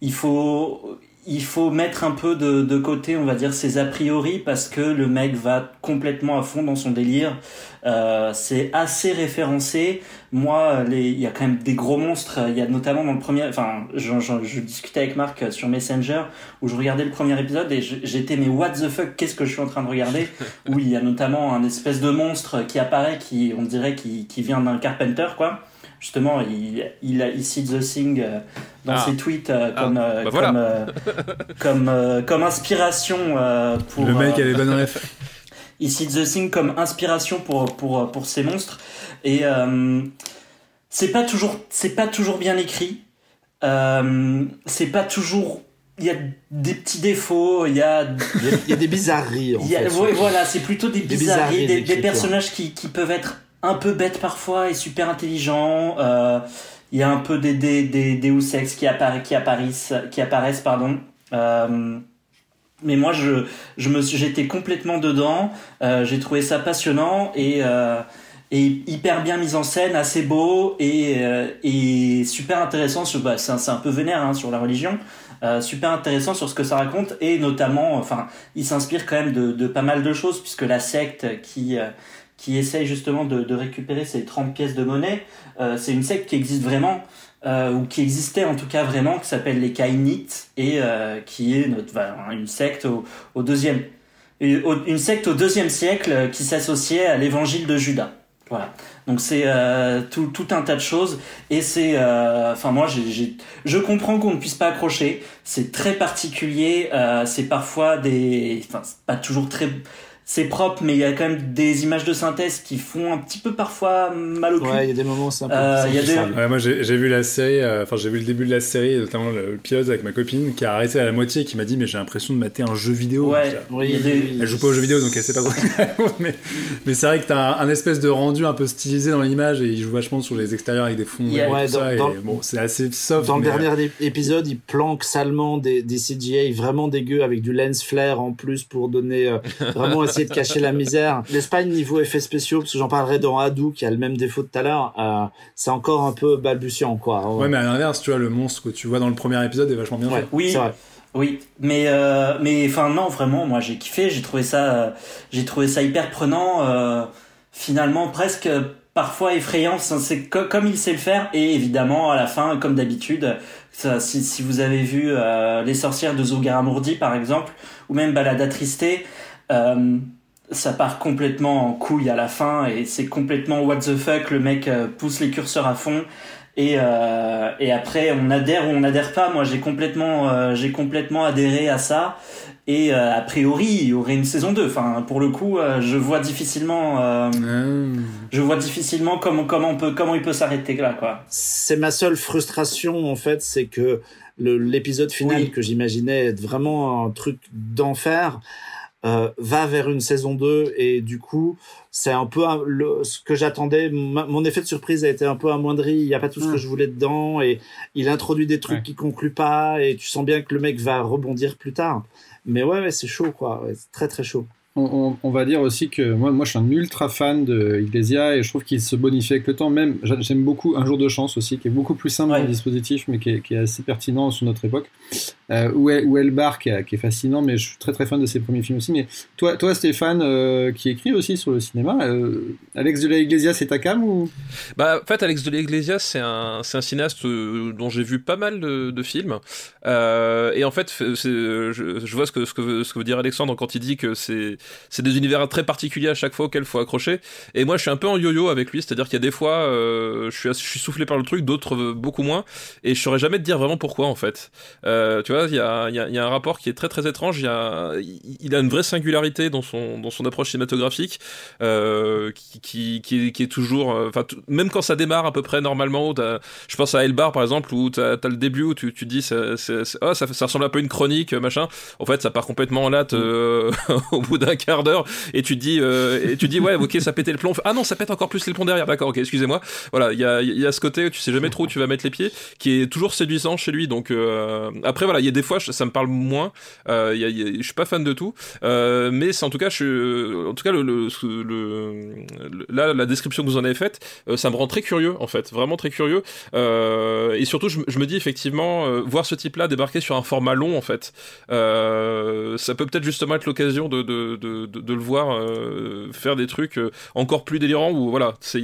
il faut il faut mettre un peu de, de côté, on va dire, ses a priori parce que le mec va complètement à fond dans son délire. Euh, c'est assez référencé. Moi, il y a quand même des gros monstres. Il y a notamment dans le premier, enfin, je, je, discutais avec Marc sur Messenger où je regardais le premier épisode et j'étais mais what the fuck, qu'est-ce que je suis en train de regarder? Où il y a notamment un espèce de monstre qui apparaît, qui on dirait qui, qui vient d'un Carpenter quoi justement, il, il, il cite The Thing euh, dans ah. ses tweets euh, ah. comme, euh, bah comme, comme, comme, inspiration pour. Le mec avait bonne ref. il cite The Thing comme inspiration pour, pour, pour ces monstres. Et c'est pas, toujours, c'est pas toujours bien écrit. c'est pas toujours il y a des petits défauts, il y a, il y a, des bizarreries. En fait, voilà, c'est plutôt des, bizarreries, des, des, personnages qui, qui peuvent être un peu bête parfois et super intelligent. Euh, il y a un peu des, des, des Deus Ex qui, apparaissent, qui apparaissent, qui apparaissent pardon. Euh, mais moi, je, je me, j'étais complètement dedans. Euh, j'ai trouvé ça passionnant et, et hyper bien mis en scène, assez beau et, et super intéressant. Sur, bah, c'est, un, un peu vénère hein, sur la religion. super intéressant sur ce que ça raconte et notamment, enfin, il s'inspire quand même de, de, pas mal de choses puisque la secte qui qui essaye justement de, récupérer ces 30 pièces de monnaie. Euh, c'est une secte qui existe vraiment, euh, ou qui existait en tout cas vraiment, qui s'appelle les Kainites, et euh, qui est notre, une secte au, deuxième, secte au deuxième siècle qui s'associait à l'évangile de Judas. Voilà. Donc c'est tout, tout, un tas de choses et c'est, enfin moi je comprends qu'on ne puisse pas accrocher. C'est très particulier. C'est parfois des, enfin pas toujours très c'est propre, mais il y a quand même des images de synthèse qui font un petit peu parfois mal au cul. Ouais, il y a des moments c'est un peu. Euh, y a des... ouais, moi j'ai vu la série, euh, enfin j'ai vu le début de la série, notamment le, pilote avec ma copine qui a arrêté à la moitié et qui m'a dit mais j'ai l'impression de mater un jeu vidéo. Ouais, oui, Elle joue pas aux jeux vidéo donc elle sait pas trop. mais mais c'est vrai que t'as un, un, espèce de rendu un peu stylisé dans l'image et il joue vachement sur les extérieurs avec des fonds. et tout ça, et, bon, c'est assez soft. Dans le dernier épisode, il planque salement des, des CGI vraiment dégueux avec du lens flare en plus pour donner euh, vraiment essayer de cacher la misère L'Espagne, niveau effets spéciaux, parce que j'en parlerai dans Hadou, qui a le même défaut de tout à l'heure, euh, c'est encore un peu balbutiant, quoi. Ouais, mais à l'inverse, tu vois, le monstre que tu vois dans le premier épisode est vachement bien fait. Oui, Oui, mais euh, mais enfin non, vraiment, moi j'ai kiffé, j'ai trouvé ça, euh, j'ai trouvé ça hyper prenant, finalement presque parfois effrayant. C'est comme il sait le faire, et évidemment à la fin, comme d'habitude, si, si vous avez vu les sorcières de Zogaramurdi par exemple, ou même Balada Tristée, ça part complètement en couille à la fin et c'est complètement what the fuck le mec euh, pousse les curseurs à fond. Et euh, et après on adhère ou on adhère pas. Moi j'ai complètement euh, j'ai complètement adhéré à ça. Et a priori il y aurait une saison 2 enfin pour le coup je vois difficilement ah. je vois difficilement comment comment on peut comment il peut s'arrêter là quoi. C'est ma seule frustration en fait c'est que l'épisode final que j'imaginais être vraiment un truc d'enfer euh, va vers une saison 2 et du coup c'est un peu le, ce que j'attendais mon effet de surprise a été un peu amoindri il n'y a pas tout ce que je voulais dedans et il introduit des trucs qui concluent pas et tu sens bien que le mec va rebondir plus tard. Mais ouais, ouais c'est chaud quoi. C'est très très chaud on, va dire aussi que moi, moi je suis un ultra fan de Iglesia et je trouve qu'il se bonifie avec le temps. Même, j'aime beaucoup Un jour de chance aussi, qui est beaucoup plus simple dans le dispositif, mais qui est, assez pertinent sur notre époque. Euh, ou, El, Elbar, qui, est fascinant, mais je suis très très fan de ses premiers films aussi. Mais toi, toi Stéphane, euh, qui écrit aussi sur le cinéma, euh, Alex de la Iglesia, c'est ta cam ou? Bah, en fait, Alex de la Iglesia, c'est un, un cinéaste euh, dont j'ai vu pas mal de, de films. et en fait, je, je, vois ce que, ce, que, ce que veut dire Alexandre quand il dit que c'est c'est des univers très particuliers à chaque fois auxquels il faut accrocher. Et moi, je suis un peu en yo-yo avec lui, c'est-à-dire qu'il y a des fois, euh, je, suis, je suis soufflé par le truc, d'autres euh, beaucoup moins, et je saurais jamais te dire vraiment pourquoi en fait. Euh, tu vois, il y a, y, a, y a, un rapport qui est très très étrange. Il, y a, il a une vraie singularité dans son, dans son approche cinématographique, euh, qui, qui, qui, est, qui, est, toujours, euh, enfin, même quand ça démarre à peu près normalement, je pense à Elbar par exemple, où t'as as le début où tu, tu dis, c'est, oh, ça, ça ressemble un peu à une chronique, machin. En fait, ça part complètement en latte euh, au bout d'un quart d'heure et tu dis euh, et tu dis ouais ok ça pétait le plomb. Ah non ça pète encore plus les plombs derrière. D'accord ok excusez-moi. Voilà il y a, y a ce côté tu sais jamais trop où tu vas mettre les pieds qui est toujours séduisant chez lui. Donc euh, après voilà il y a des fois ça me parle moins. Euh, y a, je suis pas fan de tout. Euh, mais c'est en tout cas je en tout cas le, le, le, là la description que vous en avez faite euh, ça me rend très curieux en fait. Vraiment très curieux. Et surtout je, je, me dis effectivement voir ce type là débarquer sur un format long en fait ça peut peut-être justement être l'occasion de, de de, de, le voir faire des trucs encore plus délirants ou voilà, c'est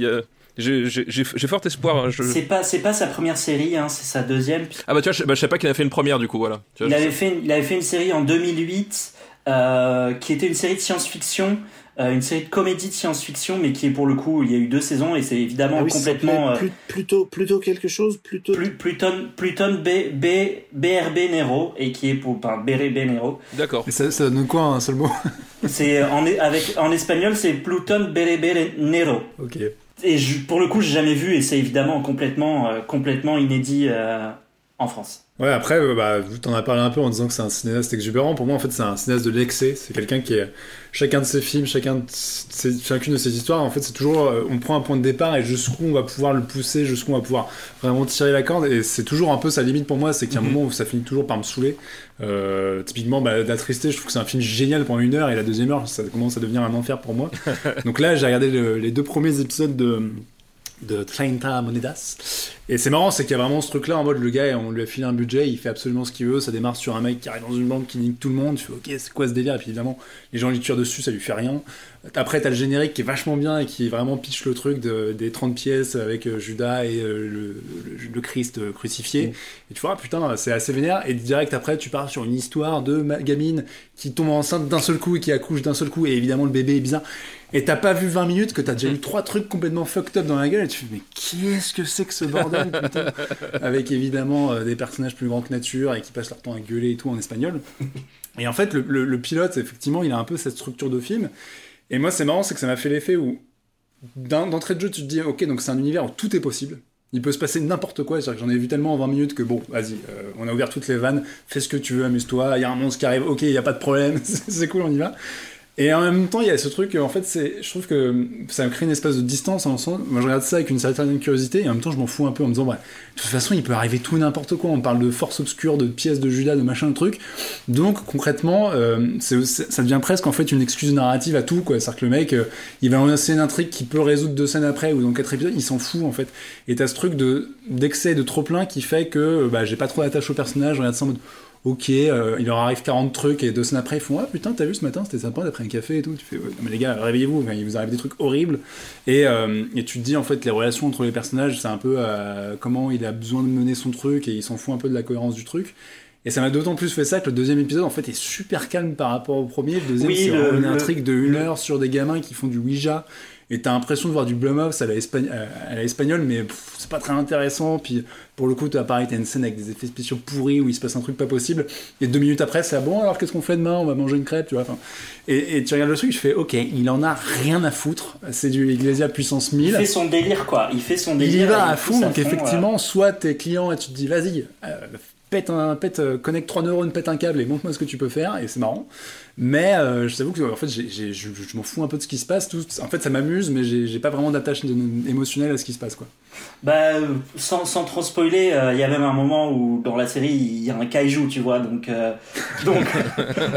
j'ai fort espoir. Hein, c'est pas c'est pas sa première série, hein, c'est sa deuxième. Ah bah tu vois, je, bah, je sais pas qu'il a fait une première du coup, voilà. il avait fait il avait fait une série en 2008 euh, qui était une série de science-fiction. Euh, une série de comédie de science-fiction, mais qui est pour le coup, il y a eu deux saisons et c'est évidemment ah complètement. Euh, plutôt, plutôt quelque chose, plutôt. Pluton, Pluton B, B, BRB Nero, et qui est pour, enfin, BRB Nero. D'accord. Et ça, ça donne quoi un seul mot? C'est, en, avec, en espagnol, c'est Pluton BRB Nero. Ok. Et pour le coup, j'ai jamais vu, et c'est évidemment complètement, complètement inédit en France. Ouais, après, euh, bah, en as parlé un peu en disant que c'est un cinéaste exubérant. Pour moi, en fait, c'est un cinéaste de l'excès. C'est quelqu'un qui est. Chacun de ses films, chacun de chacune de ses histoires, en fait, c'est toujours. Euh, on prend un point de départ et jusqu'où on va pouvoir le pousser, jusqu'où on va pouvoir vraiment tirer la corde. Et c'est toujours un peu sa limite pour moi, c'est qu'il y a un mhm. moment où ça finit toujours par me saouler. Euh, typiquement, bah, D'Attristé, je trouve que c'est un film génial pendant une heure et la deuxième heure, ça commence à devenir un enfer pour moi. Donc là, j'ai regardé les deux premiers épisodes de de 30 Monedas. Et c'est marrant, c'est qu'il y a vraiment ce truc-là en mode le gars, on lui a filé un budget, il fait absolument ce qu'il veut, ça démarre sur un mec qui arrive dans une banque qui nique tout le monde, tu fais ok, c'est quoi ce délire? Et puis évidemment, les gens lui tirent dessus, ça lui fait rien. Après, t'as le générique qui est vachement bien et qui vraiment pitch le truc des 30 pièces avec euh, Judas et euh, le, Christ euh, crucifié. Mm. Et tu vois, putain, c'est assez vénère. Et direct après, tu pars sur une histoire de gamine qui tombe enceinte d'un seul coup et qui accouche d'un seul coup. Et évidemment, le bébé est bizarre. Et t'as pas vu 20 minutes que t'as déjà eu trois trucs complètement fucked up dans la gueule et tu fais mais qu'est-ce que c'est que ce bordel putain? Avec évidemment des personnages plus grands que nature et qui passent leur temps à gueuler et tout en espagnol. Et en fait, le, le pilote, effectivement, il a un peu cette structure de film. Et moi, c'est marrant, c'est que ça m'a fait l'effet où, d'entrée de jeu, tu te dis, ok, donc c'est un univers où tout est possible. Il peut se passer n'importe quoi. C'est-à-dire que j'en ai vu tellement en 20 minutes que bon, vas-y, euh, on a ouvert toutes les vannes, fais ce que tu veux, amuse-toi. Il y a un monstre qui arrive, ok, il n'y a pas de problème, c'est cool, on y va. Et en même temps, il y a ce truc, en fait, c'est, je trouve que ça me crée une espèce de distance en. Moi, je regarde ça avec une certaine curiosité, et en même temps, je m'en fous un peu en me disant, de toute façon, il peut arriver tout n'importe quoi. On parle de force obscure, de pièces de Judas, de machin, de trucs. Donc, concrètement, euh, c'est, ça devient presque en fait une excuse narrative à tout, quoi. C'est-à-dire que le mec, euh, il va lancer une intrigue qui peut résoudre deux scènes après ou dans quatre épisodes, il s'en fout, en fait. Et t'as ce truc de, d'excès, de trop plein qui fait que, bah, j'ai pas trop d'attache au personnage, je regarde ça en mode, ok, euh, il leur arrive 40 trucs et deux semaines après ils font ah putain t'as vu ce matin c'était sympa d'après un café et tout. Tu fais ouais, mais les gars réveillez-vous, il vous arrive des trucs horribles et, euh, et, tu te dis en fait les relations entre les personnages c'est un peu euh, comment il a besoin de mener son truc et il s'en fout un peu de la cohérence du truc. Et ça m'a d'autant plus fait ça que le deuxième épisode en fait est super calme par rapport au premier. Le deuxième c'est une intrigue de une heure sur des gamins qui font du Ouija et t'as l'impression de voir du Blumhouse à la, espagnole, mais c'est pas très intéressant. Puis pour le coup, as pareil, t'as une scène avec des effets spéciaux pourris où il se passe un truc pas possible. Et deux minutes après, c'est ah bon, alors qu'est-ce qu'on fait demain? On va manger une crêpe, tu vois. Enfin, et, tu regardes le truc, je fais ok, il en a rien à foutre. C'est du Iglesia puissance 1000. Il fait son délire, quoi. Il fait son délire. Il y va à fond, donc effectivement, soit t'es client et tu te dis vas-y, euh, pète un, pète, euh, connecte 3 neurones, pète un câble et montre-moi ce que tu peux faire, et c'est marrant. Mais euh, je t'avoue que en fait, je, je m'en fous un peu de ce qui se passe. Tout, en fait, ça m'amuse, mais j'ai pas vraiment d'attache émotionnelle à ce qui se passe, quoi. Bah, sans, sans trop spoiler, euh, il y a même un moment où dans la série il y a un kaiju, tu vois, donc donc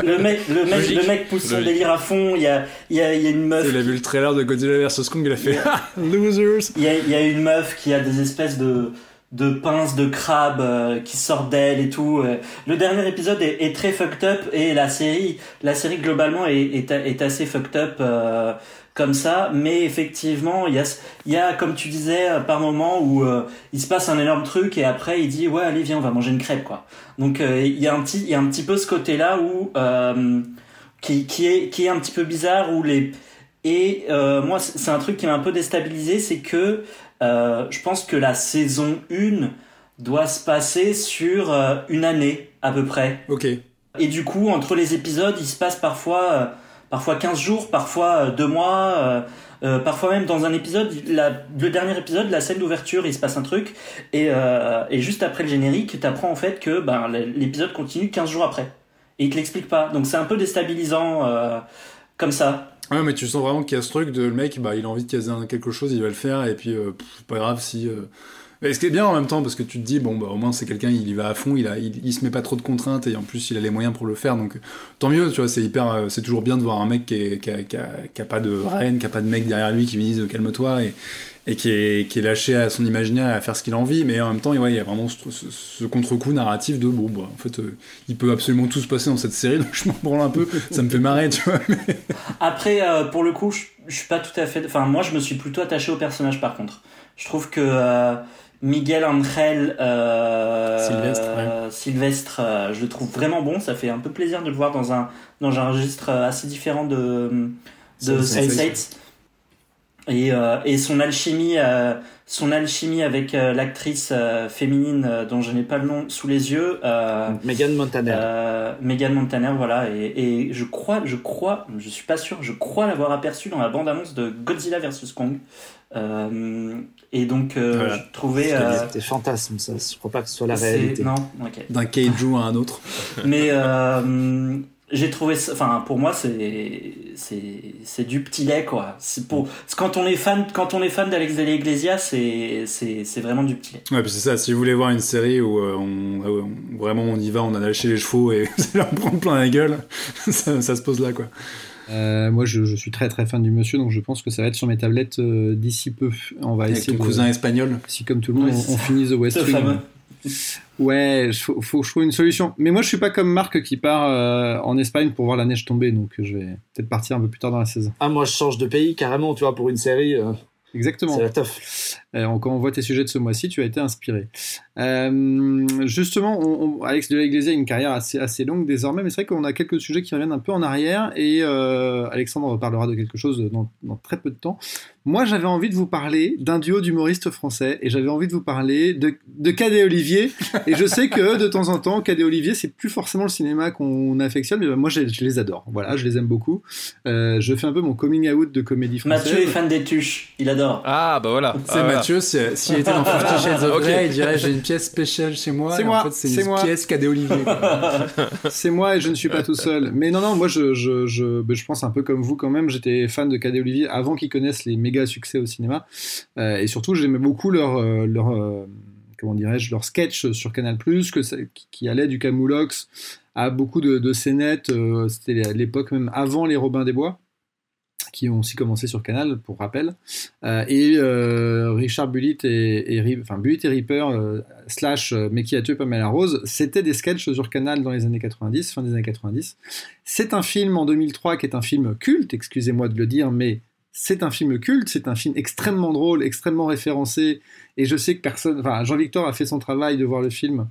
le mec, le mec, le mec pousse son délire à fond. Il y a, il y a, y a une meuf. Il a vu le trailer de Godzilla vs Kong, il a fait losers. Il y a, y a une meuf qui a des espèces de de pinces de crabe euh, qui sortent d'elle et tout. Euh. Le dernier épisode est, est, très fucked up et la série, la série globalement est, est, est assez fucked up euh, comme ça. Mais effectivement, il y a, il y a comme tu disais par moment où il se passe un énorme truc et après il dit ouais allez viens on va manger une crêpe quoi. Donc il y a un petit, il y a un petit peu ce côté là où qui, qui est qui est un petit peu bizarre où les et moi c'est un truc qui m'a un peu déstabilisé, c'est que euh, je pense que la saison 1 doit se passer sur euh, une année à peu près. Ok. Et du coup, entre les épisodes, il se passe parfois, euh, parfois 15 jours, parfois 2 mois, parfois même dans un épisode, le dernier épisode, la scène d'ouverture, il se passe un truc, et, et juste après le générique, tu apprends en fait que ben, l'épisode continue 15 jours après. Et il te l'explique pas. Donc c'est un peu déstabilisant comme ça. Ouais, mais tu sens vraiment qu'il y a ce truc de le mec, bah, il a envie de caser quelque chose, il va le faire, et puis euh, pas grave si. Euh... ce qui est bien en même temps, parce que tu te dis, bon, bah, au moins c'est quelqu'un, il y va à fond, il, a, il, se met pas trop de contraintes, et en plus il a les moyens pour le faire, donc tant mieux, tu vois, c'est hyper, euh, c'est toujours bien de voir un mec qui, est, a, qui, a, qui, a, pas de reine, qui a pas de mec derrière lui qui lui dise calme-toi, et, et qui est, qui est lâché à son imaginaire et à faire ce qu'il a envie, mais en même temps, ouais, il y a vraiment ce, ce, contre-coup narratif de bon, bah, en fait, euh, il peut absolument tout se passer dans cette série, donc je m'en branle un peu, ça me fait marrer, tu vois. Après, euh, pour le coup, je, je, suis pas tout à fait. Enfin, moi, je me suis plutôt attaché au personnage par contre. Je trouve que. Euh, Miguel Angel Sylvestre, je le trouve vraiment bon. Ça fait un peu plaisir de le voir dans un, dans un registre assez différent de, de Sense8 et, euh, et son alchimie euh, son alchimie avec euh, l'actrice féminine dont je n'ai pas le nom sous les yeux Megan Montaner. Megan Montaner voilà. Et, et, je crois je crois je suis pas sûr je crois l'avoir aperçu dans la bande annonce de Godzilla vs Kong. Et donc je trouvais c'était fantasme ça. Je crois pas que ce soit la réalité. non d'un kaiju à un autre. Mais j'ai trouvé ça, enfin pour moi c'est c'est c'est du petit lait quoi. C'est pour quand on est fan quand on est fan d'Alex de l'Iglesia c'est c'est c'est vraiment du petit lait. Ouais puis c'est ça. Si vous voulez voir une série où euh, on, vraiment on y va, on a lâché les chevaux et vous allez en prendre plein la gueule, ça, ça se pose là quoi. Euh, moi, je, je, suis très très fan du monsieur, donc je pense que ça va être sur mes tablettes euh, d'ici peu. On va Avec essayer. Ton cousin espagnol. Si comme tout le monde, on, on, finit The West Wing. Ouais, il faut, faut trouver une solution. Mais moi, je suis pas comme Marc qui part euh, en Espagne pour voir la neige tomber, donc je vais peut-être partir un peu plus tard dans la saison. Ah, moi, je change de pays carrément, tu vois, pour une série. Euh... Exactement. C'est la teuf. Euh, quand on voit tes sujets de ce mois-ci, tu as été inspiré. Euh, justement, on, on, Alex de la Iglesia a une carrière assez, assez longue désormais, mais c'est vrai qu'on a quelques sujets qui reviennent un peu en arrière et euh, Alexandre parlera de quelque chose dans, dans, très peu de temps. Moi, j'avais envie de vous parler d'un duo d'humoristes français et j'avais envie de vous parler de, de Cadet Olivier. et je sais que de temps en temps, Cadet Olivier, c'est plus forcément le cinéma qu'on affectionne, mais ben, moi, je, je, les adore. Voilà, je les aime beaucoup. Euh, je fais un peu mon coming out de comédie française. Mathieu est fan des tuches, il adore. Ah, bah voilà. C'est ah, Mathieu, s'il si était dans Fifty Shades of Grey, il dirait j'ai une pièce spéciale chez moi. C'est moi. En fait, c'est une moi. pièce Cadet Olivier. c'est moi et je ne suis pas tout seul. Mais non, non, moi, je, je, je, ben, je pense un peu comme vous quand même. J'étais fan de Cadet Olivier avant qu'ils connaissent les méga succès au cinéma. Euh, et surtout, j'aimais beaucoup leur, euh, leur euh, comment dirais-je, leur sketch sur Canal+, que qui allait du Camoulox à beaucoup de, de scénettes. C'était l'époque même avant les Robins des Bois qui ont aussi commencé sur Canal, pour rappel. Euh, et euh, Richard Bullitt et, et, Reaper, euh, slash Mais qui a tué Pamela Rose, c'était des sketchs sur Canal dans les années 90, fin des années 90. C'est un film en 2003 qui est un film culte, excusez-moi de le dire, mais c'est un film culte, c'est un film extrêmement drôle, extrêmement référencé, et je sais que personne, enfin Jean-Victor a fait son travail de voir le film,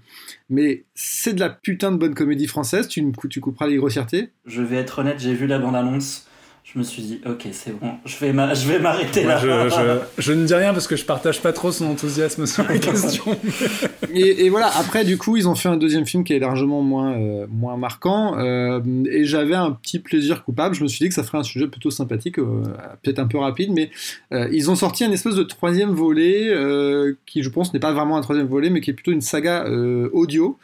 mais c'est de la putain de bonne comédie française, tu, tu couperas les grossièretés Je vais être honnête, j'ai vu la bande-annonce, je me suis dit, ok, c'est bon, je vais, je vais m'arrêter là. Je, je, je, ne dis rien parce que je partage pas trop son enthousiasme sur la question. et, et, voilà, après, du coup, ils ont fait un deuxième film qui est largement moins, euh, moins marquant. Euh, et j'avais un petit plaisir coupable. Je me suis dit que ça ferait un sujet plutôt sympathique, euh, peut-être un peu rapide, mais euh, ils ont sorti un espèce de troisième volet euh, qui, je pense, n'est pas vraiment un troisième volet, mais qui est plutôt une saga audio.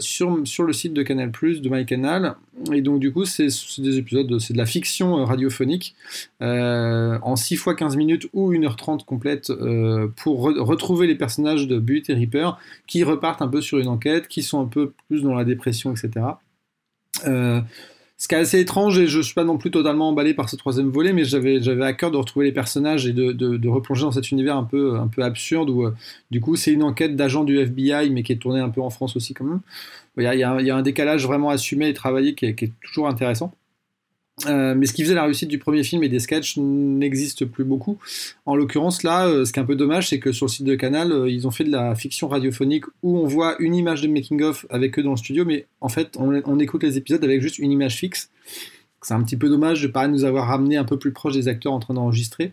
Sur, sur le site de Canal+, de MyCanal. Et donc, du coup, c'est des épisodes, c'est de la fiction radiophonique euh, en 6 fois 15 minutes ou 1h30 complète euh, pour re retrouver les personnages de Butte et Reaper qui repartent un peu sur une enquête, qui sont un peu plus dans la dépression, etc. Ce qui est assez étrange, et je ne suis pas non plus totalement emballé par ce troisième volet, mais j'avais à cœur de retrouver les personnages et de, replonger dans cet univers un peu, absurde où, euh, du coup, c'est une enquête d'agent du FBI, mais qui est tournée un peu en France aussi, quand même. Il y a, y a, un, décalage vraiment assumé et travaillé qui est toujours intéressant. Euh, mais ce qui faisait la réussite du premier film et des sketchs n'existe plus beaucoup. En l'occurrence, là, euh, ce qui est un peu dommage, c'est que sur le site de Canal, euh, ils ont fait de la fiction radiophonique où on voit une image de making-of avec eux dans le studio, mais en fait, on, écoute les épisodes avec juste une image fixe. C'est un petit peu dommage de pas nous avoir ramené un peu plus proche des acteurs en train d'enregistrer,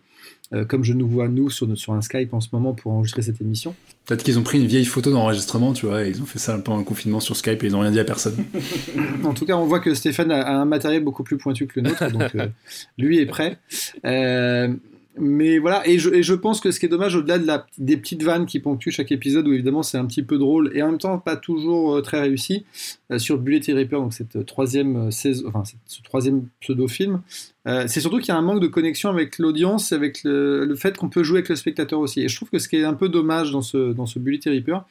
euh, comme je nous vois nous sur, sur un Skype en ce moment pour enregistrer cette émission. Peut-être qu'ils ont pris une vieille photo d'enregistrement, tu vois, et ils ont fait ça pendant le confinement sur Skype et ils n'ont rien dit à personne. en tout cas, on voit que Stéphane a, a, un matériel beaucoup plus pointu que le nôtre, donc euh, lui est prêt. Euh, mais voilà, et je, je, pense que ce qui est dommage, au-delà de la, des petites vannes qui ponctuent chaque épisode, où évidemment c'est un petit peu drôle et en même temps pas toujours euh, très réussi, euh, sur Bullet et Reaper, donc cette troisième saison, enfin ce troisième pseudo-film, euh, c'est surtout qu'il y a un manque de connexion avec l'audience, avec le, fait qu'on peut jouer avec le spectateur aussi. Et je trouve que ce qui est un peu dommage dans ce, dans ce Bullet et Reaper,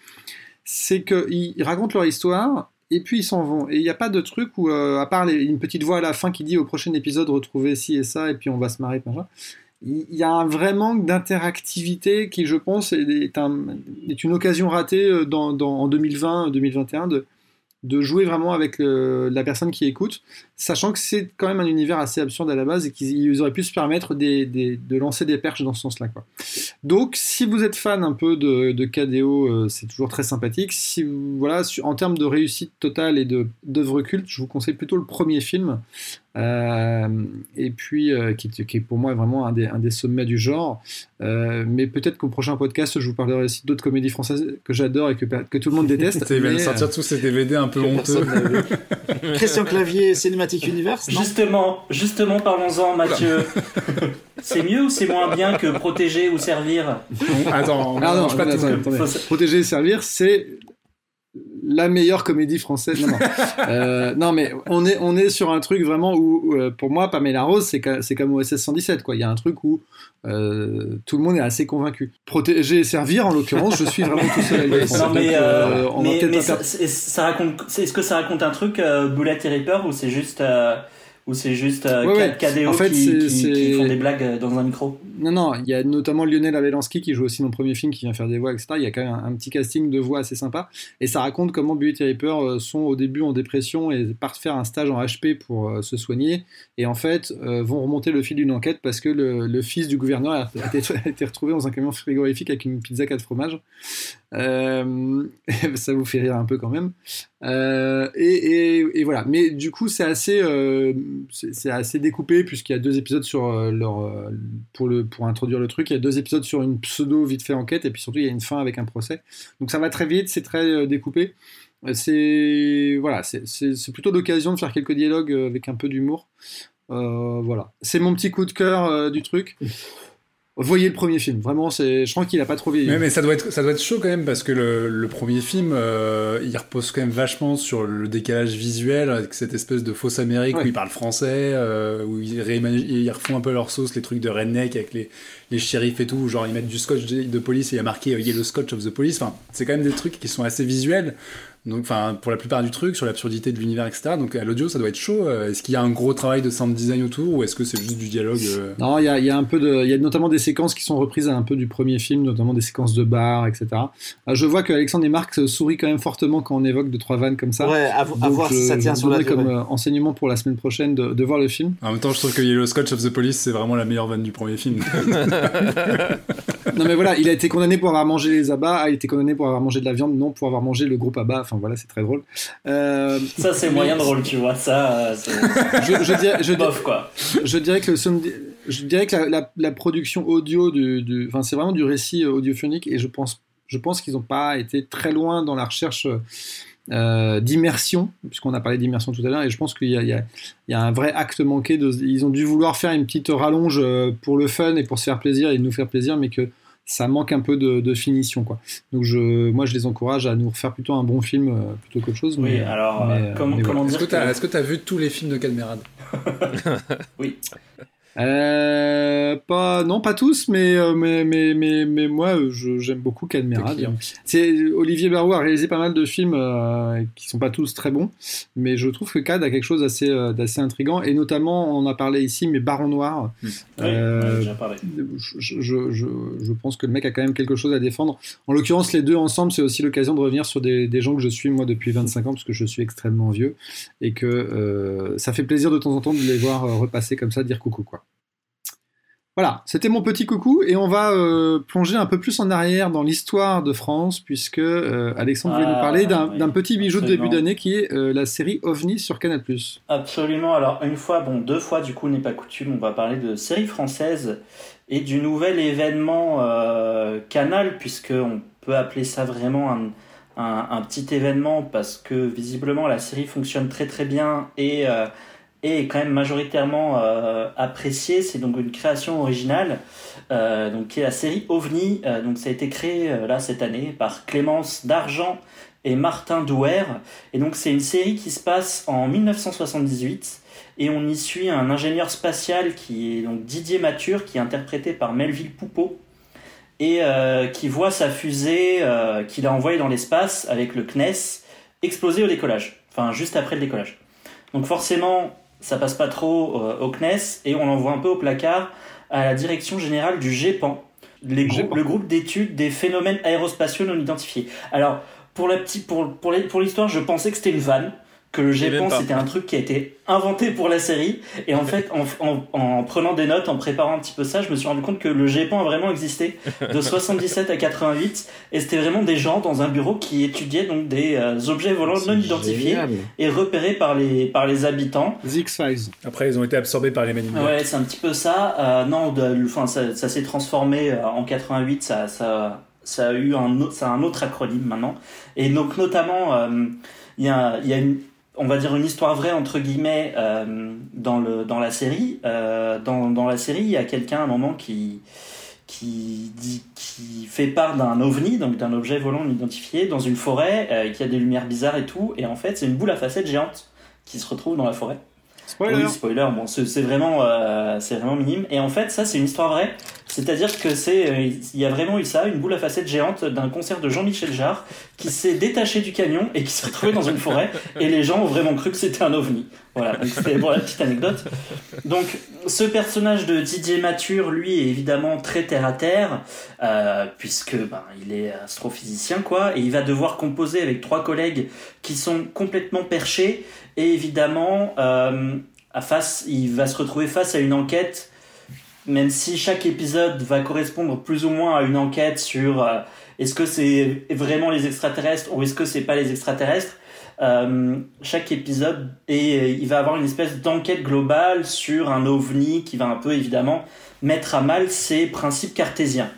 c'est qu'ils racontent leur histoire, et puis ils s'en vont. Et il n'y a pas de truc où, euh, à part une petite voix à la fin qui dit au prochain épisode, retrouvez ci et ça, et puis on va se marrer, machin il y a un vrai manque d'interactivité qui, je pense, est, un, est, une occasion ratée euh, en 2020-2021 de, de jouer vraiment avec la personne qui écoute, sachant que c'est quand même un univers assez absurde à la base et qu'ils auraient pu se permettre de lancer des perches dans ce sens-là. Donc, si vous êtes fan un peu de, de KDO, euh, c'est toujours très sympathique. Si voilà, en termes de réussite totale et d'œuvre culte, je vous conseille plutôt le premier film, euh, et puis euh, qui, qui, est pour moi vraiment un des, un des sommets du genre. Euh, mais peut-être qu'au prochain podcast, je vous parlerai aussi d'autres comédies françaises que j'adore et que, que tout le monde déteste. Il va sortir tous ces DVD un peu honteux. Christian Clavier, Cinématique Universe. justement, justement, parlons-en, Mathieu. c'est mieux ou c'est moins bien que protéger ou servir? Attends, ah non, pas protéger et servir, c'est la meilleure comédie française. Non, non. Euh, non, mais on est, on est sur un truc vraiment où, euh, pour moi, Pamela Rose, c'est, c'est comme OSS 117. Quoi. Il y a un truc où euh, tout le monde est assez convaincu. Protéger et servir, en l'occurrence, je suis vraiment tout seul à le Non, mais, euh, mais, mais ça, ça, raconte, est-ce que ça raconte un truc, Bullet et Reaper, ou c'est juste ou c'est juste euh, KDO en fait, qui, qui, font des blagues euh, dans un micro Non, non, il y a notamment Lionel Avelansky qui joue aussi dans le premier film, qui vient faire des voix, etc. Il y a quand même un, petit casting de voix assez sympa. Et ça raconte comment Bullet et euh, sont au début en dépression et partent faire un stage en HP pour euh, se soigner. Et en fait, vont remonter le fil d'une enquête parce que le, le, fils du gouverneur a été, a été, retrouvé dans un camion frigorifique avec une pizza 4 fromages. Ça vous fait rire un peu quand même. Euh, et, voilà. Mais du coup, c'est assez, euh, c'est assez découpé puisqu'il y a deux épisodes sur leur pour le pour introduire le truc. Il y a deux épisodes sur une pseudo vite fait enquête et puis surtout il y a une fin avec un procès. Donc ça va très vite, c'est très découpé. C'est voilà, c'est plutôt l'occasion de faire quelques dialogues avec un peu d'humour. voilà, c'est mon petit coup de cœur du truc. Voyez le premier film, vraiment, c'est, je crois qu'il a pas trop vieilli. Mais, mais, ça doit être, ça doit être chaud quand même parce que le, le premier film, euh, il repose quand même vachement sur le décalage visuel avec cette espèce de fausse Amérique où ils parlent français, euh, où ils, ils, refont un peu leur sauce, les trucs de redneck avec les, les shérifs et tout, genre ils mettent du scotch de, police et il y a marqué euh, Yellow Scotch of the Police. Enfin, c'est quand même des trucs qui sont assez visuels donc enfin pour la plupart du truc sur l'absurdité de l'univers etc donc à l'audio ça doit être chaud. Euh, est-ce qu'il y a un gros travail de sound design autour ou est-ce que c'est juste du dialogue euh? Non il y a, y a, un peu de il y a notamment des séquences qui sont reprises un peu du premier film notamment des séquences de bar etc euh, je vois que Alexandre et Marc sourient quand même fortement quand on évoque deux trois vannes comme ça. Ouais à, voir si ça tient sur la comme enseignement pour la semaine prochaine de, de, voir le film. En même temps je trouve que Yellow Scotch of the Police c'est vraiment la meilleure vanne du premier film. Non mais voilà il a été condamné pour avoir mangé les abats a été condamné pour avoir mangé de la viande non pour avoir mangé le groupe abat enfin voilà c'est très drôle euh, ça, c'est moyen drôle, tu vois. Ça, je, je, dirais, je, quoi. je dirais que, le je dirais que la, la, production audio, du, enfin, c'est vraiment du récit audiophonique et je pense, je pense qu'ils n'ont pas été très loin dans la recherche. Euh, d'immersion, puisqu'on a parlé d'immersion tout à l'heure, et je pense qu'il y, y, y, a un vrai acte manqué. De, ils ont dû vouloir faire une petite rallonge euh, pour le fun et pour se faire plaisir et nous faire plaisir, mais que ça manque un peu de, finition quoi. Donc je, moi je les encourage à nous refaire plutôt un bon film euh, plutôt qu'autre chose. Oui, alors euh, comment, comment dire Est-ce que tu as, vu tous les films de Calmerade? Oui. Euh, pas, non, pas tous, mais, euh, mais, mais, mais, mais moi, j'aime beaucoup Cadmerade. C'est Olivier Barou a réalisé pas mal de films euh, qui sont pas tous très bons, mais je trouve que Cad a quelque chose d'assez euh, d'assez intrigant, et notamment, on en a parlé ici, mais Baron Noir. Oui, parlé. Je, je, je, je, pense que le mec a quand même quelque chose à défendre. En l'occurrence, les deux ensemble, c'est aussi l'occasion de revenir sur des, des, gens que je suis moi depuis 25 ans, parce que je suis extrêmement vieux, et que ça fait plaisir de temps en temps de les voir repasser comme ça, dire coucou quoi. Voilà, c'était mon petit coucou et on va euh, plonger un peu plus en arrière dans l'histoire de France puisque euh, Alexandre voulait nous parler d'un ah, petit bijou de début d'année qui est euh, la série OVNI sur Canal+. Absolument. Alors une fois, bon deux fois du coup n'est pas coutume, on va parler de série française et du nouvel événement Canal puisque on peut appeler ça vraiment un, un, un, petit événement parce que visiblement la série fonctionne très très bien et est quand même majoritairement euh, apprécié. C'est donc une création originale, euh, donc qui est la série OVNI. Euh, donc ça a été créé euh, là cette année par Clémence D'Argent et Martin Douer. Et donc c'est une série qui se passe en 1978 et on y suit un ingénieur spatial qui est donc Didier Mature, qui est interprété par Melville Poupeau et qui voit sa fusée qu'il a envoyée dans l'espace avec le CNES exploser au décollage, enfin juste après le décollage. Donc forcément, ça passe pas trop euh, au CNES et on l'envoie un peu au placard à la direction générale du GEPAN, les le groupe d'études des phénomènes aérospatiaux non identifiés. Alors, pour la petite, pour, pour l'histoire, je pensais que c'était une vanne, que le pas. c'était un truc qui a été inventé pour la série. Et en fait, en, en, en prenant des notes, en préparant un petit peu ça, je me suis rendu compte que le GEPAN a vraiment existé de 77 à 88. Et c'était vraiment des gens dans un bureau qui étudiaient donc des euh, objets volants non identifiés Génial. et repérés par les, par les habitants. The X-Files. Après, ils ont été absorbés par les Maniacs. Ouais, c'est un petit peu ça. Euh, non, de- enfin, ça, ça s'est transformé euh, en 88. Ça, ça, ça a eu un, autre- ça a un autre acronyme maintenant. Et donc, notamment, euh, il y a, il y a une, on va dire une histoire vraie entre guillemets euh, dans le dans la série. Euh, dans, dans la série, il y a quelqu'un à un moment qui qui dit qui fait part d'un ovni, donc d'un objet volant non identifié, dans une forêt euh, qui a des lumières bizarres et tout. Et en fait, c'est une boule à facettes géante qui se retrouve dans la forêt. Spoiler. Oui, spoiler, bon, c'est vraiment, euh, c'est vraiment minime. Et en fait, ça, c'est une histoire vraie. C'est-à-dire que c'est, euh, il y a vraiment eu ça, une boule à facettes géante d'un concert de Jean-Michel Jarre qui s'est détaché du camion et qui s'est retrouvé dans une forêt. Et les gens ont vraiment cru que c'était un ovni. Voilà, c'était pour la petite anecdote. Donc, ce personnage de Didier Mature, lui, est évidemment très terre à terre, euh, puisque ben, il est astrophysicien, quoi, et il va devoir composer avec trois collègues qui sont complètement perchés, et évidemment, euh, à face, il va se retrouver face à une enquête, même si chaque épisode va correspondre plus ou moins à une enquête sur euh, est-ce que c'est vraiment les extraterrestres ou est-ce que c'est pas les extraterrestres. Euh, chaque épisode et il va avoir une espèce d'enquête globale sur un ovni qui va un peu évidemment mettre à mal ses principes cartésiens.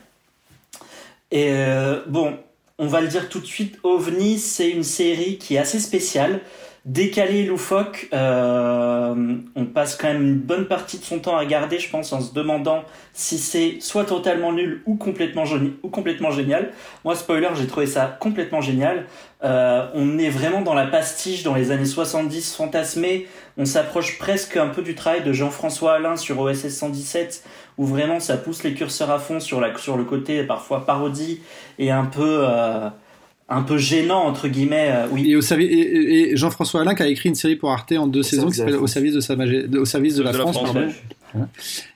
Et euh, bon, on va le dire tout de suite, OVNI, c'est une série qui est assez spéciale, décalée, loufoque. Euh, on passe quand même une bonne partie de son temps à regarder, je pense, en se demandant si c'est soit totalement nul ou complètement, ou complètement génial. Moi, spoiler, j'ai trouvé ça complètement génial. Euh, on est vraiment dans la pastiche dans les années 70 fantasmé. On s'approche presque un peu du travail de Jean-François Alain sur OSS 117, où vraiment ça pousse les curseurs à fond sur, la, sur le côté parfois parodie et un peu, euh, un peu gênant, entre guillemets. euh, oui. Et, au et, et- et Jean-François Alain qui a écrit une série pour Arte en deux saisons qui s'appelle Au service de, sa Magé- de- au service de la De la France. France, pardon. ouais.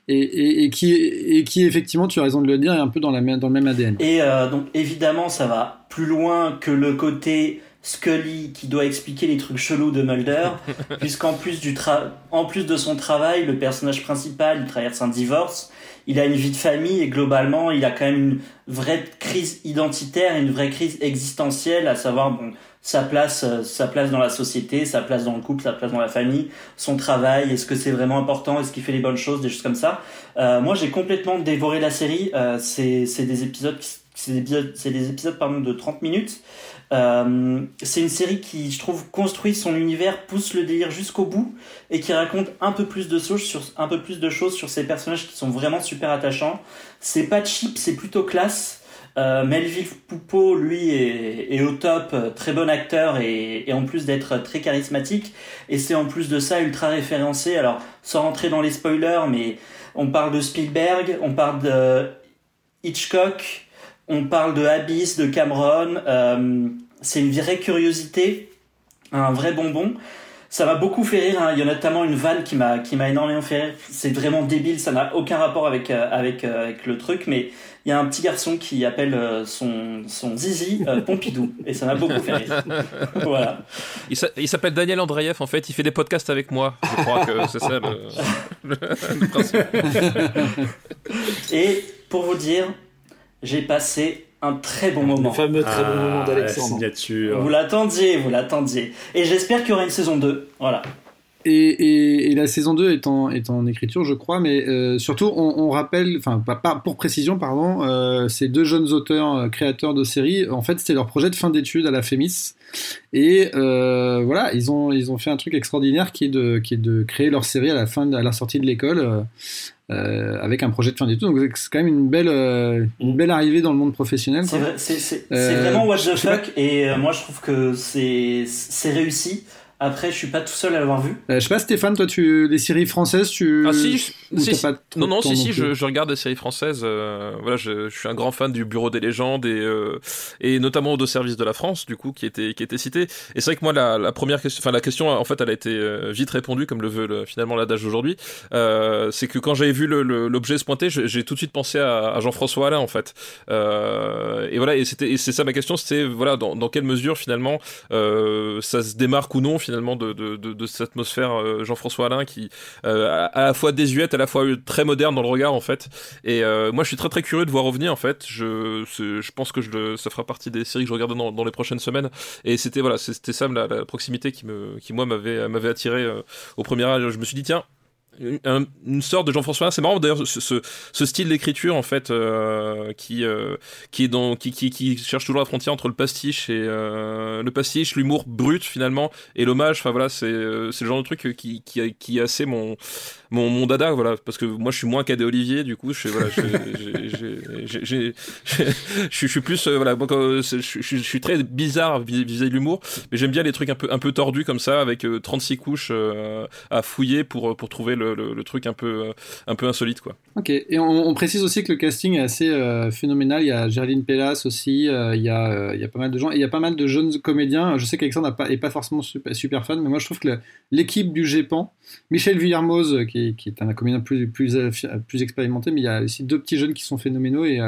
Et, et- et qui, et qui, effectivement, tu as raison de le dire, est un peu dans, la, dans le même ADN. Et euh, donc évidemment, ça va plus loin que le côté Scully qui doit expliquer les trucs chelous de Mulder, puisqu'en plus du tra- en plus de son travail, le personnage principal, il traverse un divorce, il a une vie de famille et globalement, il a quand même une vraie crise identitaire, une vraie crise existentielle, à savoir bon sa place, euh, sa place dans la société, sa place dans le couple, sa place dans la famille, son travail, est-ce que c'est vraiment important, est-ce qu'il fait les bonnes choses, des choses comme ça. Euh, moi, j'ai complètement dévoré la série. Euh, c'est des épisodes, c'est des épisodes, c'est des épisodes pardon de 30 minutes. Euh, c'est une série qui, je trouve, construit son univers, pousse le délire jusqu'au bout et qui raconte un peu plus de choses sur ces personnages qui sont vraiment super attachants. C'est pas cheap, c'est plutôt classe. Euh, Melville Poupeau, lui, est, au top, très bon acteur et, et en plus d'être très charismatique. Et c'est en plus de ça ultra référencé. Alors, sans rentrer dans les spoilers, mais on parle de Spielberg, on parle de Hitchcock, on parle de Abyss, de Cameron. euh, c'est une vraie curiosité, un vrai bonbon. Ça m'a beaucoup fait rire. hein. Il y a notamment une vanne qui m'a qui m'a énormément fait rire. C'est vraiment débile. Ça n'a aucun rapport avec euh, avec euh, avec le truc, mais il y a un petit garçon qui appelle son son zizi euh, Pompidou et ça m'a beaucoup fait rire. voilà. Il s'a- il s'appelle Daniel Andreev, en fait, il fait des podcasts avec moi. Je crois que c'est ça le, le- le principe. Et pour vous dire, j'ai passé un très bon moment. Le fameux très bon moment Ah, la d'Alexandre. signature. Vous l'attendiez, vous l'attendiez. Et j'espère qu'il y aura une saison 2. Voilà. Et, et- et la saison 2 est en, est en écriture, je crois, mais euh, surtout, on, on rappelle, enfin, pas, pas- pour précision, pardon, euh, ces deux jeunes auteurs, euh, créateurs de séries, en fait, c'était leur projet de fin d'études à la FEMIS. Et voilà, ils ont, ils ont fait un truc extraordinaire qui est de, qui est de créer leur série à la, fin de- à la sortie de l'école. euh, avec un projet de fin d'études, donc c'est quand même une belle, euh, une belle arrivée dans le monde professionnel. C'est vrai- c'est- c'est- c'est Euh, vraiment what the fuck. Et moi, je trouve que c'est réussi. Après, je suis pas tout seul à l'avoir vu. Euh, je sais pas, Stéphane, toi, tu les séries françaises, tu. Ah si, je- si, si. pas trop Non, non, si, si, je, je regarde des séries françaises. euh, voilà, je, je suis un grand fan du Bureau des légendes et, euh, et notamment de services de la France, du coup, qui était, qui était cité. Et c'est vrai que moi, la, la première question, enfin, la question, en fait, elle a été euh, vite répondue, comme le veut le- finalement l'adage d'aujourd'hui. Euh, c'est que quand j'avais vu le- le- l'objet se pointer, j'ai tout de suite pensé à, à Jean-François Alain, en fait. Euh, et voilà, et c'était, c'est ça ma question, c'était, voilà, dans, dans quelle mesure, finalement, euh, ça se démarque ou non, finalement, de, cette atmosphère euh, Jean-François Alain qui, euh, à, la fois désuète, à la fois très moderne dans le regard en fait. Et euh, moi je suis très très curieux de voir revenir en fait. Je, je pense que ça fera partie des séries que je regarde dans, dans les prochaines semaines. Et c'était voilà, c'était ça la, proximité qui me, qui moi m'avait m'avait attiré au premier âge. Je me suis dit tiens. Un- une sorte de Jean-François c'est marrant d'ailleurs ce, ce, ce style d'écriture en fait euh, qui euh, qui est dans qui, qui, qui cherche toujours la frontière entre le pastiche et euh, le pastiche l'humour brut finalement et l'hommage. Enfin voilà c'est c'est le genre de truc qui qui qui est assez mon mon, mon dada voilà parce que moi je suis moins cadet Olivier du coup je suis voilà je plus voilà moi, je, je- je suis très bizarre vis- vis-à-vis de l'humour mais j'aime bien les trucs un peu un peu tordus comme ça avec euh, 36 couches à fouiller pour pour trouver le, truc un peu euh, un peu insolite quoi Ok, et on, précise aussi que le casting est assez euh, phénoménal. Il y a Géraldine Pellas aussi, euh, il, y a, il y a pas mal de gens, et il y a pas mal de jeunes comédiens. Je sais qu'Alexandre n'est pas, pas forcément super, fan, mais moi je trouve que l'équipe du GEPAN, Michel Villermoz, qui, qui est un comédien plus, plus, plus expérimenté, mais il y a aussi deux petits jeunes qui sont phénoménaux. Et,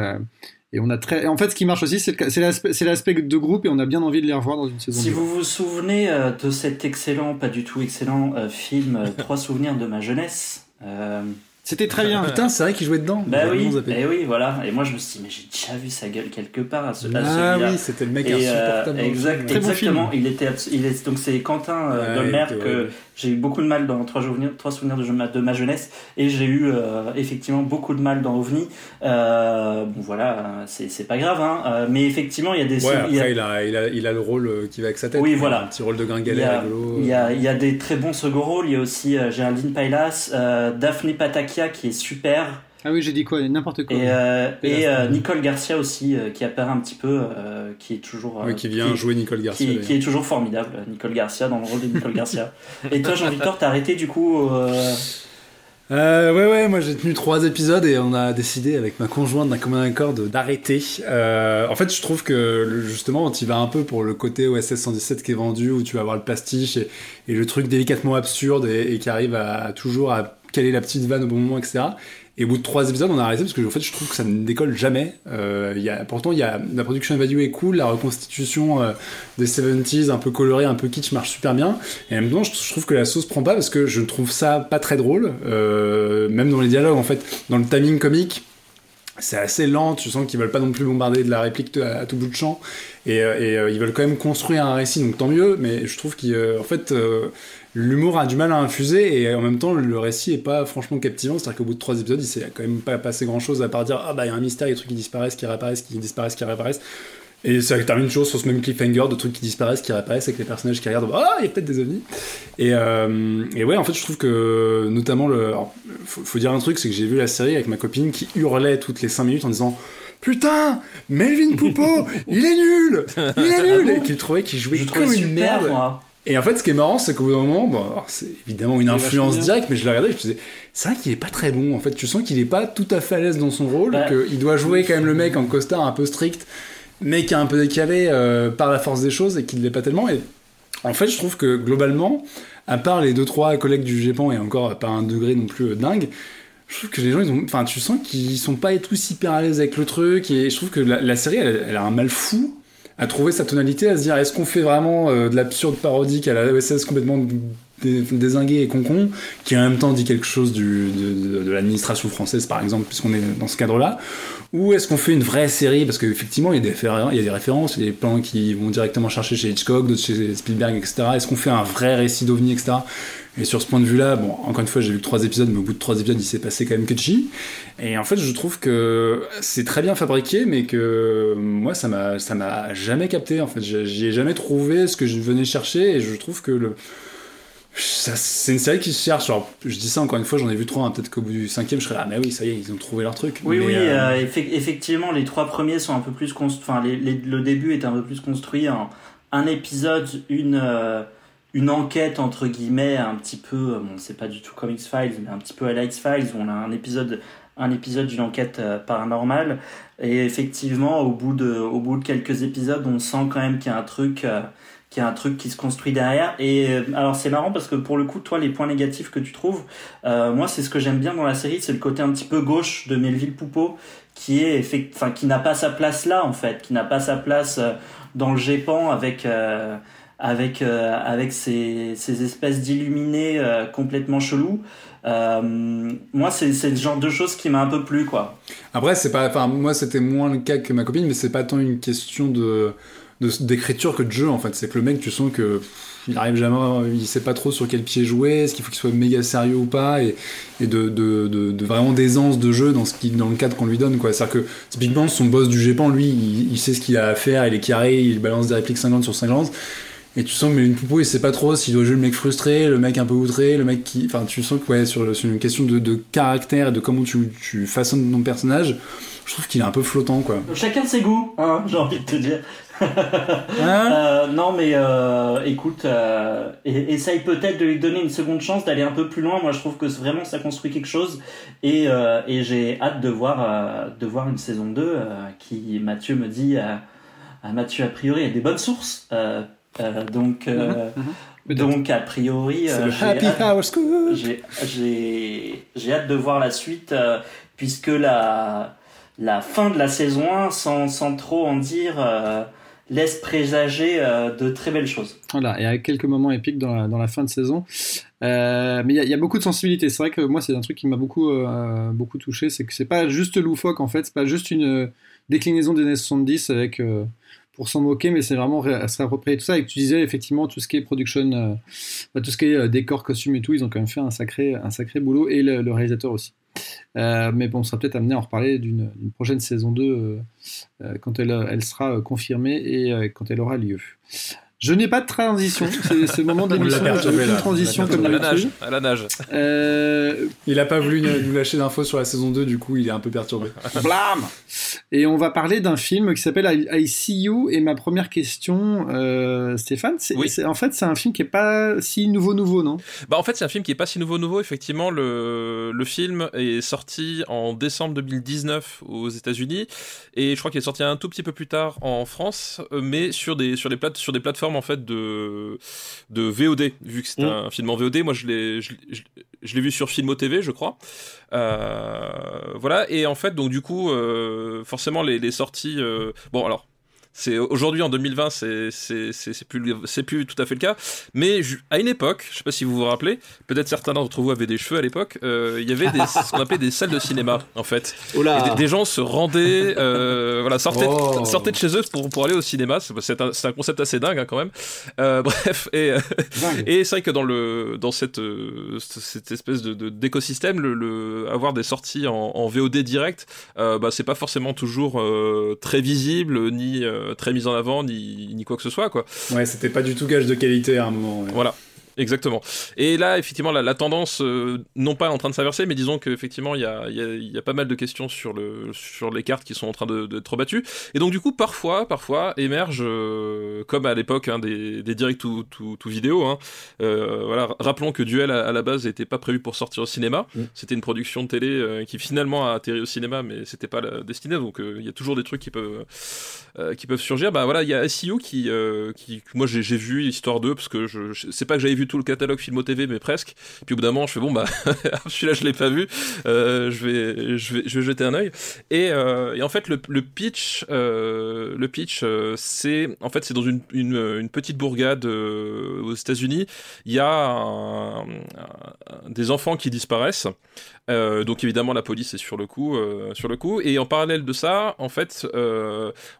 et on a très... et en fait, ce qui marche aussi, c'est l'aspect c'est l'aspect de groupe, et on a bien envie de les revoir dans une saison. Si vous vous souvenez euh, de cet excellent, pas du tout excellent euh, film euh, Trois souvenirs de ma jeunesse. euh, C'était très bien. Putain, c'est vrai qu'il jouait dedans. bah oui, et oui, voilà. Et moi je me suis dit, mais j'ai déjà vu sa gueule quelque part à ce, à Ah oui, c'était le mec Et, euh, insupportable. le exact- Très bon exactement. Il était, il est, donc c'est Quentin euh, Ouais, Dolmer que. J'ai eu beaucoup de mal dans Trois souvenirs, Trois souvenirs de, ma- de ma jeunesse et j'ai eu euh, effectivement beaucoup de mal dans OVNI. Euh, bon voilà, c'est pas grave, hein. Euh, mais effectivement il y a des, Ouais, il y a- après, il a, il, a, il a le rôle euh, qui va avec sa tête. Oui, voilà. Un petit rôle de gringalet rigolo. il, y a, il y a des très bons second rôles. Il y a aussi euh, Géraldine Pailas, Daphne Patakia qui est super, Ah oui, j'ai dit quoi N'importe quoi. et, euh, et euh. Nicole Garcia aussi euh, qui apparaît un petit peu, euh, qui est toujours, euh, Oui, qui vient jouer Nicole Garcia. qui, est toujours formidable, Nicole Garcia dans le rôle de Nicole Garcia. Et toi, Jean-Victor, t'as arrêté du coup euh, Euh, ouais, ouais, moi j'ai tenu trois épisodes et on a décidé avec ma conjointe d'un commun accord de- d'arrêter. Euh, en fait, je trouve que justement, tu vas un peu pour le côté OSS 117 qui est vendu, où tu vas avoir le pastiche et, et le truc délicatement absurde et, et qui arrive à, à toujours à caler la petite vanne au bon moment, etc. Et au bout de trois épisodes, on a arrêté parce que en fait, je trouve que ça ne décolle jamais. Euh, y pourtant, y a, la production value est cool, la reconstitution euh, des 70s un peu colorée, un peu kitsch marche super bien. Et en même temps, je, trouve que la sauce prend pas parce que je trouve ça pas très drôle. Euh, même dans les dialogues, en fait, dans le timing comique, c'est assez lent. Tu sens qu'ils veulent pas non plus bombarder de la réplique à, tout bout de champ. Et, euh, ils veulent quand même construire un récit, donc tant mieux. Mais je trouve qu'en fait, euh, l'humour a du mal à infuser et en même temps, le récit est pas franchement captivant. C'est-à-dire qu'au bout de trois épisodes, il s'est quand même pas passé grand chose à part dire Ah bah il y a un mystère, il y a des trucs qui disparaissent, qui réapparaissent, qui disparaissent, qui réapparaissent. Et ça termine toujours sur ce même cliffhanger de trucs qui disparaissent, qui réapparaissent avec les personnages qui regardent Ah, il y a peut-être des ovnis. Et, euh, et ouais, en fait, je trouve que notamment le. alors, faut, faut dire un truc, c'est que j'ai vu la série avec ma copine qui hurlait toutes les 5 minutes en disant Putain, Melvin Poupeau, il est nul Il est nul Et qu'il trouvait qu'il jouait Je comme une merde. moi. Et en fait, ce qui est marrant, c'est qu'au bout d'un moment, bon, c'est évidemment une Il influence directe, mais je l'ai regardé et je me disais, c'est vrai qu'il est pas très bon. En fait, tu sens qu'il est pas tout à fait à l'aise dans son rôle, Bah, qu'il doit jouer quand même le mec en costard un peu strict, mais qui est un peu décalé euh, par la force des choses et qu'il l'est pas tellement. Et en fait, je trouve que globalement, à part les deux trois collègues du GEPAN et encore pas un degré non plus euh, dingue, je trouve que les gens, ils ont, enfin, tu sens qu'ils sont pas tous hyper à l'aise avec le truc. Et je trouve que la, la série, elle, elle a un mal fou à trouver sa tonalité, à se dire est-ce qu'on fait vraiment euh, de l'absurde parodique à la OSS complètement dé- dézingué et concon, qui en même temps dit quelque chose de, l'administration française par exemple, puisqu'on est dans ce cadre-là, ou est-ce qu'on fait une vraie série Parce qu'effectivement, il, il y a des références, il y a des plans qui vont directement chercher chez Hitchcock, d'autres chez Spielberg, etc. Est-ce qu'on fait un vrai récit d'OVNI, etc. Et sur ce point de vue-là, bon, encore une fois, j'ai vu que trois épisodes, mais au bout de trois épisodes, il s'est passé quand même que chi. Et en fait, je trouve que c'est très bien fabriqué, mais que moi, ça m'a, ça m'a jamais capté. En fait, j'y ai jamais trouvé ce que je venais chercher, et je trouve que le, c'est une série qui se cherche. Alors, je dis ça encore une fois, j'en ai vu trois. hein, Peut-être qu'au bout du cinquième, je serais là, mais oui, ça y est, ils ont trouvé leur truc. Oui, Mais, oui, euh, euh, effe- effectivement, les trois premiers sont un peu plus construits. Enfin, les- les- le début est un peu plus construit en un épisode, une, euh, une enquête entre guillemets un petit peu, bon c'est pas du tout Comics Files, mais un petit peu à la X-Files où on a un épisode un épisode d'une enquête paranormale et effectivement au bout de au bout de quelques épisodes on sent quand même qu'il y a un truc qu'il y a un truc qui se construit derrière. Et alors c'est marrant parce que pour le coup, toi, les points négatifs que tu trouves, euh, moi c'est ce que j'aime bien dans la série, c'est le côté un petit peu gauche de Melville Poupeau, qui est enfin qui n'a pas sa place là en fait, qui n'a pas sa place euh, dans le GEPAN avec euh, avec euh, avec ces, ces espèces d'illuminés complètement chelous. moi, c'est c'est le genre de choses qui m'a un peu plu quoi. Après, c'est pas, enfin moi c'était moins le cas que ma copine, mais c'est pas tant une question de d'écriture que de jeu en fait. C'est que le mec, tu sens que il arrive jamais, il sait pas trop sur quel pied jouer, est-ce qu'il faut qu'il soit méga sérieux ou pas, et, et de, de, de, vraiment d'aisance de jeu dans, ce qui, dans le cadre qu'on lui donne. quoi. C'est-à-dire que typiquement, son boss du GEPAN, lui, il, sait ce qu'il a à faire, il est carré, il balance des répliques 50 sur 50. Et tu sens que une Poupeau, il sait pas trop s'il doit jouer le mec frustré, le mec un peu outré, le mec qui. Enfin, tu sens que, ouais, sur, sur une question de, de, caractère et de comment tu, tu façonnes ton personnage, je trouve qu'il est un peu flottant, quoi. Chacun ses goûts, hein, j'ai envie de te dire. Hein euh, non, mais euh, écoute, euh, essaye peut-être de lui donner une seconde chance d'aller un peu plus loin. Moi, je trouve que vraiment ça construit quelque chose et, et j'ai hâte de voir, de voir une saison 2 qui, Mathieu me dit, à Mathieu a priori, a des bonnes sources. Donc, mhm, mhm. donc, a priori, j'ai hâte de voir la suite puisque la, la fin de la saison 1, sans, sans trop en dire laisse présager euh, de très belles choses. Voilà, et avec quelques moments épiques dans la, dans la fin de saison. Euh, mais il y, y, a beaucoup de sensibilité. C'est vrai que moi, c'est un truc qui m'a beaucoup, euh, beaucoup touché. C'est que c'est pas juste loufoque, en fait. C'est pas juste une déclinaison des années 70 avec, pour s'en moquer, mais c'est vraiment à se réapproprier tout ça. Et que tu disais, effectivement, tout ce qui est production, bah, tout ce qui est décor, costume et tout, ils ont quand même fait un sacré, un sacré boulot. Et le, réalisateur aussi. Euh, mais bon, on sera peut-être amené à en reparler d'une prochaine saison 2 euh, euh, quand elle, elle sera confirmée et quand elle aura lieu. Je n'ai pas de transition. C'est le moment de l'émission. J'ai une transition comme à la nage. À la nage. Euh... Il a pas voulu nous lâcher d'infos sur la saison 2, du coup, il est un peu perturbé. Blam Et on va parler d'un film qui s'appelle I, See You. Et ma première question, euh, Stéphane, c'est oui. en fait, c'est un film qui est pas si nouveau nouveau, non? Bah en fait, c'est un film qui est pas si nouveau nouveau. Effectivement, le le film est sorti en décembre 2019 aux États-Unis et je crois qu'il est sorti un tout petit peu plus tard en France, mais sur des sur des plates sur des plateformes en fait de de VOD vu que c'est mm. un film en VOD. Moi je l'ai je, l'ai vu sur Filmo TV, je crois. Euh, voilà et en fait donc du coup euh, forcément les, les sorties euh, bon alors c'est aujourd'hui en 2020, c'est c'est plus c'est plus tout à fait le cas. Mais à une époque, je sais pas si vous vous rappelez, peut-être certains d'entre vous avaient des cheveux à l'époque. Euh, il y avait des, ce qu'on appelait des salles de cinéma en fait. Et des, gens se rendaient, euh, voilà, sortaient, oh. sortaient de chez eux pour pour aller au cinéma. C'est un, un, concept assez dingue hein, quand même. Euh, bref, et et c'est vrai que dans le dans cette cette espèce de d'écosystème, le, le, avoir des sorties en, en VOD direct, bah c'est pas forcément toujours très visible ni très mise en avant ni, ni quoi que ce soit quoi. Ouais, c'était pas du tout gage de qualité à un moment. Voilà. Exactement. Et là, effectivement, la, la tendance, euh, non pas en train de s'inverser, mais disons qu'effectivement, il y a, y, a, y a, pas mal de questions sur, le, sur les cartes qui sont en train d'être de, rebattues. Et donc, du coup, parfois, parfois, émerge, euh, comme à l'époque hein, des, des directs tout, tout, tout vidéo, hein, euh, voilà, rappelons que Duel, à, à la base, n'était pas prévu pour sortir au cinéma. Mm. C'était une production de télé euh, qui finalement a atterri au cinéma, mais c'était pas la destinée. Donc, il y a toujours des trucs qui peuvent, qui peuvent surgir. Bah voilà, il y a SEO qui, qui, moi, j'ai vu Histoire 2, parce que je, je c'est pas que j'avais vu tout le catalogue Filmo TV, mais presque. Puis au bout d'un moment, je fais bon bah celui-là je l'ai pas vu, euh, je vais je vais je vais jeter un œil. Et, euh, et en fait le, le pitch euh, le pitch c'est en fait c'est dans une, une, petite bourgade aux États-Unis. Il y a des enfants qui disparaissent. Donc évidemment la police est sur le coup, sur le coup. Et en parallèle de ça, en fait,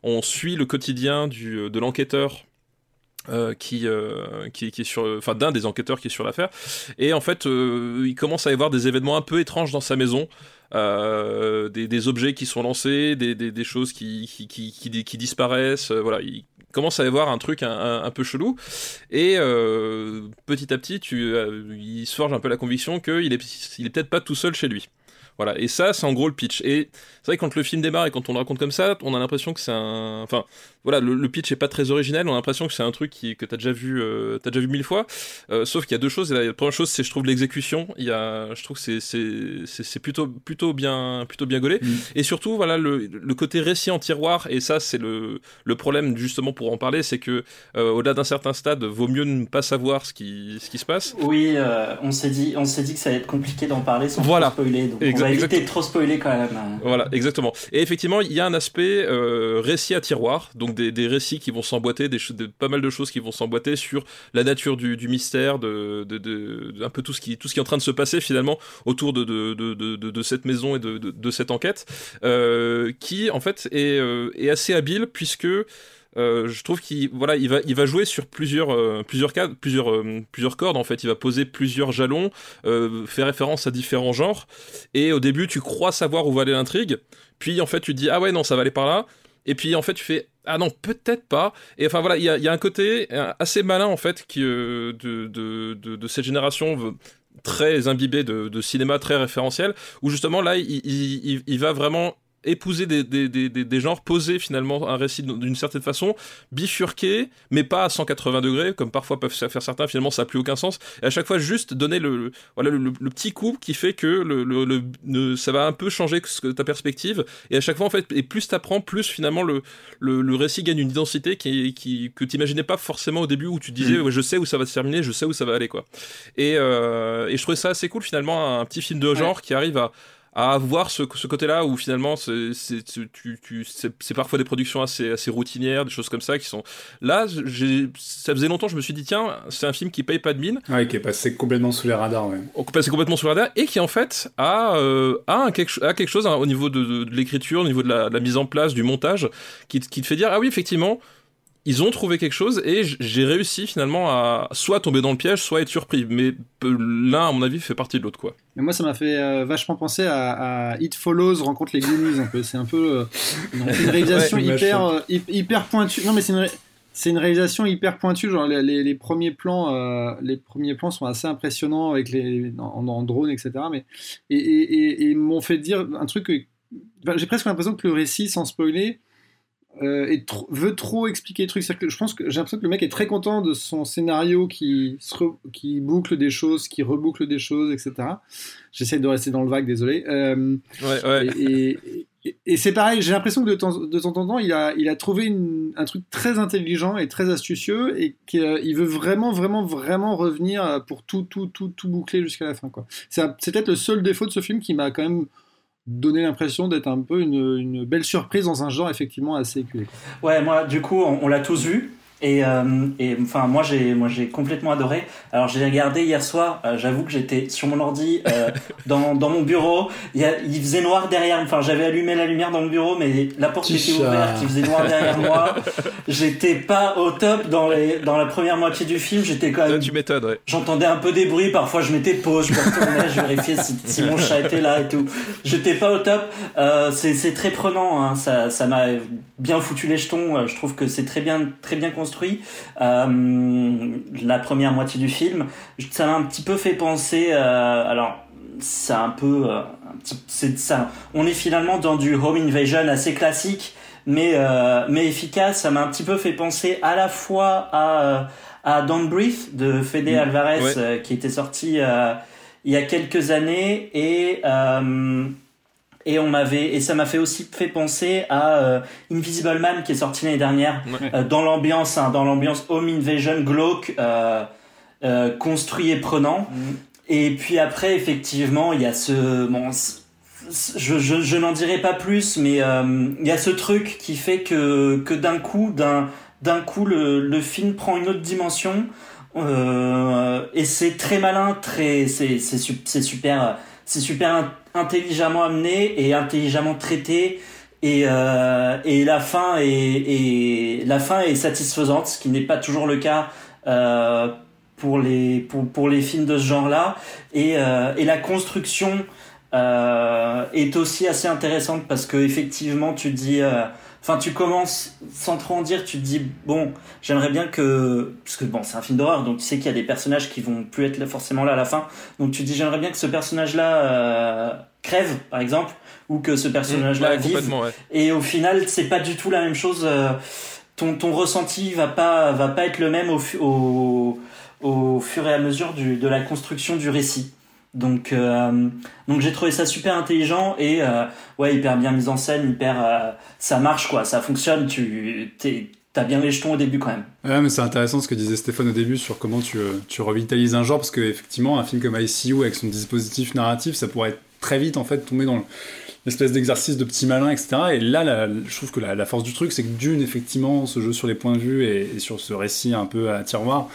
on suit le quotidien du, de l'enquêteur euh, qui, euh, qui, qui est sur, enfin d'un des enquêteurs qui est sur l'affaire, et en fait euh, il commence à y avoir des événements un peu étranges dans sa maison, des, des, objets qui sont lancés, des, des, choses qui, qui, qui, disparaissent, voilà, il commence à y avoir un truc un, un, un peu chelou, et petit à petit tu, il se forge un peu la conviction qu'il est, il est peut-être pas tout seul chez lui. Voilà, et ça, c'est en gros le pitch. Et c'est vrai que quand le film démarre et quand on le raconte comme ça, on a l'impression que c'est un. Enfin, voilà, le, pitch est pas très original. On a l'impression que c'est un truc qui, que t'as déjà vu, euh, t'as déjà vu mille fois. Euh, sauf qu'il y a deux choses. la, première chose, c'est je trouve l'exécution. Il y a, je trouve que c'est c'est c'est plutôt plutôt bien plutôt bien gaulé. Mm. Et surtout, voilà, le, le côté récit en tiroir. Et ça, c'est le le problème justement pour en parler, c'est que euh, au-delà d'un certain stade, vaut mieux ne pas savoir ce qui ce qui se passe. Oui, euh, on s'est dit on s'est dit que ça allait être compliqué d'en parler sans trop spoiler. Donc éviter de trop spoiler quand même. Voilà, exactement. Et effectivement, il y a un aspect euh, récit à tiroir. Donc des, récits qui vont s'emboîter, des, pas mal de choses qui vont s'emboîter sur la nature du, mystère, de, de, un peu tout ce, qui, tout ce qui est en train de se passer finalement autour de, de, cette maison et de, cette enquête, euh, qui en fait est, euh, est assez habile puisque euh, je trouve qu'il voilà, il va, il va jouer sur plusieurs, plusieurs cas, plusieurs, plusieurs cordes en fait. Il va poser plusieurs jalons, faire référence à différents genres. Et au début, tu crois savoir où va aller l'intrigue. Puis en fait, tu te dis ah ouais non, ça va aller par là. Et puis en fait, tu fais ah non, peut-être pas. Et enfin voilà, il y a, y a, un côté euh, assez malin en fait qui, euh, de, de, de, cette génération très imbibée de, de, cinéma très référentiel, où justement là, il, il, il va vraiment épouser des, des, des, des, genres, poser finalement un récit d'une certaine façon, bifurquer, mais pas à 180 degrés, comme parfois peuvent faire certains, finalement ça n'a plus aucun sens, et à chaque fois juste donner le, voilà, le, petit coup qui fait que le, le, ça va un peu changer ta perspective, et à chaque fois en fait, et plus t'apprends, plus finalement le, le, récit gagne une identité qui, qui, que t'imaginais pas forcément au début, où tu disais, mm. je sais où ça va se terminer, je sais où ça va aller, quoi. Et, euh, et je trouvais ça assez cool finalement, un petit film de genre qui arrive à à avoir ce, ce côté-là où finalement c'est c'est parfois des productions assez assez routinières, des choses comme ça qui sont là. Ça faisait longtemps, je me suis dit tiens, c'est un film qui paye pas de mine, ouais, qui est passé complètement sous les radars, ouais. Passé complètement sous les radars et qui en fait a euh, a, un, quelque, a quelque chose hein, au niveau de, de, l'écriture, au niveau de la, de la, mise en place, du montage, qui, qui te fait dire ah oui effectivement ils ont trouvé quelque chose et j'ai réussi finalement à soit tomber dans le piège, soit être surpris. Mais l'un, à mon avis, fait partie de l'autre, quoi. Et moi, ça m'a fait euh, vachement penser à, It Follows rencontre les Goonies un peu. C'est un peu euh, une, réalisation hyper euh, hyper pointue. Non, mais c'est une, réalisation hyper pointue. Genre les, les, premiers plans, les premiers plans sont assez impressionnants avec les en, drone, etc. Mais et, et, et, m'ont fait dire un truc que j'ai presque l'impression que le récit, sans spoiler euh, et veut trop expliquer les trucs. Que je pense que j'ai l'impression que le mec est très content de son scénario qui, qui boucle des choses, qui reboucle des choses, etc. J'essaie de rester dans le vague, désolé. Euh, ouais, ouais. Et, et, c'est pareil, j'ai l'impression que de temps, de temps en temps, il a, il a trouvé un truc très intelligent et très astucieux et qu'il veut vraiment, vraiment, vraiment revenir pour tout, tout, tout, tout boucler jusqu'à la fin. C'est peut-être le seul défaut de ce film qui m'a quand même donner l'impression d'être un peu une, belle surprise dans un genre effectivement assez éculé. Ouais, moi du coup on l'a tous vu. Et, euh, et enfin moi j'ai moi j'ai complètement adoré. Alors j'ai regardé hier soir. Euh, J'avoue que j'étais sur mon ordi euh, dans, dans mon bureau. Il, y a, il faisait noir derrière. Enfin j'avais allumé la lumière dans mon bureau, mais la porte était ouverte. Il faisait noir derrière moi. J'étais pas au top dans les dans la première moitié du film. J'étais quand même. tu m'étonnes. Ouais. J'entendais un peu des bruits. Parfois je mettais pause, je me retournais, je vérifiais si, si, mon chat était là et tout. J'étais pas au top. Euh, c'est très prenant. Hein. Ça ça m'a bien foutu les jetons. Je trouve que c'est très bien très bien construit euh, la première moitié du film. Ça m'a un petit peu fait penser. Euh, alors, c'est un peu. Euh, c'est ça. On est finalement dans du home invasion assez classique, mais mais efficace. Ça m'a un petit peu fait penser à la fois à à Don't Breathe de Fede mm. Alvarez qui était sorti il y a quelques années et et on m'avait et ça m'a fait aussi fait penser à euh, Invisible Man qui est sorti l'année dernière euh, dans l'ambiance hein, dans l'ambiance home invasion glauque euh, construit et prenant. Mm. et puis après effectivement il y a ce bon je, je, je n'en dirai pas plus mais il y a ce truc qui fait que que d'un coup d'un d'un coup le, le film prend une autre dimension. Et c'est très malin très c'est c'est c'est super c'est super intelligemment amené et intelligemment traité et, euh, et la fin est, est, la fin est satisfaisante ce qui n'est pas toujours le cas euh, pour les pour, pour les films de ce genre là et, euh, et la construction est aussi assez intéressante parce que effectivement tu dis Enfin, tu commences sans trop en dire, tu te dis bon, j'aimerais bien que parce que bon, c'est un film d'horreur, donc tu sais qu'il y a des personnages qui vont plus être là, forcément là à la fin. Donc tu te dis j'aimerais bien que ce personnage-là euh, crève, par exemple, ou que ce personnage-là Mmh, ouais, vive. ouais. Et au final, c'est pas du tout la même chose. euh, Ton, ton ressenti va pas, va pas être le même au, au fur et à mesure du, de la construction du récit. Donc, euh, donc j'ai trouvé ça super intelligent et euh, ouais, hyper bien mis en scène, hyper, euh, ça marche quoi, ça fonctionne. Tu, t'as bien les jetons au début quand même. Ouais, mais c'est intéressant ce que disait Stéphane au début sur comment tu, tu revitalises un genre, parce qu'effectivement, un film comme ICU, avec son dispositif narratif, ça pourrait très vite en fait tomber dans l'espèce d'exercice de petit malin, etc. Et là, je trouve que la, force du truc, c'est que d'une, effectivement, ce jeu sur les points de vue et sur ce récit un peu à tiroir,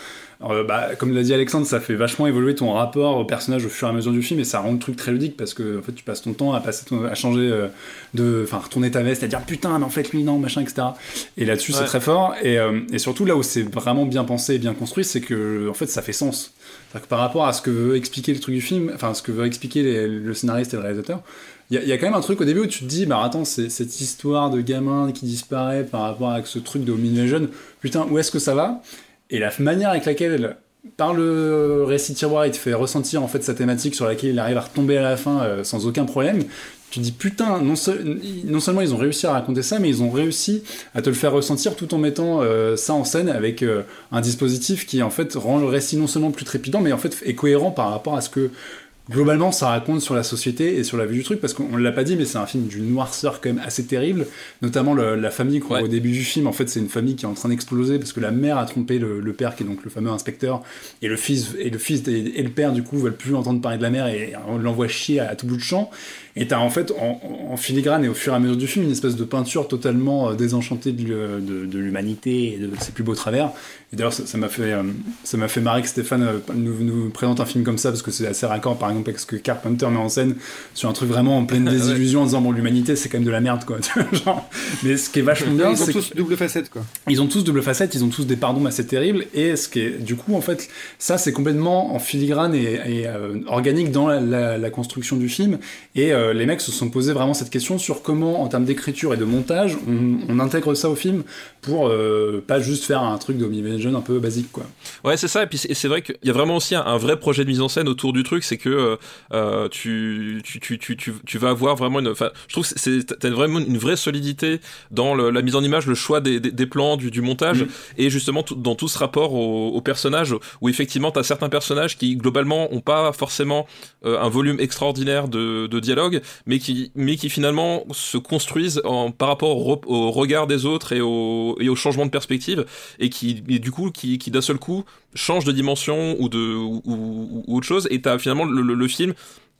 euh, bah, comme l'a dit Alexandre, ça fait vachement évoluer ton rapport au personnage au fur et à mesure du film et ça rend le truc très ludique parce que en fait, tu passes ton temps à, passer ton- à changer euh, de. Enfin, retourner ta veste, à dire putain, mais en fait, lui, non, machin, etc. Et là-dessus, c'est très fort. Et, euh, et surtout, là où c'est vraiment bien pensé et bien construit, c'est que en fait, ça fait sens. Que par rapport à ce que veut expliquer le truc du film, enfin, ce que veut expliquer les- le scénariste et le réalisateur, il y, a- il y a quand même un truc au début où tu te dis, bah attends, c'est cette histoire de gamin qui disparaît par rapport à ce truc de Mini putain, où est-ce que ça va? Et la manière avec laquelle, par le récit tiroir, il te fait ressentir en fait sa thématique sur laquelle il arrive à retomber à la fin euh, sans aucun problème, tu dis putain, non seulement ils ont réussi à raconter ça, mais ils ont réussi à te le faire ressentir tout en mettant euh, ça en scène avec euh, un dispositif qui en fait rend le récit non seulement plus trépidant, mais en fait est cohérent par rapport à ce que globalement ça raconte sur la société et sur la vue du truc parce qu'on l'a pas dit mais c'est un film d'une noirceur quand même assez terrible notamment le- la famille qu'on Ouais. au début du film en fait c'est une famille qui est en train d'exploser parce que la mère a trompé le, le père qui est donc le fameux inspecteur et le fils et le fils et, et le père du coup veulent plus entendre parler de la mère et on l'envoie chier à, tout bout de champ et t'as en fait en, en filigrane et au fur et à mesure du film une espèce de peinture totalement euh, désenchantée de, l'hu- de- de l'humanité et de ses plus beaux travers et d'ailleurs ça m'a fait euh, ça m'a fait marrer que Stéphane euh, nous, nous présente un film comme ça parce que c'est assez raccord par exemple avec ce que Carpenter met en scène sur un truc vraiment en pleine désillusion en disant bon l'humanité c'est quand même de la merde quoi genre. mais ce qui est vachement bien Ils ont tous double facette, quoi. ils ont tous double facette, ils ont tous des pardons assez terribles, et ce qui est, du coup, en fait, ça c'est complètement en filigrane et, et, euh, organique dans la, la- la construction du film, et euh, les mecs se sont posés vraiment cette question sur comment, en termes d'écriture et de montage, on, on intègre ça au film pour euh, pas juste faire un truc d'Omnivision un peu basique, quoi. Ouais, c'est ça. Et puis c'est vrai qu'il y a vraiment aussi un, un vrai projet de mise en scène autour du truc, c'est que euh, euh, tu, tu, tu, tu, vas avoir vraiment une. Enfin, je trouve que t'as vraiment une vraie solidité dans le- la mise en image, le choix des, des, des plans, du, du montage, Mhm. et justement dans tout ce rapport aux au personnages, où effectivement t'as certains personnages qui globalement ont pas forcément euh, un volume extraordinaire de, de dialogue, mais qui, finalement se construisent en, par rapport au, re- au regard des autres et au, et changement de perspective, et qui, du coup, qui, d'un seul coup change de dimension ou de ou, autre chose, et t'as finalement le, le- le film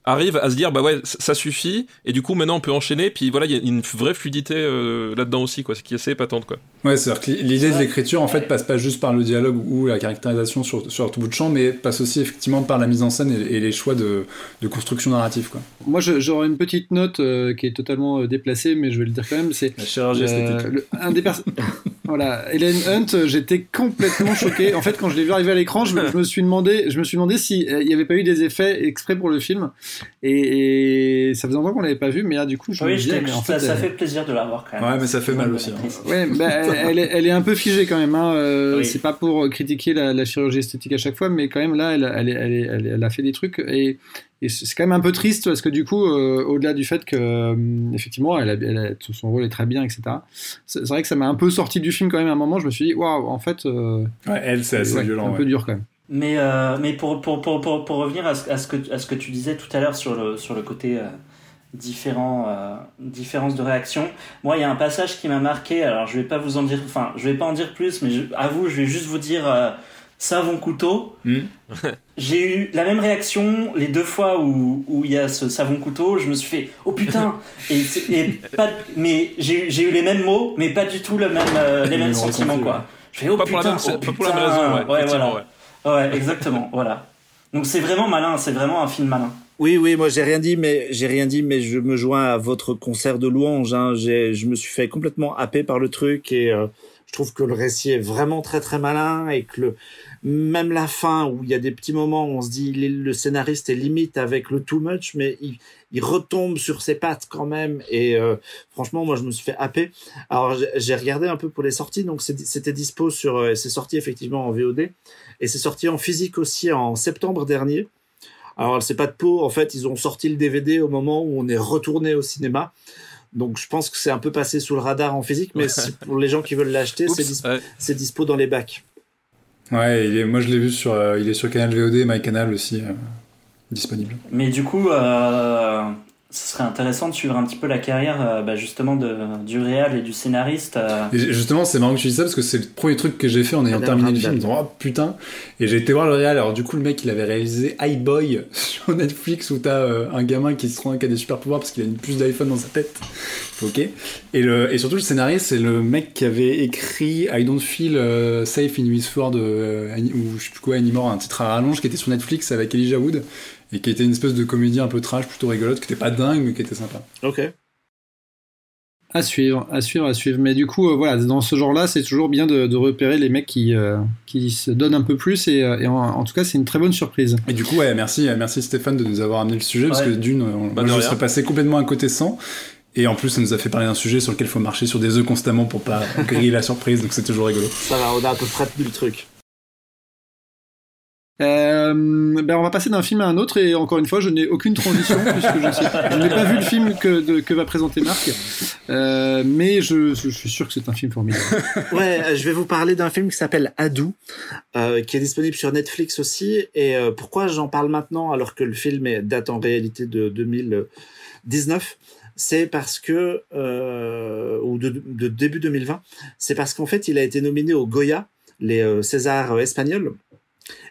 arrive à se dire bah ouais ça suffit et du coup maintenant on peut enchaîner puis voilà il y a une vraie fluidité euh, là-dedans aussi quoi ce qui est assez patente quoi Ouais, c'est-à-dire que l'idée de l'écriture, en fait, passe pas juste par le dialogue ou la caractérisation sur, sur tout bout de champ, mais passe aussi effectivement par la mise en scène et, et les choix de, de construction narrative, quoi. Moi, j'aurais une petite note euh, qui est totalement euh, déplacée, mais je vais le dire quand même. C'est La chirurgie euh, esthétique. le- un des voilà, Helen Hunt. J'étais complètement choqué. En fait, quand je l'ai vu arriver à l'écran, je, me- je me suis demandé, je me suis demandé si euh, il n'y avait pas eu des effets exprès pour le film. Et, et ça faisait longtemps qu'on l'avait pas vu, mais là, du coup, je me Oui, disais, j'étais- mais en ça, fait, ça fait plaisir de la voir quand même. Ouais, mais ça fait mal aussi, hein. Ouais, bah, elle, elle est, elle est un peu figée quand même. Hein. euh, Oui. C'est pas pour critiquer la, la chirurgie esthétique à chaque fois, mais quand même là, elle, elle, elle, a fait des trucs et, et c'est quand même un peu triste parce que du coup, euh, au-delà du fait que euh, effectivement, elle a, elle a- son rôle est très bien, etc. C'est c'est vrai que ça m'a un peu sorti du film quand même. À un moment, je me suis dit, waouh, en fait, euh, Ouais, elle, c'est assez ouais, violent. un ouais. peu dur quand même. Mais, euh, mais pour, pour, pour, pour, pour revenir à ce, à, ce que, à ce que tu disais tout à l'heure sur le, sur le côté euh, différent, euh, différence de réaction, moi il y a un passage qui m'a marqué, alors je vais pas vous en dire, enfin je vais pas en dire plus, mais je, à vous je vais juste vous dire euh, savon couteau. Hmm. J'ai eu la même réaction les deux fois où où il y a ce savon couteau, je me suis fait oh putain et, c'est- et pas, mais j'ai eu j'ai eu les mêmes mots, mais pas du tout le même, euh, les Le mêmes même sentiments quoi. Je fais oh pas pour la putain, même, oh, pas pour la même raison ouais, ouais effectivement, voilà. ouais. Ouais, exactement, voilà. Donc c'est vraiment malin, c'est vraiment un film malin. Oui, oui, moi j'ai rien dit, mais j'ai rien dit, mais je me joins à votre concert de louanges. Hein. J'ai, je me suis fait complètement happer par le truc et euh, je trouve que le récit est vraiment très très malin et que le, même la fin où il y a des petits moments où on se dit le scénariste est limite avec le too much, mais il, il retombe sur ses pattes quand même et euh, franchement moi je me suis fait happer. Alors j'ai- regardé un peu pour les sorties, donc c'était dispo sur, euh, c'est sorti effectivement en VOD et c'est sorti en physique aussi en septembre dernier. Alors c'est pas de peau, en fait ils ont sorti le DVD au moment où on est retourné au cinéma. Donc je pense que c'est un peu passé sous le radar en physique, mais pour les gens qui veulent l'acheter, c'est dispo dans les bacs. Ouais, moi je l'ai vu sur, euh, il est sur Canal VOD, MyCanal aussi euh, disponible. Mais du coup, euh, ce serait intéressant de suivre un petit peu la carrière euh, bah, justement de, du réal et du scénariste. Euh. justement, c'est marrant que tu dis ça parce que c'est le premier truc que j'ai fait en ayant terminé le film. En disant, oh putain. Et j'ai été voir le réal. Alors du coup, le mec, il avait réalisé iBoy sur Netflix où t'as euh, un gamin qui se rend qui a des super pouvoirs parce qu'il a une puce d'iPhone dans sa tête. Ok. Et, le, et surtout, le scénariste, c'est le mec qui avait écrit I Don't Feel Safe in Westford ou je sais plus quoi, Anymore, un titre à rallonge qui était sur Netflix avec Elijah Wood et qui était une espèce de comédie un peu trash, plutôt rigolote, qui était pas dingue, mais qui était sympa. Ok. À suivre, à suivre, à suivre. Mais du coup, euh, voilà, dans ce genre-là, c'est toujours bien de, repérer les mecs qui, euh, qui se donnent un peu plus, et, euh, en, tout cas, c'est une très bonne surprise. Et du coup, ouais, merci, merci Stéphane de nous avoir amené le sujet, parce que d'une, on, bah, je serais passé complètement à côté sans. Et en plus, ça nous a fait parler d'un sujet sur lequel il faut marcher sur des œufs constamment pour pas griller la surprise, donc c'est toujours rigolo. Ça va, on a à peu près tenu le truc. Euh, ben on va passer d'un film à un autre et encore une fois je n'ai aucune transition puisque je, n'ai pas vu le film que, que va présenter Marc. Euh, mais je, je, suis sûr que c'est un film formidable. Ouais, euh, je vais vous parler d'un film qui s'appelle Adou euh, qui est disponible sur Netflix aussi. Et euh, pourquoi j'en parle maintenant alors que le film est, date en réalité de 2019 c'est parce que ou de, de, début 2020 c'est parce qu'en fait il a été nominé au Goya les Césars espagnols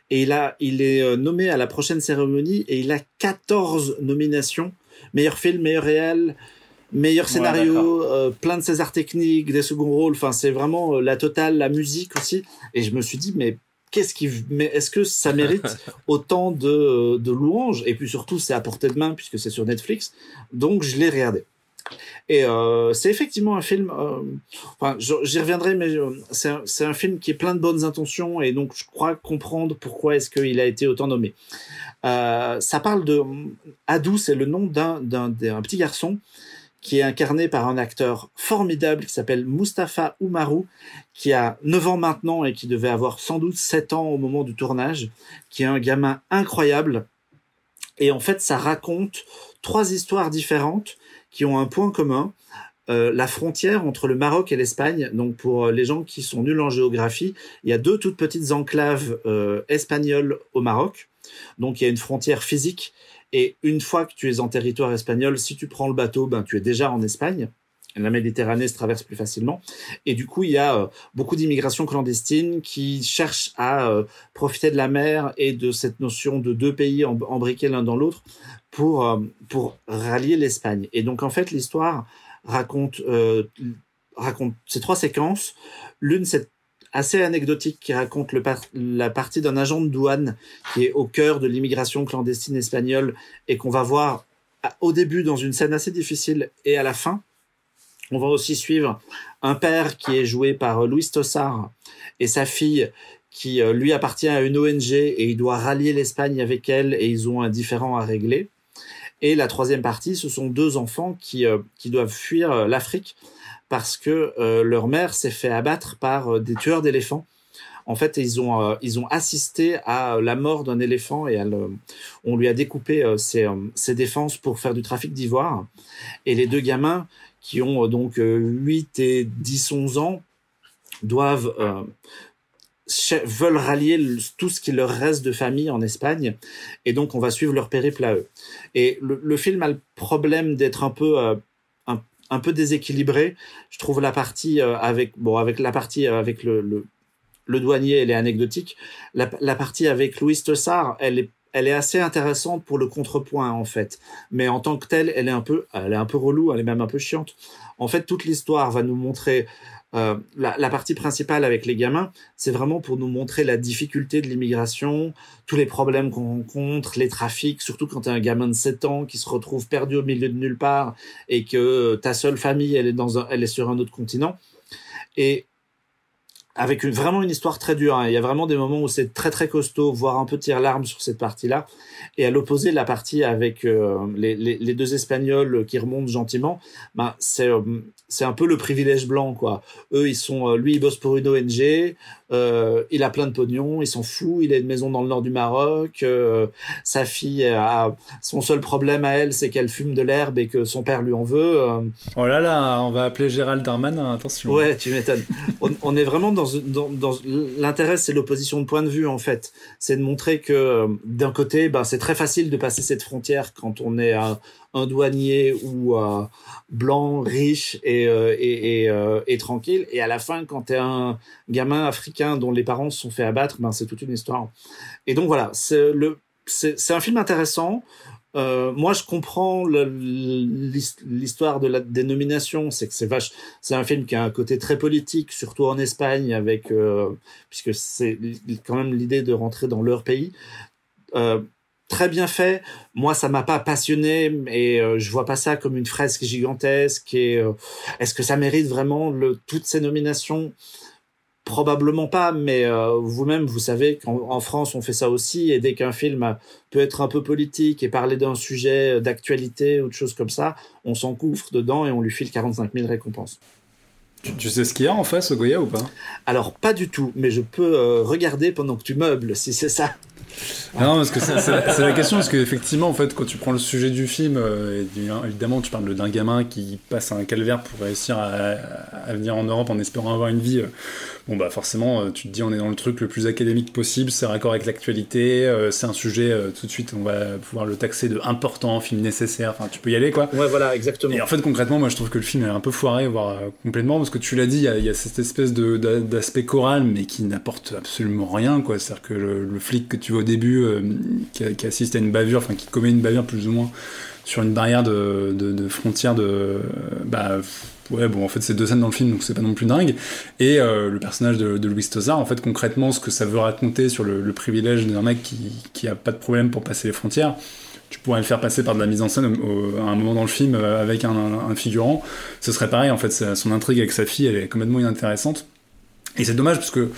et il, a, il est euh, nommé à la prochaine cérémonie et il a 14 nominations. Meilleur film, meilleur réel, meilleur scénario, euh, plein de César techniques, des seconds rôles. Enfin, c'est vraiment euh, la totale, la musique aussi. Et je me suis dit, mais qu'est-ce qui, mais est-ce que ça mérite autant de, de louanges? Et puis surtout, c'est à portée de main puisque c'est sur Netflix. Donc, je l'ai regardé. Et euh, c'est effectivement un film. Euh, enfin, j'y reviendrai, mais euh, c'est un, film qui est plein de bonnes intentions et donc je crois comprendre pourquoi est-ce qu'il a été autant nommé. Ça parle de Adou, c'est le nom d'un d'un petit garçon qui est incarné par un acteur formidable qui s'appelle Mustapha Oumarou, qui a 9 ans maintenant et qui devait avoir sans doute 7 ans au moment du tournage, qui est un gamin incroyable. Et en fait, ça raconte trois histoires différentes qui ont un point commun, euh, la frontière entre le Maroc et l'Espagne. Donc pour les gens qui sont nuls en géographie, il y a deux toutes petites enclaves euh, espagnoles au Maroc. Donc il y a une frontière physique. Et une fois que tu es en territoire espagnol, si tu prends le bateau, ben tu es déjà en Espagne. La Méditerranée se traverse plus facilement. Et du coup, il y a euh, beaucoup d'immigration clandestine qui cherchent à euh, profiter de la mer et de cette notion de deux pays embriqués l'un dans l'autre pour, euh, pour rallier l'Espagne. Et donc, en fait, l'histoire raconte, raconte ces trois séquences. L'une, c'est assez anecdotique qui raconte le la partie d'un agent de douane qui est au cœur de l'immigration clandestine espagnole et qu'on va voir au début dans une scène assez difficile et à la fin. On va aussi suivre un père qui est joué par Louis Tossard et sa fille qui euh, lui appartient à une ONG et il doit rallier l'Espagne avec elle et ils ont un différend à régler. Et la troisième partie, ce sont deux enfants qui, euh, qui doivent fuir euh, l'Afrique parce que euh, leur mère s'est fait abattre par des tueurs d'éléphants. En fait, ils ont, ils ont assisté à la mort d'un éléphant et on lui a découpé ses, ses, défenses pour faire du trafic d'ivoire. Et les deux gamins, qui ont donc 8 et 10, 11 ans, doivent veulent rallier tout ce qui leur reste de famille en Espagne et donc on va suivre leur périple à eux. Et le, film a le problème d'être un peu euh, un, peu déséquilibré. Je trouve la partie euh, avec bon avec la partie euh, avec le, le, douanier elle est anecdotique. La, la partie avec Louis Tossard elle est elle est assez intéressante pour le contrepoint en fait, mais en tant que telle, elle est un peu, elle est un peu relou, elle est même un peu chiante. En fait, toute l'histoire va nous montrer euh, la, partie principale avec les gamins, c'est vraiment pour nous montrer la difficulté de l'immigration, tous les problèmes qu'on rencontre, les trafics, surtout quand tu un gamin de 7 ans qui se retrouve perdu au milieu de nulle part et que ta seule famille, elle est, dans elle est sur un autre continent. Et avec une, vraiment une histoire très dure. Hein. Il y a vraiment des moments où c'est très très costaud, voire un peu tire larme sur cette partie-là. Et à l'opposé, la partie avec euh, les, deux Espagnols qui remontent gentiment, ben c'est euh, c'est un peu le privilège blanc quoi. Eux ils sont, euh, lui il bosse pour une ONG, euh, il a plein de pognon, il s'en fout, il a une maison dans le nord du Maroc, euh, sa fille a son seul problème à elle, c'est qu'elle fume de l'herbe et que son père lui en veut. Euh. Oh là là, on va appeler Gérald Darmanin, attention. Ouais, tu m'étonnes. on, on, est vraiment dans, dans, dans l'intérêt, c'est l'opposition de point de vue en fait, c'est de montrer que euh, d'un côté, ben c'est très facile de passer cette frontière quand on est un, un douanier ou euh, blanc, riche et, euh, et, euh, et, tranquille. Et à la fin, quand tu es un gamin africain dont les parents se sont fait abattre, ben, c'est toute une histoire. Et donc voilà, c'est le c'est un film intéressant. Moi, je comprends l'histoire de la dénomination. C'est que c'est vache. C'est un film qui a un côté très politique, surtout en Espagne, avec puisque c'est quand même l'idée de rentrer dans leur pays. Très bien fait. Moi, ça m'a pas passionné, mais euh, je vois pas ça comme une fresque gigantesque. Et euh, est-ce que ça mérite vraiment le, toutes ces nominations? Probablement pas, mais euh, vous-même, vous savez qu'en France, on fait ça aussi. Et dès qu'un film peut être un peu politique et parler d'un sujet d'actualité ou de choses comme ça, on s'encouffre dedans et on lui file 45 000 récompenses. Tu, sais ce qu'il y a en face au Goya ou pas? Alors, pas du tout, mais je peux euh, regarder pendant que tu meubles, si c'est ça. Non, parce que c'est la question, parce qu'effectivement, en fait, quand tu prends le sujet du film, euh, évidemment, tu parles d'un gamin qui passe un calvaire pour réussir à, à, venir en Europe en espérant avoir une vie. Euh, bon, bah forcément, euh, tu te dis, on est dans le truc le plus académique possible, c'est raccord avec l'actualité, euh, c'est un sujet, euh, tout de suite, on va pouvoir le taxer de important, film nécessaire, enfin, tu peux y aller, quoi. Ouais, voilà, exactement. Et en fait, concrètement, moi, je trouve que le film est un peu foiré, voire complètement, parce que tu l'as dit, il y, y, a cette espèce d'aspect choral, mais qui n'apporte absolument rien, quoi. C'est-à-dire que le, le, flic que tu vois début, euh, qui, assiste à une bavure, enfin, qui commet une bavure plus ou moins sur une barrière de, de, de frontière de. Bah, ouais, bon, en fait, c'est deux scènes dans le film, donc c'est pas non plus dingue. Et euh, le personnage de, Louis Tosar, en fait, concrètement, ce que ça veut raconter sur le, privilège d'un mec qui, qui a pas de problème pour passer les frontières, tu pourrais le faire passer par de la mise en scène à un moment dans le film euh, avec un, un, un figurant. Ce serait pareil, en fait, son intrigue avec sa fille, elle est complètement inintéressante. Et c'est dommage parce que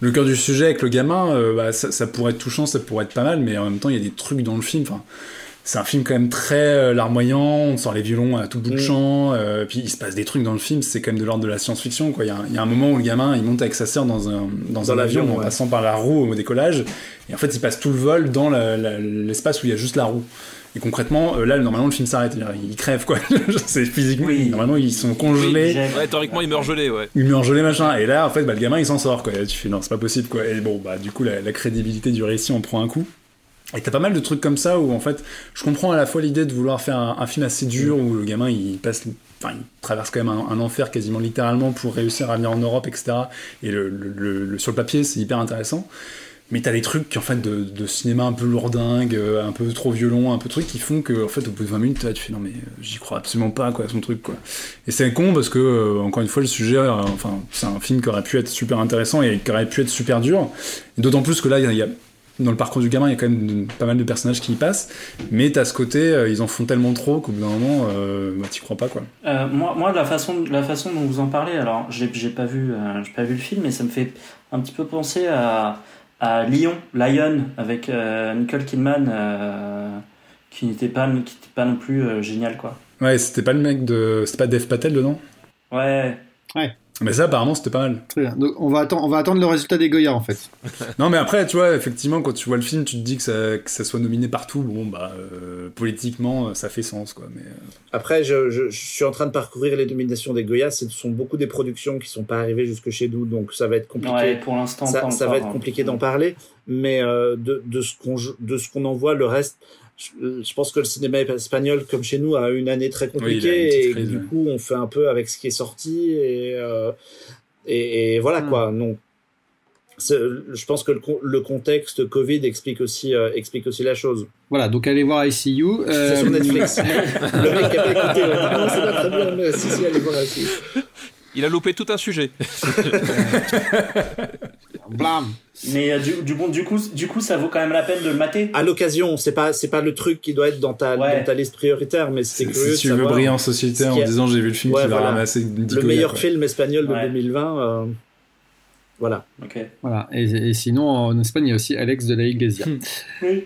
le cœur du sujet avec le gamin, euh, bah, ça, ça, pourrait être touchant, ça pourrait être pas mal, mais en même temps, il y a des trucs dans le film. Enfin, c'est un film quand même très euh, larmoyant, on sort les violons à tout bout de champ, euh, puis il se passe des trucs dans le film, c'est quand même de l'ordre de la science-fiction. Il, y a, il y a un moment où le gamin il monte avec sa sœur dans un, dans, dans un avion en ouais. passant par la roue au décollage, et en fait il passe tout le vol dans l'espace où il y a juste la roue. Et concrètement, euh, là, normalement, le film s'arrête. Ils crèvent, quoi. c'est physiquement. Oui. Normalement, ils sont congelés. Oui, ouais, théoriquement, ils meurent gelés, ouais. Ils meurent gelés, machin. Et là, en fait, bah, le gamin, il s'en sort, quoi. Et tu fais, non, c'est pas possible, quoi. Et bon, bah, du coup, la, la crédibilité du récit, on prend un coup. Et t'as pas mal de trucs comme ça où en fait, je comprends à la fois l'idée de vouloir faire un, un, film assez dur où le gamin il passe, enfin il traverse quand même un, un, enfer quasiment littéralement pour réussir à venir en Europe, etc. Et le, le, le, sur le papier c'est hyper intéressant. Mais t'as des trucs qui en fait de, de, cinéma un peu lourdingue, un peu trop violent, un peu truc qui font que en fait au bout de 20 minutes tu fais non mais j'y crois absolument pas quoi son truc quoi. Et c'est con parce que euh, encore une fois le sujet, euh, enfin c'est un film qui aurait pu être super intéressant et qui aurait pu être super dur. D'autant plus que là il y, a dans le parcours du gamin, il y a quand même pas mal de personnages qui y passent, mais t'as ce côté, euh, ils en font tellement trop qu'au bout d'un moment, euh, bah, t'y crois pas quoi. Euh, moi, moi, la façon, la façon dont vous en parlez, alors j'ai, pas vu, euh, j'ai pas vu le film, mais ça me fait un petit peu penser à, à Lyon, Lion, avec euh, Nicole Kidman, qui n'était pas, qui n'était pas non plus génial quoi. Ouais, c'était pas le mec de, c'était pas Dev Patel dedans? Ouais. Ouais. Mais ça, apparemment, c'était pas mal. Très bien. Donc, on va, attendre, on va attendre le résultat des Goya, en fait. non, mais après, tu vois, effectivement, quand tu vois le film, tu te dis que ça, que ça soit nominé partout. Bon, bah, euh, politiquement, ça fait sens, quoi. Mais, euh... Après, je, je, je, suis en train de parcourir les nominations des Goya. Ce sont beaucoup des productions qui sont pas arrivées jusque chez nous, donc ça va être compliqué. Ouais, pour l'instant, ça, ça va être compliqué d'en parler. Mais euh, de, de ce qu'on de ce qu'on en voit, le reste, je, je, pense que le cinéma espagnol, comme chez nous, a une année très compliquée oui, et crise, du coup, on fait un peu avec ce qui est sorti et euh, et, et voilà mmh. quoi. Donc, je pense que le, le, contexte Covid explique aussi, euh, explique aussi la chose. Voilà, donc allez voir ICU. Euh... C'est sur Netflix. le mec qui a pas écouté, non, c'est pas très bien, mais si, si, allez voir ICU. Il a loupé tout un sujet. Blam. Mais euh, du, du, bon, du coup, du coup, ça vaut quand même la peine de le mater. À l'occasion, c'est pas, c'est pas le truc qui doit être dans ta, ouais. dans ta liste prioritaire, mais c'est curieux. Si tu veux briller en société en disant j'ai vu le film ouais, qui voilà. va ramasser Le meilleur quoi. film espagnol de ouais. 2020. Euh... Voilà. Ok. Voilà. Et, et sinon, en Espagne, il y a aussi Alex de la Iglesia. Oui.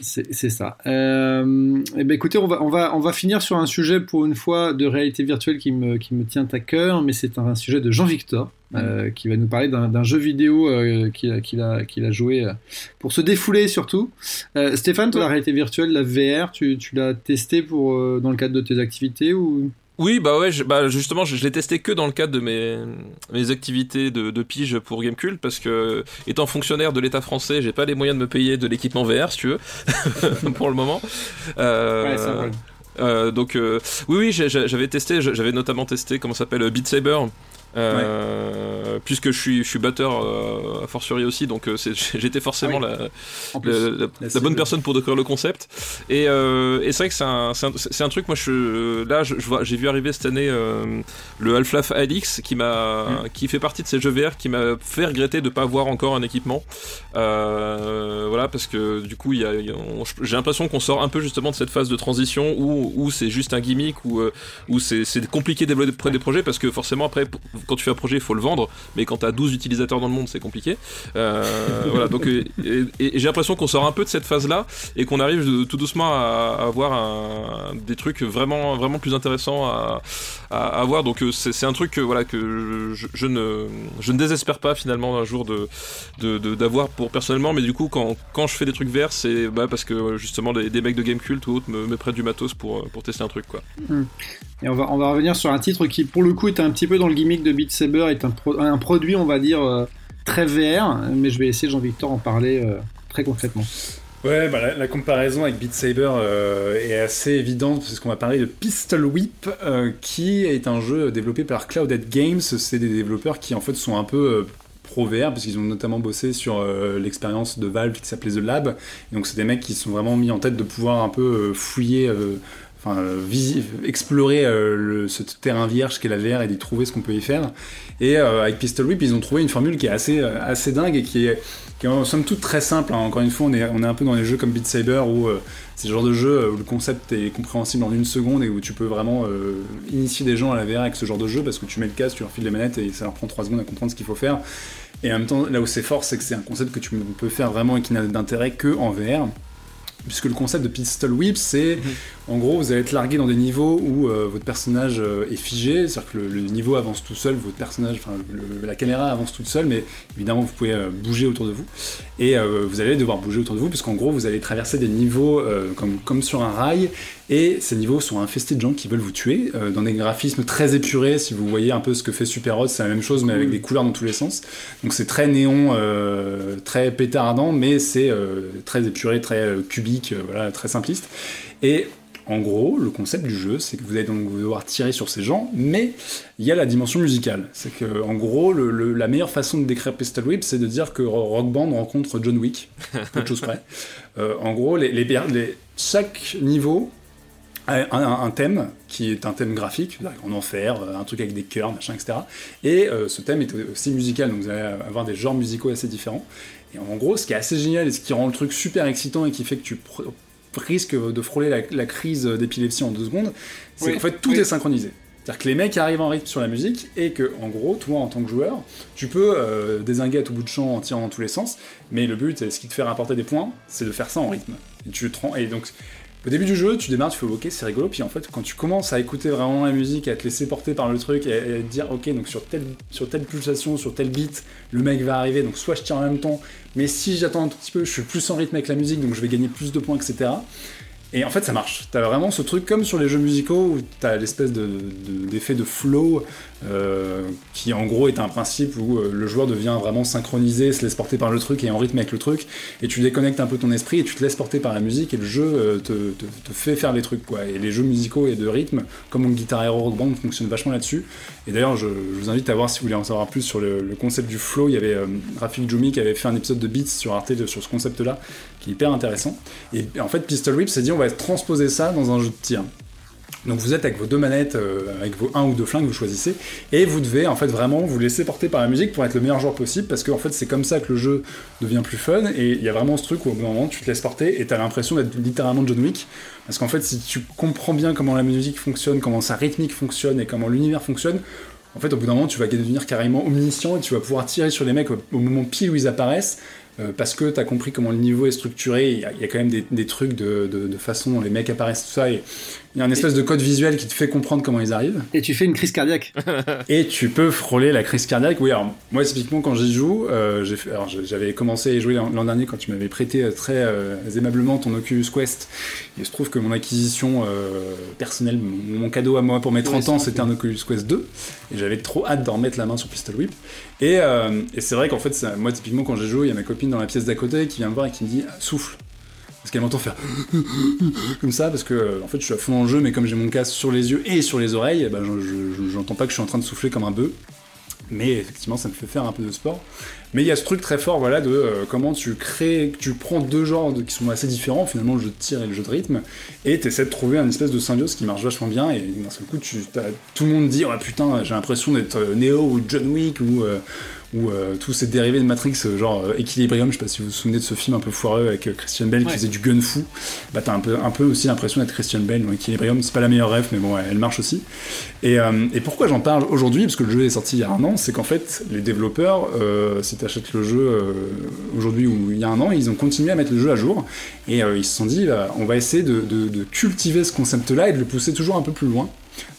C'est ça. Euh, eh ben écoutez, on va, on, va, on va finir sur un sujet pour une fois de réalité virtuelle qui me, qui me tient à cœur, mais c'est un, un sujet de Jean-Victor euh, qui va nous parler d'un jeu vidéo euh, qu'il a, qu'il a, joué euh, pour se défouler surtout. Stéphane, toi, la réalité virtuelle, la VR, tu, tu l'as testé pour, dans le cadre de tes activités ou? Oui, bah ouais, je- bah justement, je, je l'ai testé que dans le cadre de mes, mes activités de, de pige pour Gamecult, parce que étant fonctionnaire de l'État français, j'ai pas les moyens de me payer de l'équipement VR, si tu veux, pour le moment. Euh, Ouais, euh, donc euh, oui, oui, j'avais testé, j'avais notamment testé comment ça s'appelle Beat Saber. Euh, puisque je suis je suis batteur euh, a fortiori aussi donc euh, j'étais forcément Ah oui. la, la, bonne personne pour décrire le concept. Et, euh, et c'est vrai que c'est un, c'est un, un truc, moi, je, là, j'ai vu arriver cette année euh, le Half-Life Alyx qui m'a, qui fait partie de ces jeux VR qui m'a fait regretter de pas avoir encore un équipement. Euh, voilà, parce que du coup, y a, y a- j'ai l'impression qu'on sort un peu justement de cette phase de transition où, où c'est juste un gimmick, où, où c'est, compliqué de développer des projets parce que forcément, après, quand tu fais un projet, il faut le vendre, mais quand tu as 12 utilisateurs dans le monde, c'est compliqué. Euh, voilà, donc euh, j'ai l'impression qu'on sort un peu de cette phase-là et qu'on arrive tout doucement à, avoir des trucs vraiment vraiment plus intéressants à, à, à voir. Donc euh, c'est un truc que voilà que je, ne désespère pas finalement un jour d'avoir pour personnellement, mais du coup quand je fais des trucs verts, c'est bah, parce que justement des, mecs de Gamecult ou autres me, me prêtent du matos pour tester un truc quoi. Et on va, on va revenir sur un titre qui, pour le coup, est un petit peu dans le gimmick de Beat Saber, est un, un produit, on va dire, euh, très VR, mais je vais laisser Jean-Victor en parler euh, très concrètement. Ouais, bah, la, comparaison avec Beat Saber euh, est assez évidente puisqu'on va parler de Pistol Whip, qui est un jeu développé par Clouded Games. C'est des développeurs qui en fait sont un peu euh, pro VR parce qu'ils ont notamment bossé sur l'expérience de Valve qui s'appelait The Lab. Et donc c'est des mecs qui sont vraiment mis en tête de pouvoir un peu fouiller. Enfin, explorer euh, ce terrain vierge qu'est la VR et d'y trouver ce qu'on peut y faire. Et euh, avec Pistol Whip, ils ont trouvé une formule qui est assez, euh, assez dingue et qui est, en somme toute très simple. hein. Encore une fois, on est, on est un peu dans les jeux comme Beat Saber où c'est le genre de jeu où le concept est compréhensible en une seconde et où tu peux vraiment initier des gens à la VR avec ce genre de jeu parce que tu mets le casque, tu leur files les manettes et ça leur prend 3 secondes à comprendre ce qu'il faut faire. Et en même temps, là où c'est fort, c'est que c'est un concept que tu peux faire vraiment et qui n'a d'intérêt que en VR. Puisque le concept de Pistol Whip, c'est en gros, vous allez être largué dans des niveaux où euh, votre personnage euh, est figé, c'est-à-dire que le, le niveau avance tout seul, votre personnage, enfin la caméra avance toute seule, mais évidemment vous pouvez euh, bouger autour de vous. Et vous allez devoir bouger autour de vous, puisqu'en gros vous allez traverser des niveaux comme, comme sur un rail, et ces niveaux sont infestés de gens qui veulent vous tuer, dans des graphismes très épurés. Si vous voyez un peu ce que fait Super Hot, c'est la même chose, mais avec des couleurs dans tous les sens. Donc c'est très néon, très pétardant, mais c'est très épuré, très cubique, voilà, très simpliste. Et en gros, le concept du jeu, c'est que vous allez donc devoir tirer sur ces gens, mais il y a la dimension musicale. C'est que, en gros, le- le- la meilleure façon de décrire Pistol Whip, c'est de dire que Rock Band rencontre John Wick, peu de choses près. Euh, en gros, les, les- les- chaque niveau a un, un thème qui est un thème graphique, en enfer, un truc avec des cœurs, machin, etc. Et euh, ce thème est aussi musical, donc vous allez avoir des genres musicaux assez différents. Et en gros, ce qui est assez génial et ce qui rend le truc super excitant et qui fait que tu risques de frôler la, la crise d'épilepsie en deux secondes, c'est Oui, qu'en fait tout oui. est synchronisé. C'est-à-dire que les mecs arrivent en rythme sur la musique et que, en gros, toi en tant que joueur, tu peux euh, désinguer à tout bout de champ en tirant dans tous les sens, mais le but, ce qui te fait rapporter des points, c'est de faire ça en rythme. Et, tu te rends- et donc, au début du jeu, tu démarres, tu fais ok, c'est rigolo, puis en fait, quand tu commences à écouter vraiment la musique, à te laisser porter par le truc et, à te dire ok, donc sur telle, sur telle pulsation, sur tel beat, le mec va arriver, donc soit je tire en même temps, mais si j'attends un tout petit peu, je suis plus en rythme avec la musique, donc je vais gagner plus de points, etc. Et en fait, ça marche. T'as vraiment ce truc comme sur les jeux musicaux où t'as l'espèce de- de- d'effet de, flow euh, qui, en gros, est un principe où euh, le joueur devient vraiment synchronisé, se laisse porter par le truc et en rythme avec le truc. Et tu déconnectes un peu ton esprit et tu te laisses porter par la musique et le jeu euh, te, te- fait faire des trucs, quoi. Et les jeux musicaux et de rythme, comme mon Guitar Hero Rock Band, fonctionnent vachement là-dessus. Et d'ailleurs, je, vous invite à voir si vous voulez en savoir plus sur le, concept du flow. Il y avait Rafik Djoumi qui avait fait un épisode de Beats sur Arte sur ce concept-là, qui est hyper intéressant. Et en fait, Pistol Whip s'est dit on va transposer ça dans un jeu de tir. Donc vous êtes avec vos deux manettes, euh, avec vos un ou deux flingues, vous choisissez, et vous devez en fait vraiment vous laisser porter par la musique pour être le meilleur joueur possible, parce qu'en fait c'est comme ça que le jeu devient plus fun, et il y a vraiment ce truc où au bout d'un moment tu te laisses porter, et t'as l'impression d'être littéralement John Wick, parce qu'en fait si tu comprends bien comment la musique fonctionne, comment sa rythmique fonctionne, et comment l'univers fonctionne, en fait, au bout d'un moment, tu vas devenir carrément omniscient et tu vas pouvoir tirer sur les mecs au moment pile où ils apparaissent euh, parce que tu as compris comment le niveau est structuré, il y, a quand même des, trucs de, façon dont les mecs apparaissent, tout ça, et il y a un espèce de code visuel qui te fait comprendre comment ils arrivent. Et tu fais une crise cardiaque. et tu peux frôler la crise cardiaque. Oui, alors moi, typiquement, quand j'y joue, euh, j'avais commencé à jouer l'an dernier quand tu m'avais prêté euh, très aimablement ton Oculus Quest. Il se trouve que mon acquisition personnelle, mon, cadeau à moi pour mes 30 ans, c'était un Oculus Quest 2. Et j'avais trop hâte d'en remettre la main sur Pistol Whip. Et, et c'est vrai qu'en fait, moi, typiquement, quand j'ai joué, il y a ma copine dans la pièce d'à côté qui vient me voir et qui me dit souffle. Parce qu'elle m'entend faire comme ça, parce que en fait je suis à fond dans jeu, mais comme j'ai mon casque sur les yeux et sur les oreilles, eh ben, j'entends pas que je suis en train de souffler comme un bœuf. Mais effectivement, ça me fait faire un peu de sport. Mais il y a ce truc très fort, voilà, de euh, comment tu crées, tu prends deux genres qui sont assez différents, finalement, le jeu de tir et le jeu de rythme, et tu essaies de trouver un espèce de symbiose qui marche vachement bien. Et d'un seul coup, tout le monde dit, oh putain, j'ai l'impression d'être euh, Neo ou John Wick ou euh, où euh, tous ces dérivés de Matrix, euh, genre euh, Equilibrium, je sais pas si vous vous souvenez de ce film un peu foireux avec Christian Bell qui faisait du gun fou, bah t'as un peu, un peu aussi l'impression d'être Christian Bell dans Equilibrium, c'est pas la meilleure rêve, mais bon, elle marche aussi. Et, et pourquoi j'en parle aujourd'hui, parce que le jeu est sorti il y a un an, c'est qu'en fait, les développeurs, si t'achètes le jeu aujourd'hui ou il y a un an, ils ont continué à mettre le jeu à jour, et ils se sont dit, bah, on va essayer de, de, de cultiver ce concept-là et de le pousser toujours un peu plus loin.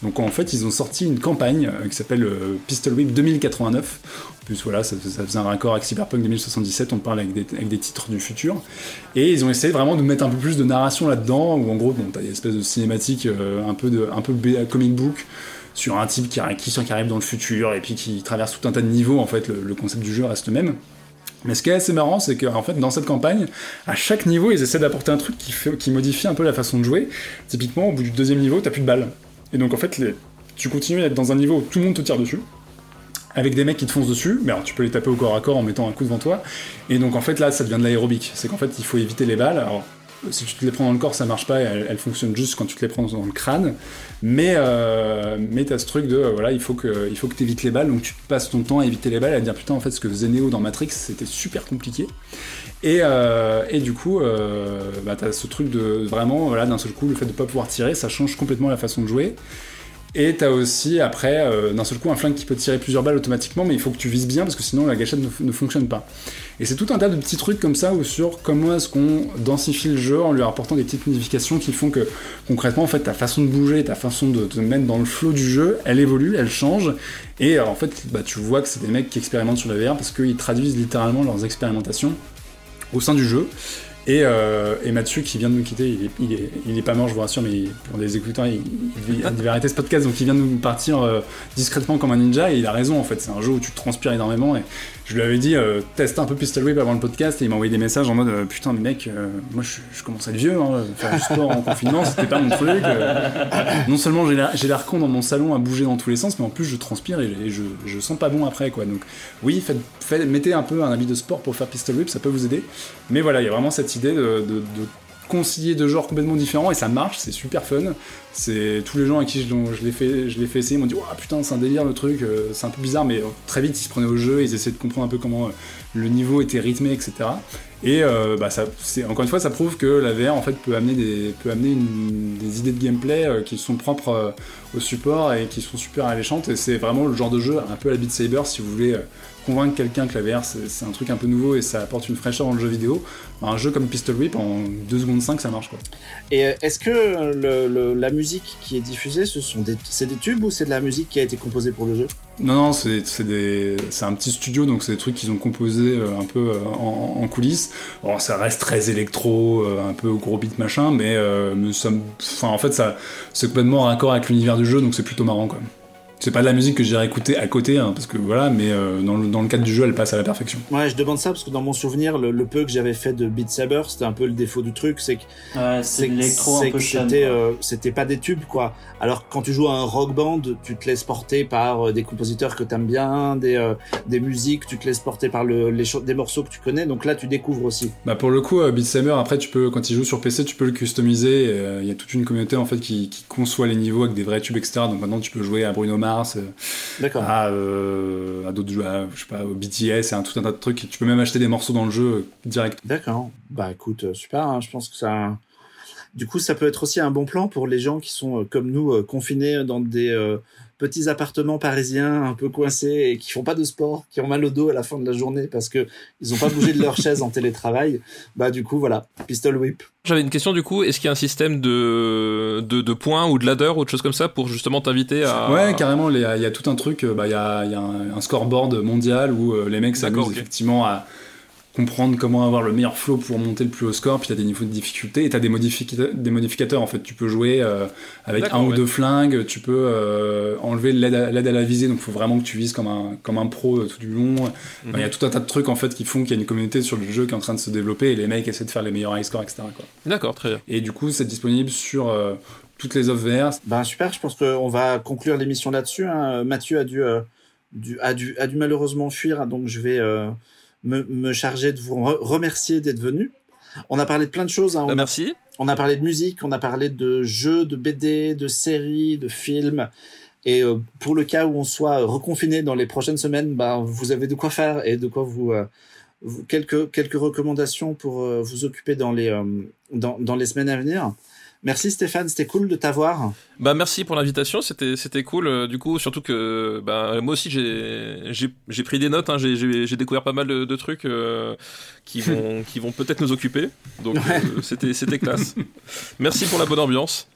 Donc en fait, ils ont sorti une campagne qui s'appelle Pistol Whip 2089 voilà, ça, faisait un raccord avec Cyberpunk 2077, on parle avec des, titres du futur. Et ils ont essayé vraiment de mettre un peu plus de narration là-dedans, où en gros, t'as des espèces de cinématiques euh, un peu de un peu comic book sur un type qui, qui, arrive dans le futur et puis qui traverse tout un tas de niveaux. En fait, le, concept du jeu reste le même. Mais ce qui est assez marrant, c'est qu'en fait, dans cette campagne, à chaque niveau, ils essaient d'apporter un truc qui, modifie un peu la façon de jouer. Typiquement, au bout du deuxième niveau, t'as plus de balles. Et donc, en fait, tu continues à être dans un niveau où tout le monde te tire dessus avec des mecs qui te foncent dessus, mais alors tu peux les taper au corps à corps en mettant un coup devant toi. Et donc en fait là ça devient de l'aérobique. C'est qu'en fait il faut éviter les balles. Alors si tu te les prends dans le corps ça marche pas, elles, elles fonctionnent juste quand tu te les prends dans le crâne. Mais euh, mais t'as ce truc de voilà il faut que il faut que t'évites les balles, donc tu passes ton temps à éviter les balles, à dire putain en fait ce que faisait Neo dans Matrix c'était super compliqué. Et, euh, et du coup euh, bah, t'as ce truc de vraiment voilà d'un seul coup le fait de pas pouvoir tirer ça change complètement la façon de jouer. Et t'as aussi après euh, d'un seul coup un flingue qui peut tirer plusieurs balles automatiquement, mais il faut que tu vises bien parce que sinon la gâchette ne, fonctionne pas. Et c'est tout un tas de petits trucs comme ça ou sur comment est-ce qu'on densifie le jeu en lui apportant des petites modifications qui font que concrètement en fait ta façon de bouger, ta façon de te mettre dans le flow du jeu, elle évolue, elle change. Et en fait bah, tu vois que c'est des mecs qui expérimentent sur la VR parce qu'ils traduisent littéralement leurs expérimentations au sein du jeu. Et, euh, et, Mathieu qui vient de nous quitter, il est, pas mort, je vous rassure, mais pour les écoutants, il, devait arrêter ce podcast, donc il vient de nous partir euh, discrètement comme un ninja, et il a raison en fait, c'est un jeu où tu transpires énormément, je lui avais dit euh, teste un peu Pistol Whip avant le podcast et il m'a envoyé des messages en mode euh, putain mais mec euh, moi je, commence à être vieux hein, faire du sport en confinement c'était pas mon truc non seulement j'ai l'air con dans mon salon à bouger dans tous les sens mais en plus je transpire et, je, je, sens pas bon après quoi. Donc oui faites, mettez un peu un habit de sport pour faire Pistol Whip ça peut vous aider. Mais voilà il y a vraiment cette idée de, de concilier deux genres complètement différents et ça marche, c'est super fun. C'est tous les gens à qui je, je l'ai fait, essayer m'ont dit oh, putain c'est un délire le truc, euh, c'est un peu bizarre mais euh, très vite ils se prenaient au jeu, ils essaient de comprendre un peu comment euh, le niveau était rythmé etc. Et bah, encore une fois ça prouve que la VR en fait peut amener des, peut amener des idées de gameplay qui sont propres au support et qui sont super alléchantes et c'est vraiment le genre de jeu un peu à la Beat Saber si vous voulez convaincre quelqu'un que la VR c'est un truc un peu nouveau et ça apporte une fraîcheur dans le jeu vidéo, un jeu comme Pistol Whip en 2 secondes 5 ça marche quoi. Et euh, est-ce que le, la musique qui est diffusée, ce sont des, c'est des tubes ou c'est de la musique qui a été composée pour le jeu? Non, non, c'est, un petit studio donc c'est des trucs qu'ils ont composés euh, un peu euh, en, coulisses. Bon, ça reste très électro, un peu gros beat machin, mais, mais ça, enfin, en fait ça, c'est complètement raccord avec l'univers du jeu donc c'est plutôt marrant quoi. C'est pas de la musique que j'irais écouter à côté, hein, parce que voilà, mais euh, dans, le, dans, le, cadre du jeu, elle passe à la perfection. Ouais, je demande ça parce que dans mon souvenir, le, peu que j'avais fait de Beat Saber, c'était un peu le défaut du truc, c'est que ouais, c'est c'était euh, pas des tubes quoi. Alors quand tu joues à un rock band, tu te laisses porter par euh, des compositeurs que t'aimes bien, des des musiques, tu te laisses porter par le, les des morceaux que tu connais. Donc là, tu découvres aussi. Bah pour le coup, Beat Saber, après tu peux quand il joue sur PC, tu peux le customiser. Il y a toute une communauté en fait qui, qui conçoit les niveaux avec des vrais tubes etc. Donc maintenant, tu peux jouer à Bruno Mars D'accord. À, euh, à d'autres jeux, je sais pas, au BTS et un tout un tas de trucs. Tu peux même acheter des morceaux dans le jeu euh, direct. D'accord. Bah écoute, euh, super. Hein. je pense que ça. Du coup, ça peut être aussi un bon plan pour les gens qui sont comme nous confinés dans des petits appartements parisiens un peu coincés et qui font pas de sport, qui ont mal au dos à la fin de la journée parce que ils ont pas bougé de leur chaise en télétravail, bah du coup voilà, pistol whip. J'avais une question du coup, est-ce qu'il y a un système de, de, de points ou de ladder ou de choses comme ça pour justement t'inviter à... Ouais, carrément, il y, a, il y a tout un truc, bah, il y a, il y a un, un, scoreboard mondial où euh, les mecs s'amusent okay. effectivement à comprendre comment avoir le meilleur flow pour monter le plus haut score, puis tu as des niveaux de difficulté, et tu as des, modifica des modificateurs, en fait, tu peux jouer euh, avec un ou deux flingues, tu peux euh, enlever l'aide à, à, la visée, donc il faut vraiment que tu vises comme un, comme un pro euh, tout du long. Il mm -hmm. y a tout un tas de trucs, en fait, qui font qu'il y a une communauté sur le jeu qui est en train de se développer, et les mecs essaient de faire les meilleurs high scores, etc. D'accord, très bien. Et du coup, c'est disponible sur euh, toutes les offres VR. Ben super, je pense qu'on va conclure l'émission là-dessus. Hein. Mathieu a dû, dû, a, dû, a dû malheureusement fuir, donc je vais me, me charger de vous re remercier d'être venu. On a parlé de plein de choses. Hein. Bah, on merci. A, on a parlé de musique, on a parlé de jeux, de BD, de séries, de films. Et euh, pour le cas où on soit reconfiné dans les prochaines semaines, bah, vous avez de quoi faire et de quoi vous, euh, vous quelques quelques recommandations pour euh, vous occuper dans les dans, dans les semaines à venir. Merci Stéphane, c'était cool de t'avoir. Bah merci pour l'invitation, c'était c'était cool. Euh, du coup, surtout que bah moi aussi j'ai j'ai pris des notes, hein, j'ai découvert pas mal de, de trucs euh, qui vont qui vont peut-être nous occuper. Donc ouais. euh, c'était c'était classe. merci pour la bonne ambiance.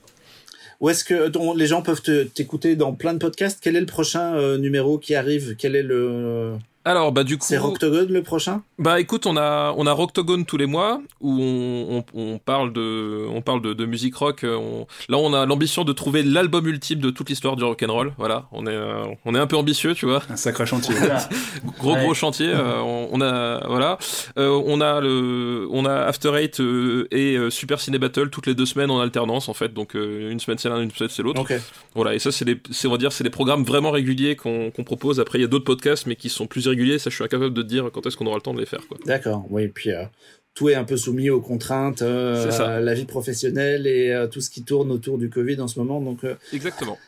Où est-ce que les gens peuvent t'écouter dans plein de podcasts? Quel est le prochain euh, numéro qui arrive? Quel est le alors bah du coup c'est Rocktogone le prochain? Bah écoute on a on a Rocktogone tous les mois où on, on, on parle de on parle de, de musique rock on, là on a l'ambition de trouver l'album ultime de toute l'histoire du rock and roll voilà. On est on est un peu ambitieux tu vois. Un sacré chantier. Gros ouais. gros chantier euh, on, on, a voilà. Euh, on a le on a After Eight euh, et Super Ciné Battle toutes les deux semaines en alternance en fait. Donc une semaine c'est l'un une semaine c'est l'autre. Okay. voilà et ça c'est les on va dire c'est des programmes vraiment réguliers qu'on qu propose. Après il y a d'autres podcasts mais qui sont plus réguliers, ça je suis incapable de te dire quand est-ce qu'on aura le temps de les faire. D'accord, oui, et puis euh, tout est un peu soumis aux contraintes, euh, la vie professionnelle et euh, tout ce qui tourne autour du Covid en ce moment. Donc, Exactement.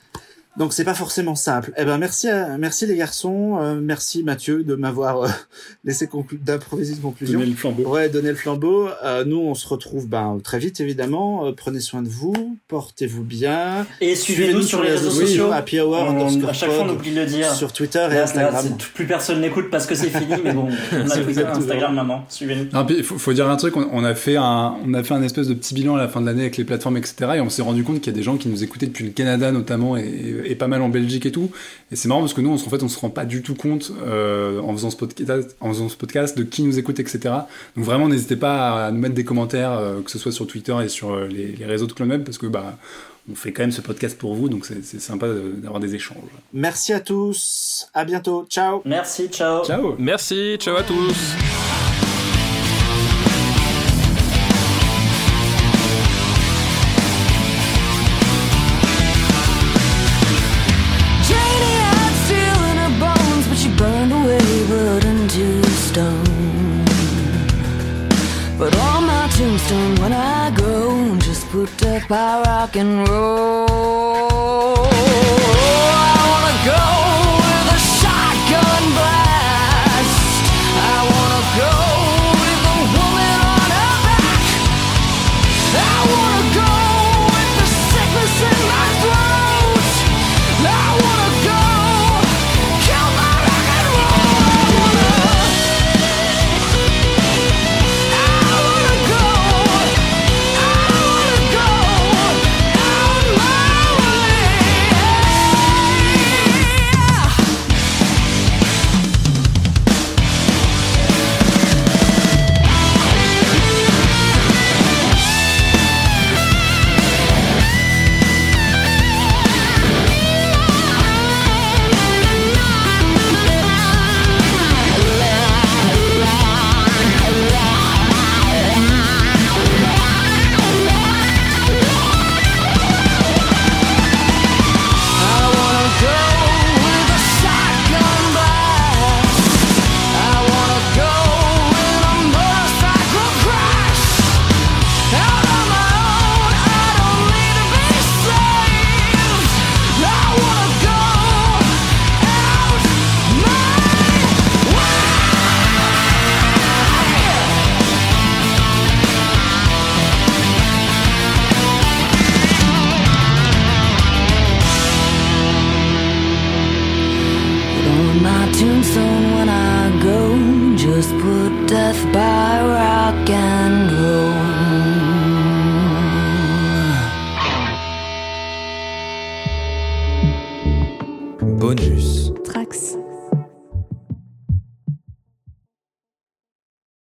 Donc c'est pas forcément simple. Eh ben merci, à, merci les garçons, euh, merci Mathieu de m'avoir euh, laissé d'improviser une conclusion. Donner le flambeau. Ouais, donner le flambeau. Euh, nous on se retrouve ben très vite évidemment. Euh, prenez soin de vous, portez-vous bien. Et suivez-nous sur, sur les réseaux, sociaux. Oui, Happy Hour on, à chaque fois on oublie de le dire. Sur Twitter et là, Instagram. Là, plus personne n'écoute parce que c'est fini, mais bon, on a Twitter, Instagram maintenant. Suivez-nous. Il faut, faut, dire un truc. On, on, a fait un, on a fait un espèce de petit bilan à la fin de l'année avec les plateformes etc. Et on s'est rendu compte qu'il y a des gens qui nous écoutaient depuis le Canada notamment et, et, et pas mal en Belgique et tout. Et c'est marrant parce que nous, en fait, on se rend pas du tout compte euh, en, faisant ce podcast, en faisant ce podcast de qui nous écoute, etc. Donc vraiment, n'hésitez pas à nous mettre des commentaires, euh, que ce soit sur Twitter et sur euh, les, les, réseaux de Clone Web, parce que bah, on fait quand même ce podcast pour vous, donc c'est sympa d'avoir des échanges. Merci à tous, à bientôt, ciao. Merci, ciao. Ciao. Merci, ciao à tous. Just put up by rock and roll.